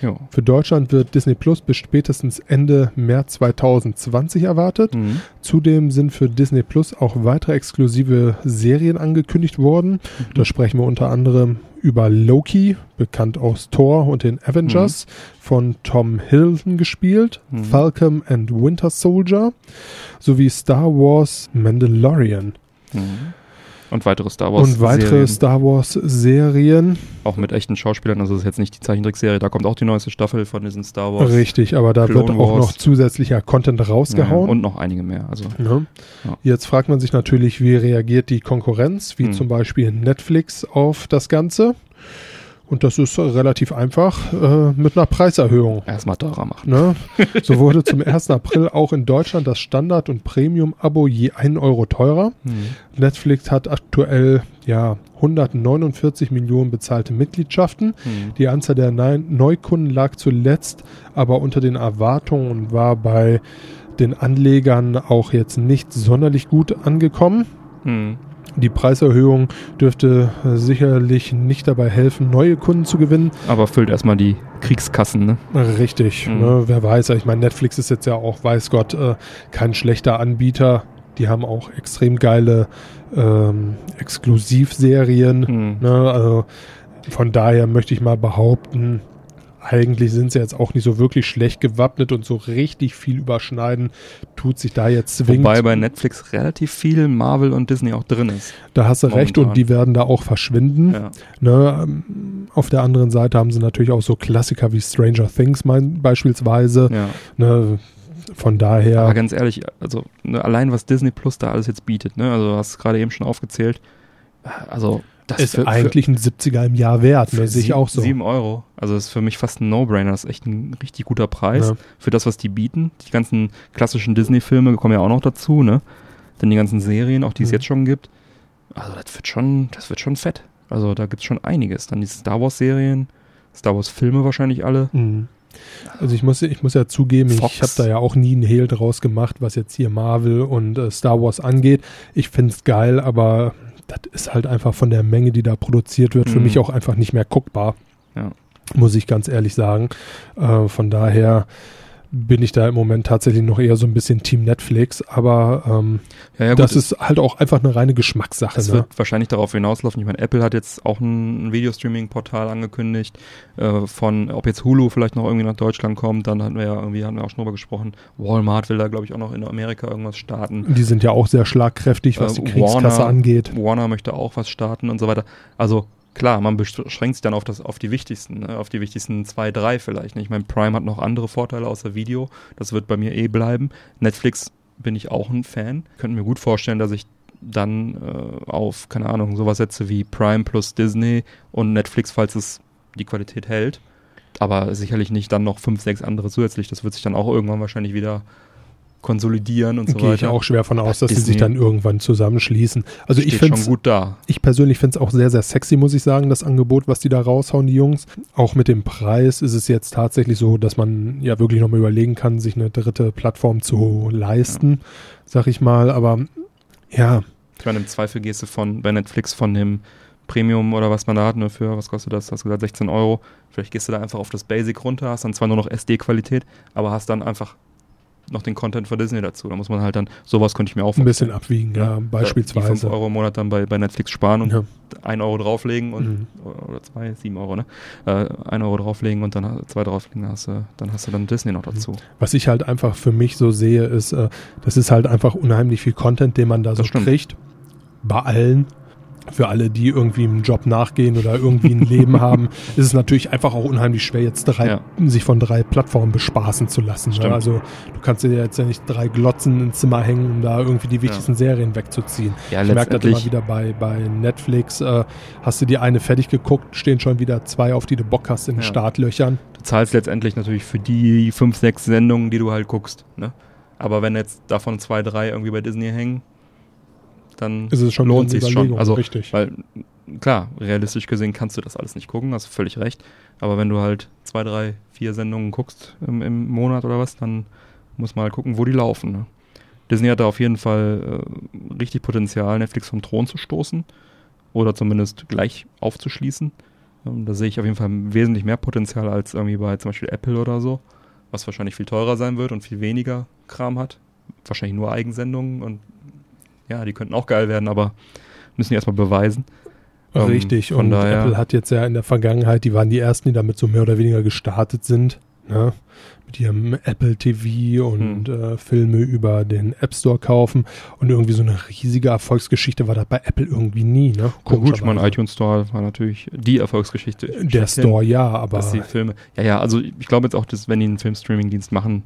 Jo. Für Deutschland wird Disney Plus bis spätestens Ende März 2020 erwartet. Mhm. Zudem sind für Disney Plus auch weitere exklusive Serien angekündigt worden. Da sprechen wir unter anderem über Loki, bekannt aus Thor und den Avengers, von Tom Hiddleston gespielt, Mhm. Falcon and Winter Soldier, sowie Star Wars Mandalorian. Mhm. Und weitere Star Wars. und weitere Serien, Star Wars Serien. auch mit echten Schauspielern. Also das ist jetzt nicht die Zeichentrickserie. Da kommt auch die neueste Staffel von diesen Star Wars. Richtig, aber da Clone wird auch Wars. noch zusätzlicher Content rausgehauen. Ja, und noch einige mehr. Also Ne? Ja. Jetzt fragt man sich natürlich, wie reagiert die Konkurrenz, wie Hm. zum Beispiel Netflix auf das Ganze. Und das ist relativ einfach äh, mit einer Preiserhöhung. erstmal teurer machen. Ne? (laughs) So wurde zum 1. April auch in Deutschland das Standard- und Premium-Abo je 1 Euro teurer. Mhm. Netflix hat aktuell ja 149 Millionen bezahlte Mitgliedschaften. Mhm. Die Anzahl der Neu- Neukunden lag zuletzt aber unter den Erwartungen und war bei den Anlegern auch jetzt nicht sonderlich gut angekommen. Hm. Die Preiserhöhung dürfte äh, sicherlich nicht dabei helfen, neue Kunden zu gewinnen. Aber füllt erstmal die Kriegskassen, ne? Richtig, Mhm. ne, wer weiß. Ich meine, Netflix ist jetzt ja auch, weiß Gott, äh, kein schlechter Anbieter. Die haben auch extrem geile ähm, Exklusivserien. Hm. Ne, also von daher möchte ich mal behaupten, eigentlich sind sie jetzt auch nicht so wirklich schlecht gewappnet und so richtig viel überschneiden tut sich da jetzt zwingend. Wobei bei Netflix relativ viel Marvel und Disney auch drin ist. da hast du recht momentan. und die werden da auch verschwinden. Ja. Ne, ähm, auf der anderen Seite haben sie natürlich auch so Klassiker wie Stranger Things mein, beispielsweise. ja. Ne, von daher. Aber ganz ehrlich, also ne, allein was Disney Plus da alles jetzt bietet, ne? Also du hast gerade eben schon aufgezählt. Also das ist für- für- eigentlich ein 70er im Jahr wert, ne? für sehe ich auch so. Sieben Euro. Also das ist für mich fast ein No-Brainer. Das ist echt ein richtig guter Preis Ja. für das, was die bieten. Die ganzen klassischen Disney-Filme kommen ja auch noch dazu, ne? Dann die ganzen Serien, auch die es Mhm. jetzt schon gibt. Also das wird schon, das wird schon fett. Also da gibt es schon einiges. Dann die Star Wars-Serien, Star Wars-Filme wahrscheinlich alle. Mhm. Also ich muss, ich muss ja zugeben, Fox. ich habe da ja auch nie einen Hehl draus gemacht, was jetzt hier Marvel und äh, Star Wars angeht. Ich finde es geil, aber das ist halt einfach von der Menge, die da produziert wird, für Mhm. mich auch einfach nicht mehr guckbar. Ja. Muss ich ganz ehrlich sagen. Äh, von daher bin ich da im Moment tatsächlich noch eher so ein bisschen Team Netflix, aber ähm, Ja, ja, das ist halt auch einfach eine reine Geschmackssache. Es Ne? wird wahrscheinlich darauf hinauslaufen. Ich meine, Apple hat jetzt auch ein, ein Videostreaming-Portal angekündigt, äh, von, ob jetzt Hulu vielleicht noch irgendwie nach Deutschland kommt, dann hatten wir ja irgendwie, hatten wir auch schon drüber gesprochen. Walmart will da, glaube ich, auch noch in Amerika irgendwas starten. Die sind ja auch sehr schlagkräftig, was Äh, die Kriegskasse Warner- angeht. Warner möchte auch was starten und so weiter. Also klar, man beschränkt sich dann auf das, auf die wichtigsten, ne? auf die wichtigsten zwei, drei vielleicht. Ne? Ich meine, Prime hat noch andere Vorteile außer Video. Das wird bei mir eh bleiben. Netflix bin ich auch ein Fan. Könnte mir gut vorstellen, dass ich dann äh, auf, keine Ahnung, sowas setze wie Prime plus Disney und Netflix, falls es die Qualität hält. Aber sicherlich nicht dann noch fünf, sechs andere zusätzlich. Das wird sich dann auch irgendwann wahrscheinlich wieder konsolidieren und so Gehe ich weiter. auch schwer von aus, dass sie Disney sich dann irgendwann zusammenschließen. Also ich Steht finde schon gut da. ich persönlich finde es auch sehr, sehr sexy, muss ich sagen, das Angebot, was die da raushauen, die Jungs. Auch mit dem Preis ist es jetzt tatsächlich so, dass man ja wirklich nochmal überlegen kann, sich eine dritte Plattform zu leisten, sag ich mal. Aber ja, Ich meine, im Zweifel gehst du von bei Netflix von dem Premium oder was man da hat, ne, für, was kostet das? Hast du gesagt, 16 Euro. Vielleicht gehst du da einfach auf das Basic runter, hast dann zwar nur noch SD-Qualität, aber hast dann einfach noch den Content von Disney dazu. Da muss man halt dann, sowas könnte ich mir auch ein bisschen abwiegen, ja, Die 5 beispielsweise. Euro im Monat dann bei, bei Netflix sparen und Ja. 1 Euro drauflegen und Mhm. oder zwei, 7 Euro, ne? Äh, 1 Euro drauflegen und dann zwei drauflegen, dann hast du, dann hast du dann Disney noch dazu. Was ich halt einfach für mich so sehe, ist, äh, das ist halt einfach unheimlich viel Content, den man da so Das stimmt. kriegt. Bei allen. Für alle, die irgendwie einem Job nachgehen oder irgendwie ein Leben (laughs) haben, ist es natürlich einfach auch unheimlich schwer, jetzt drei, Ja. sich von drei Plattformen bespaßen zu lassen. Ne? Also du kannst dir jetzt ja nicht drei Glotzen ins Zimmer hängen, um da irgendwie die wichtigsten Serien wegzuziehen. Ja, ich merke das immer wieder bei, bei Netflix. Äh, hast du die eine fertig geguckt, stehen schon wieder zwei, auf die du Bock hast in den Ja. Startlöchern. du zahlst letztendlich natürlich für die fünf, sechs Sendungen, die du halt guckst. Ne? Aber wenn jetzt davon zwei, drei irgendwie bei Disney hängen, dann Ist es schon lohnt sich schon. Also, richtig. weil klar, realistisch gesehen kannst du das alles nicht gucken, hast du völlig recht. Aber wenn du halt zwei, drei, vier Sendungen guckst im, im Monat oder was, dann muss man halt gucken, wo die laufen. Ne? Disney hat da auf jeden Fall äh, richtig Potenzial, Netflix vom Thron zu stoßen oder zumindest gleich aufzuschließen. Ähm, da sehe ich auf jeden Fall wesentlich mehr Potenzial als irgendwie bei zum Beispiel Apple oder so, was wahrscheinlich viel teurer sein wird und viel weniger Kram hat. Wahrscheinlich nur Eigensendungen und ja, die könnten auch geil werden, aber müssen die erstmal beweisen. Ähm, Richtig, und daher- Apple hat jetzt ja in der Vergangenheit, die waren die ersten, die damit so mehr oder weniger gestartet sind, ne? mit ihrem Apple TV und Hm. äh, Filme über den App Store kaufen und irgendwie so eine riesige Erfolgsgeschichte war das bei Apple irgendwie nie. Ne? Ja, gut, ich meine, iTunes Store war natürlich die Erfolgsgeschichte. Der Store ja, aber Dass die Filme. Ja, ja, also ich glaube jetzt auch, dass wenn die einen Filmstreaming-Dienst machen,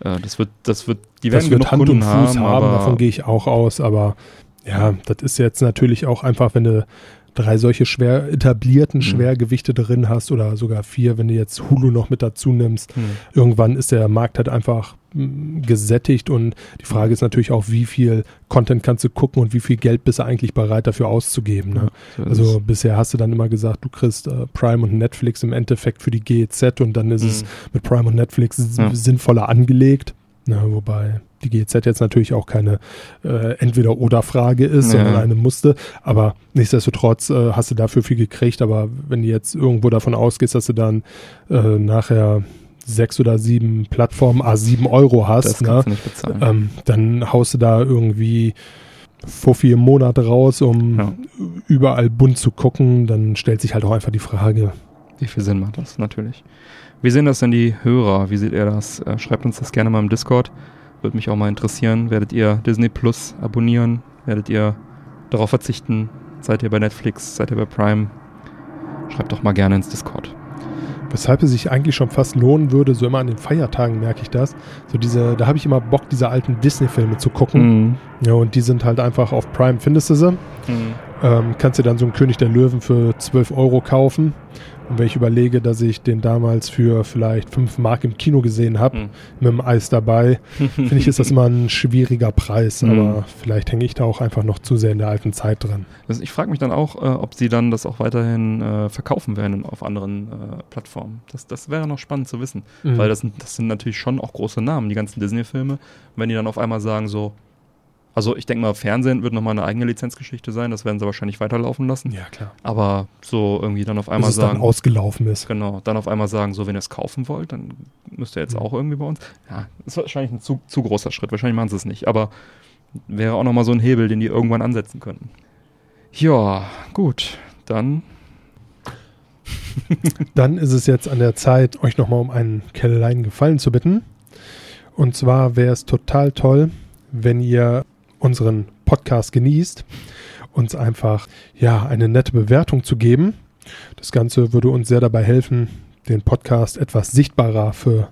äh, das wird, das wird, die das werden wird genug Hand Kunden und Fuß haben, aber davon gehe ich auch aus, aber ja, das ist jetzt natürlich auch einfach, wenn du drei solche schwer etablierten Mhm. Schwergewichte drin hast oder sogar vier, wenn du jetzt Hulu noch mit dazu nimmst, Hm. irgendwann ist der Markt halt einfach mm, gesättigt und die Frage ist natürlich auch, wie viel Content kannst du gucken und wie viel Geld bist du eigentlich bereit dafür auszugeben. Ne? So ist Also es. bisher hast du dann immer gesagt, du kriegst äh, Prime und Netflix im Endeffekt für die GEZ und dann ist es Mhm. mit Prime und Netflix Ja. sinnvoller angelegt. Na, wobei die GZ jetzt natürlich auch keine äh, Entweder-Oder-Frage ist, Ja. sondern eine musste. Aber nichtsdestotrotz äh, hast du dafür viel gekriegt. Aber wenn du jetzt irgendwo davon ausgehst, dass du dann äh, nachher sechs oder sieben Plattformen A 7 Euro hast, ne, ähm, dann haust du da irgendwie Fuffi im Monat raus, um Ja. überall bunt zu gucken. Dann stellt sich halt auch einfach die Frage, Wie viel Sinn macht das natürlich? Wie sehen das denn die Hörer? Wie seht ihr das? Äh, schreibt uns das gerne mal im Discord. Würde mich auch mal interessieren. Werdet ihr Disney Plus abonnieren? Werdet ihr darauf verzichten? Seid ihr bei Netflix? Seid ihr bei Prime? Schreibt doch mal gerne ins Discord. Weshalb es sich eigentlich schon fast lohnen würde, so immer an den Feiertagen merke ich das. So diese, da habe ich immer Bock, diese alten Disney-Filme zu gucken. Mhm. Ja, und die sind halt einfach auf Prime, findest du sie. Ähm, kannst dir dann so einen König der Löwen für 12 Euro kaufen. Und wenn ich überlege, dass ich den damals für vielleicht 5 Mark im Kino gesehen habe, Mhm. mit dem Eis dabei, (laughs) finde ich, ist das immer ein schwieriger Preis. Mhm. Aber vielleicht hänge ich da auch einfach noch zu sehr in der alten Zeit drin. Das, ich frage mich dann auch, äh, ob sie dann das auch weiterhin äh, verkaufen werden auf anderen äh, Plattformen. Das, das wäre noch spannend zu wissen. Mhm. Weil das, das sind natürlich schon auch große Namen, die ganzen Disney-Filme. Wenn die dann auf einmal sagen so, also ich denke mal, Fernsehen wird nochmal eine eigene Lizenzgeschichte sein, das werden sie wahrscheinlich weiterlaufen lassen. Ja, klar. Aber so irgendwie dann auf einmal Bis es dann sagen, ausgelaufen ist. genau, dann auf einmal sagen, so wenn ihr es kaufen wollt, dann müsst ihr jetzt Mhm. auch irgendwie bei uns. Ja, das ist wahrscheinlich ein zu, zu großer Schritt, wahrscheinlich machen sie es nicht, aber wäre auch nochmal so ein Hebel, den die irgendwann ansetzen könnten. Ja, gut, dann (laughs) Dann ist es jetzt an der Zeit, euch nochmal um einen kleinen Gefallen zu bitten. Und zwar wäre es total toll, wenn ihr unseren Podcast genießt, uns einfach ja eine nette Bewertung zu geben. Das Ganze würde uns sehr dabei helfen, den Podcast etwas sichtbarer für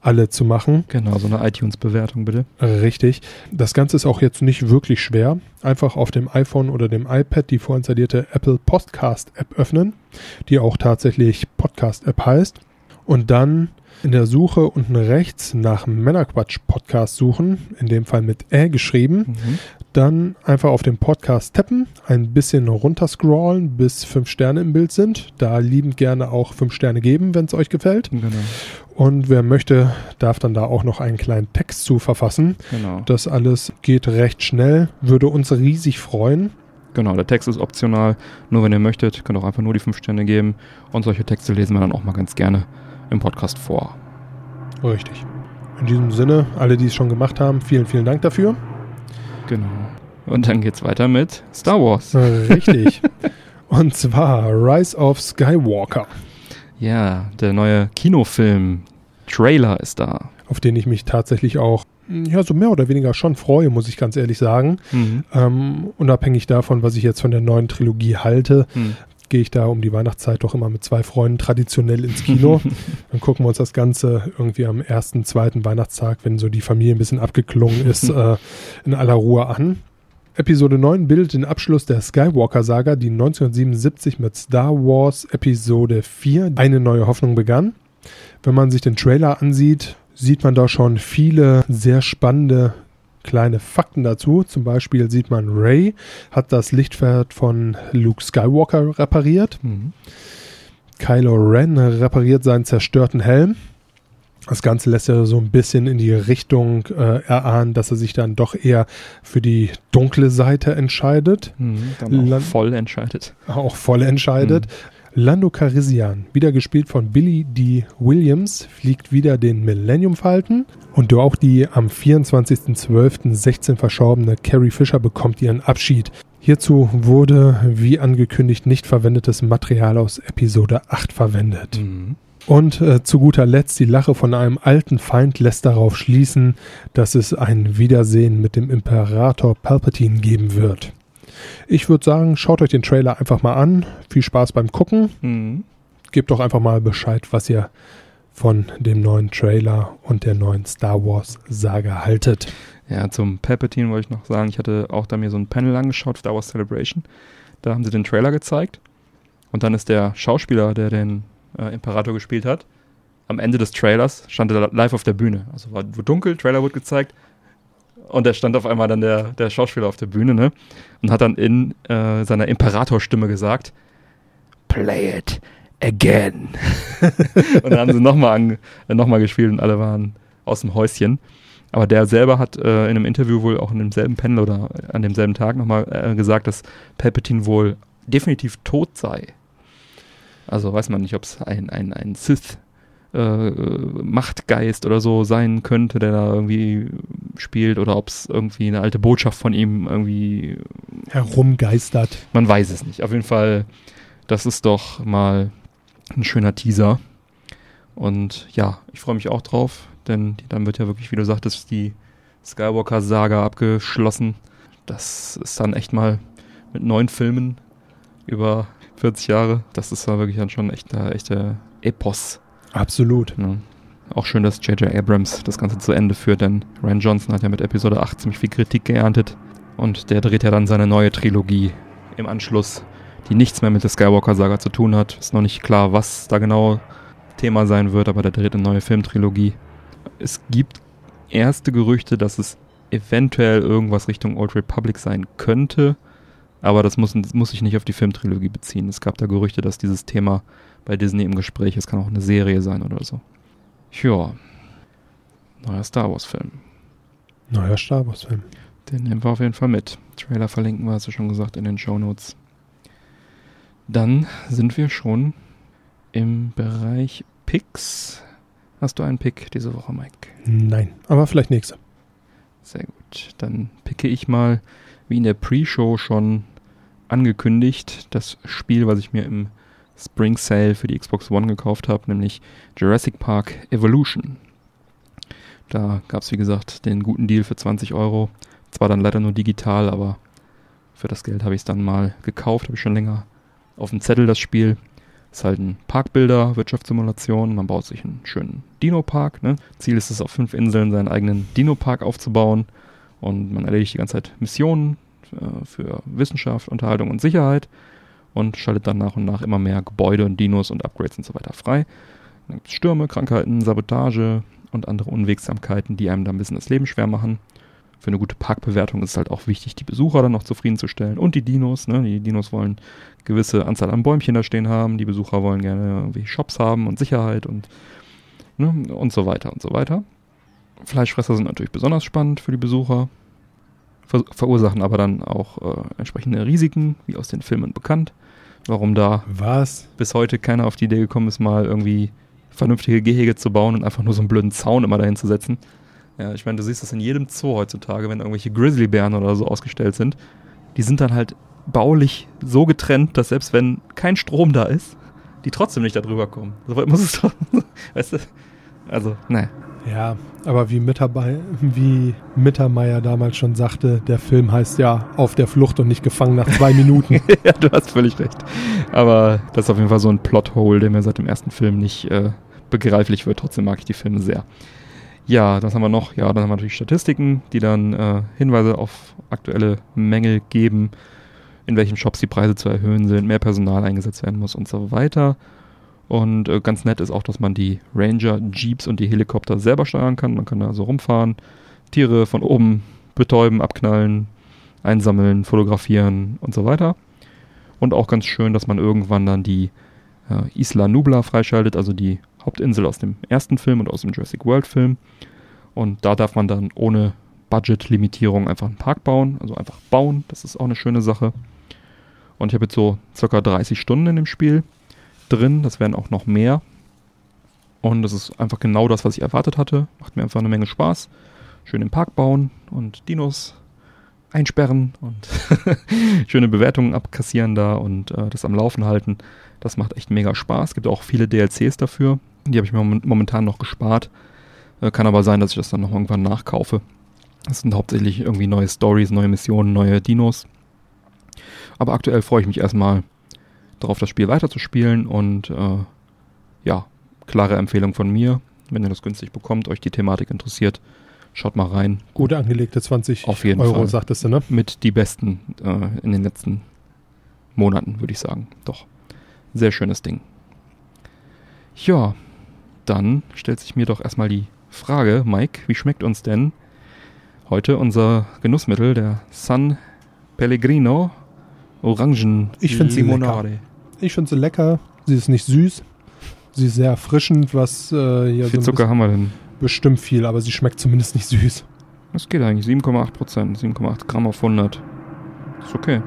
alle zu machen. genau, so eine iTunes-Bewertung bitte. Richtig. Das Ganze ist auch jetzt nicht wirklich schwer. Einfach auf dem iPhone oder dem iPad die vorinstallierte Apple Podcast App öffnen, die auch tatsächlich Podcast App heißt. Und dann in der Suche unten rechts nach Männerquatsch Podcast suchen, in dem Fall mit Ä geschrieben. Mhm. Dann einfach auf den Podcast tappen, ein bisschen runterscrollen, bis fünf Sterne im Bild sind. Da liebend gerne auch fünf Sterne geben, wenn es euch gefällt. Genau, Und wer möchte, darf dann da auch noch einen kleinen Text zu verfassen. genau. Das alles geht recht schnell, würde uns riesig freuen. Genau, der Text ist optional. Nur wenn ihr möchtet, könnt ihr auch einfach nur die fünf Sterne geben. Und solche Texte lesen wir dann auch mal ganz gerne im Podcast vor. Richtig. In diesem Sinne, alle, die es schon gemacht haben, vielen, vielen Dank dafür. Genau. Und dann geht's weiter mit Star Wars. Äh, Richtig. (laughs) Und zwar Rise of Skywalker, Ja, der neue Kinofilm. Trailer ist da. auf den ich mich tatsächlich auch ja, so mehr oder weniger schon freue, muss ich ganz ehrlich sagen. Mhm. Ähm, unabhängig davon, was ich jetzt von der neuen Trilogie halte, Mhm. Gehe ich da um die Weihnachtszeit doch immer mit zwei Freunden traditionell ins Kino. (laughs) Dann gucken wir uns das Ganze irgendwie am ersten, zweiten Weihnachtstag, wenn so die Familie ein bisschen abgeklungen ist, (laughs) äh, in aller Ruhe an. Episode 9 bildet den Abschluss der Skywalker-Saga, die 1977 mit Star Wars Episode 4 eine neue Hoffnung begann. Wenn man sich den Trailer ansieht, sieht man da schon viele sehr spannende kleine Fakten dazu. Zum Beispiel sieht man, Ray hat das Lichtschwert von Luke Skywalker repariert. Mhm. Kylo Ren repariert seinen zerstörten Helm. Das Ganze lässt ja so ein bisschen in die Richtung äh, erahnen, dass er sich dann doch eher für die dunkle Seite entscheidet, Mhm. Dann auch voll entscheidet. auch voll entscheidet. Lando Calrissian, wieder gespielt von Billy D. Williams, fliegt wieder den Millennium Falcon und auch die am 24.12.16 verstorbene Carrie Fisher bekommt ihren Abschied. Hierzu wurde, wie angekündigt, nicht verwendetes Material aus Episode 8 verwendet. Mhm. Und äh, zu guter Letzt die Lache von einem alten Feind lässt darauf schließen, dass es ein Wiedersehen mit dem Imperator Palpatine geben wird. Ich würde sagen, schaut euch den Trailer einfach mal an. Viel Spaß beim Gucken. Mhm. Gebt doch einfach mal Bescheid, was ihr von dem neuen Trailer und der neuen Star Wars Saga haltet. Ja, zum Palpatine wollte ich noch sagen, ich hatte auch da mir so ein Panel angeschaut, Star Wars Celebration. Da haben sie den Trailer gezeigt. Und dann ist der Schauspieler, der den äh, Imperator gespielt hat, am Ende des Trailers stand er live auf der Bühne. Also war dunkel, Trailer wurde gezeigt. Und da stand auf einmal dann der, der Schauspieler auf der Bühne, ne? Und hat dann in äh, seiner Imperatorstimme gesagt: Play it again. (laughs) und dann haben sie nochmal äh, noch mal gespielt und alle waren aus dem Häuschen. Aber der selber hat äh, in einem Interview wohl auch in demselben Panel oder an demselben Tag nochmal äh, gesagt, dass Palpatine wohl definitiv tot sei. Also weiß man nicht, ob es ein, ein, ein Sith äh, Machtgeist oder so sein könnte, der da irgendwie spielt, oder ob es irgendwie eine alte Botschaft von ihm irgendwie herumgeistert. Man weiß es nicht. Auf jeden Fall, das ist doch mal ein schöner Teaser. Und ja, ich freue mich auch drauf, denn dann wird ja wirklich, wie du sagtest, die Skywalker-Saga abgeschlossen. Das ist dann echt mal mit neun Filmen über 40 Jahre. Das ist ja wirklich dann schon echter, echter Epos. Absolut. Ja. Auch schön, dass J.J. Abrams das Ganze zu Ende führt, denn Ryan Johnson hat ja mit Episode 8 ziemlich viel Kritik geerntet. Und der dreht ja dann seine neue Trilogie im Anschluss, die nichts mehr mit der Skywalker-Saga zu tun hat. Ist noch nicht klar, was da genau Thema sein wird, aber der dreht eine neue Filmtrilogie. Es gibt erste Gerüchte, dass es eventuell irgendwas Richtung Old Republic sein könnte, aber das muss, das muss sich nicht auf die Filmtrilogie beziehen. Es gab da Gerüchte, dass dieses Thema bei Disney im Gespräch ist. Kann auch eine Serie sein oder so. Ja. Neuer Star Wars-Film. Neuer Star Wars-Film. Den nehmen wir auf jeden Fall mit. Trailer verlinken wir, hast du schon gesagt, in den Show Notes. Dann sind wir schon im Bereich Picks. Hast du einen Pick diese Woche, Mike? Nein, aber vielleicht nächste. Sehr gut. Dann picke ich mal, wie in der Pre-Show schon angekündigt, das Spiel, was ich mir im Spring Sale für die Xbox One gekauft habe, nämlich Jurassic Park Evolution. Da gab es, wie gesagt, den guten Deal für 20 Euro. Zwar dann leider nur digital, aber für das Geld habe ich es dann mal gekauft, habe ich schon länger auf dem Zettel das Spiel. Ist halt ein Parkbilder, Wirtschaftssimulation. Man baut sich einen schönen Dino-Park. Ne? Ziel ist es, auf fünf Inseln seinen eigenen Dino-Park aufzubauen. Und man erledigt die ganze Zeit Missionen äh, für Wissenschaft, Unterhaltung und Sicherheit und schaltet dann nach und nach immer mehr Gebäude und Dinos und Upgrades und so weiter frei. Dann gibt es Stürme, Krankheiten, Sabotage und andere Unwegsamkeiten, die einem dann ein bisschen das Leben schwer machen. Für eine gute Parkbewertung ist es halt auch wichtig, die Besucher dann noch zufriedenzustellen und die Dinos. Ne? Die Dinos wollen gewisse Anzahl an Bäumchen da stehen haben, die Besucher wollen gerne irgendwie Shops haben und Sicherheit und, ne? und so weiter und so weiter. Fleischfresser sind natürlich besonders spannend für die Besucher, ver verursachen aber dann auch äh, entsprechende Risiken, wie aus den Filmen bekannt warum da Was? bis heute keiner auf die Idee gekommen ist, mal irgendwie vernünftige Gehege zu bauen und einfach nur so einen blöden Zaun immer dahin zu setzen. Ja, ich meine, du siehst das in jedem Zoo heutzutage, wenn irgendwelche Grizzlybären oder so ausgestellt sind. Die sind dann halt baulich so getrennt, dass selbst wenn kein Strom da ist, die trotzdem nicht da drüber kommen. So weit muss es doch, (laughs) weißt du? Also, ne. Ja, aber wie, Mitterbei wie Mittermeier damals schon sagte, der Film heißt ja Auf der Flucht und nicht gefangen nach zwei Minuten. (laughs) ja, du hast völlig recht. Aber das ist auf jeden Fall so ein Plothole, der mir seit dem ersten Film nicht äh, begreiflich wird. Trotzdem mag ich die Filme sehr. Ja, das haben wir noch. Ja, dann haben wir natürlich Statistiken, die dann äh, Hinweise auf aktuelle Mängel geben, in welchen Shops die Preise zu erhöhen sind, mehr Personal eingesetzt werden muss und so weiter. Und äh, ganz nett ist auch, dass man die Ranger, Jeeps und die Helikopter selber steuern kann. Man kann da so rumfahren, Tiere von oben betäuben, abknallen, einsammeln, fotografieren und so weiter. Und auch ganz schön, dass man irgendwann dann die äh, Isla Nubla freischaltet, also die Hauptinsel aus dem ersten Film und aus dem Jurassic World Film. Und da darf man dann ohne Budget-Limitierung einfach einen Park bauen, also einfach bauen. Das ist auch eine schöne Sache. Und ich habe jetzt so circa 30 Stunden in dem Spiel drin. Das werden auch noch mehr. Und das ist einfach genau das, was ich erwartet hatte. Macht mir einfach eine Menge Spaß. Schön im Park bauen und Dinos einsperren und (laughs) schöne Bewertungen abkassieren da und äh, das am Laufen halten. Das macht echt mega Spaß. Es gibt auch viele DLCs dafür. Die habe ich mir momentan noch gespart. Äh, kann aber sein, dass ich das dann noch irgendwann nachkaufe. Das sind hauptsächlich irgendwie neue Stories, neue Missionen, neue Dinos. Aber aktuell freue ich mich erstmal darauf, das Spiel weiterzuspielen und äh, ja, klare Empfehlung von mir. Wenn ihr das günstig bekommt, euch die Thematik interessiert, schaut mal rein. Gute angelegte 20 Auf jeden Euro, Fall. sagtest du, ne? Mit die besten äh, in den letzten Monaten, würde ich sagen. Doch. Sehr schönes Ding. Ja, dann stellt sich mir doch erstmal die Frage, Mike, wie schmeckt uns denn heute unser Genussmittel, der San Pellegrino Orangen Ich finde sie lecker. Ich finde sie lecker. Sie ist nicht süß. Sie ist sehr erfrischend, was äh, hier viel so Zucker haben wir denn? bestimmt viel, aber sie schmeckt zumindest nicht süß. Das geht eigentlich. 7,8 Prozent. 7,8 Gramm auf 100. Ist okay.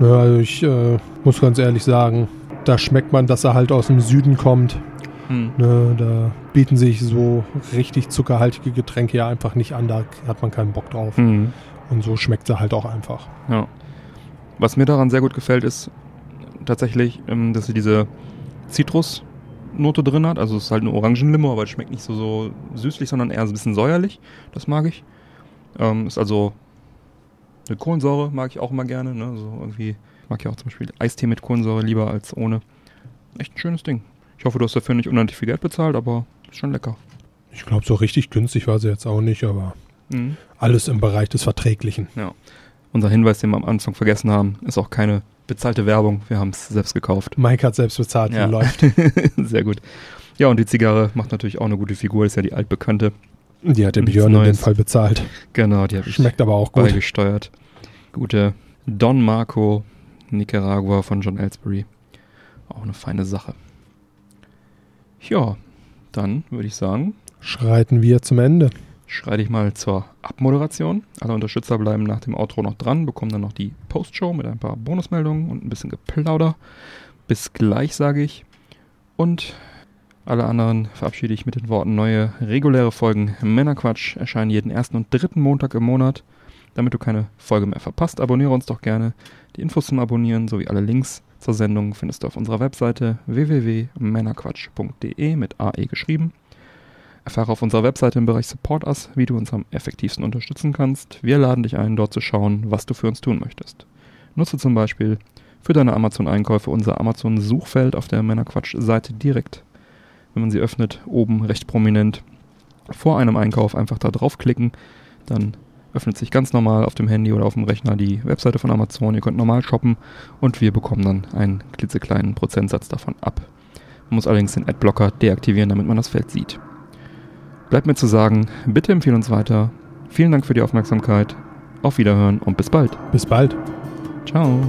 Ja, also ich äh, muss ganz ehrlich sagen, da schmeckt man, dass er halt aus dem Süden kommt. Hm. Ne, da bieten sich so richtig zuckerhaltige Getränke ja einfach nicht an, da hat man keinen Bock drauf. Mhm. Und so schmeckt sie halt auch einfach. Ja. Was mir daran sehr gut gefällt, ist tatsächlich, ähm, dass sie diese Zitrusnote drin hat. Also es ist halt eine Orangenlimo, aber es schmeckt nicht so, so süßlich, sondern eher so ein bisschen säuerlich. Das mag ich. Ähm, ist also eine Kohlensäure, mag ich auch immer gerne. Ne? So irgendwie mag ich auch zum Beispiel Eistee mit Kohlensäure lieber als ohne. Echt ein schönes Ding. Ich hoffe, du hast dafür nicht unendlich viel Geld bezahlt, aber ist schon lecker. Ich glaube, so richtig günstig war sie jetzt auch nicht, aber Mhm. alles im Bereich des Verträglichen. Unser Hinweis, den wir am Anfang vergessen haben, ist auch keine bezahlte Werbung. Wir haben es selbst gekauft. Mike hat selbst bezahlt, Ja. wie läuft. (laughs) Sehr gut. Ja, und die Zigarre macht natürlich auch eine gute Figur, ist ja die altbekannte. Die hat der Björn in dem. Fall bezahlt. Genau, die ich Schmeckt aber auch gut. beigesteuert. Gute Don Marco Nicaragua von John Ellsbury. Auch eine feine Sache. Ja, dann würde ich sagen, Schreiten wir zum Ende. Schreite ich mal zur Abmoderation. Alle Unterstützer bleiben nach dem Outro noch dran, bekommen dann noch die Postshow mit ein paar Bonusmeldungen und ein bisschen Geplauder. Bis gleich, sage ich. Und alle anderen verabschiede ich mit den Worten neue reguläre Folgen Männerquatsch erscheinen jeden ersten und dritten Montag im Monat. Damit du keine Folge mehr verpasst, abonniere uns doch gerne. Die Infos zum Abonnieren sowie alle Links zur Sendung findest du auf unserer Webseite www.männerquatsch.de mit AE geschrieben. Erfahre auf unserer Webseite im Bereich Support Us, wie du uns am effektivsten unterstützen kannst. Wir laden dich ein, dort zu schauen, was du für uns tun möchtest. Nutze zum Beispiel für deine Amazon-Einkäufe unser Amazon-Suchfeld auf der Männerquatsch-Seite direkt. Wenn man sie öffnet, oben recht prominent vor einem Einkauf einfach da draufklicken, dann öffnet sich ganz normal auf dem Handy oder auf dem Rechner die Webseite von Amazon. Ihr könnt normal shoppen und wir bekommen dann einen klitzekleinen Prozentsatz davon ab. Man muss allerdings den Adblocker deaktivieren, damit man das Feld sieht. Bleibt mir zu sagen, bitte empfehle uns weiter. Vielen Dank für die Aufmerksamkeit. Auf Wiederhören und bis bald. Bis bald. Ciao.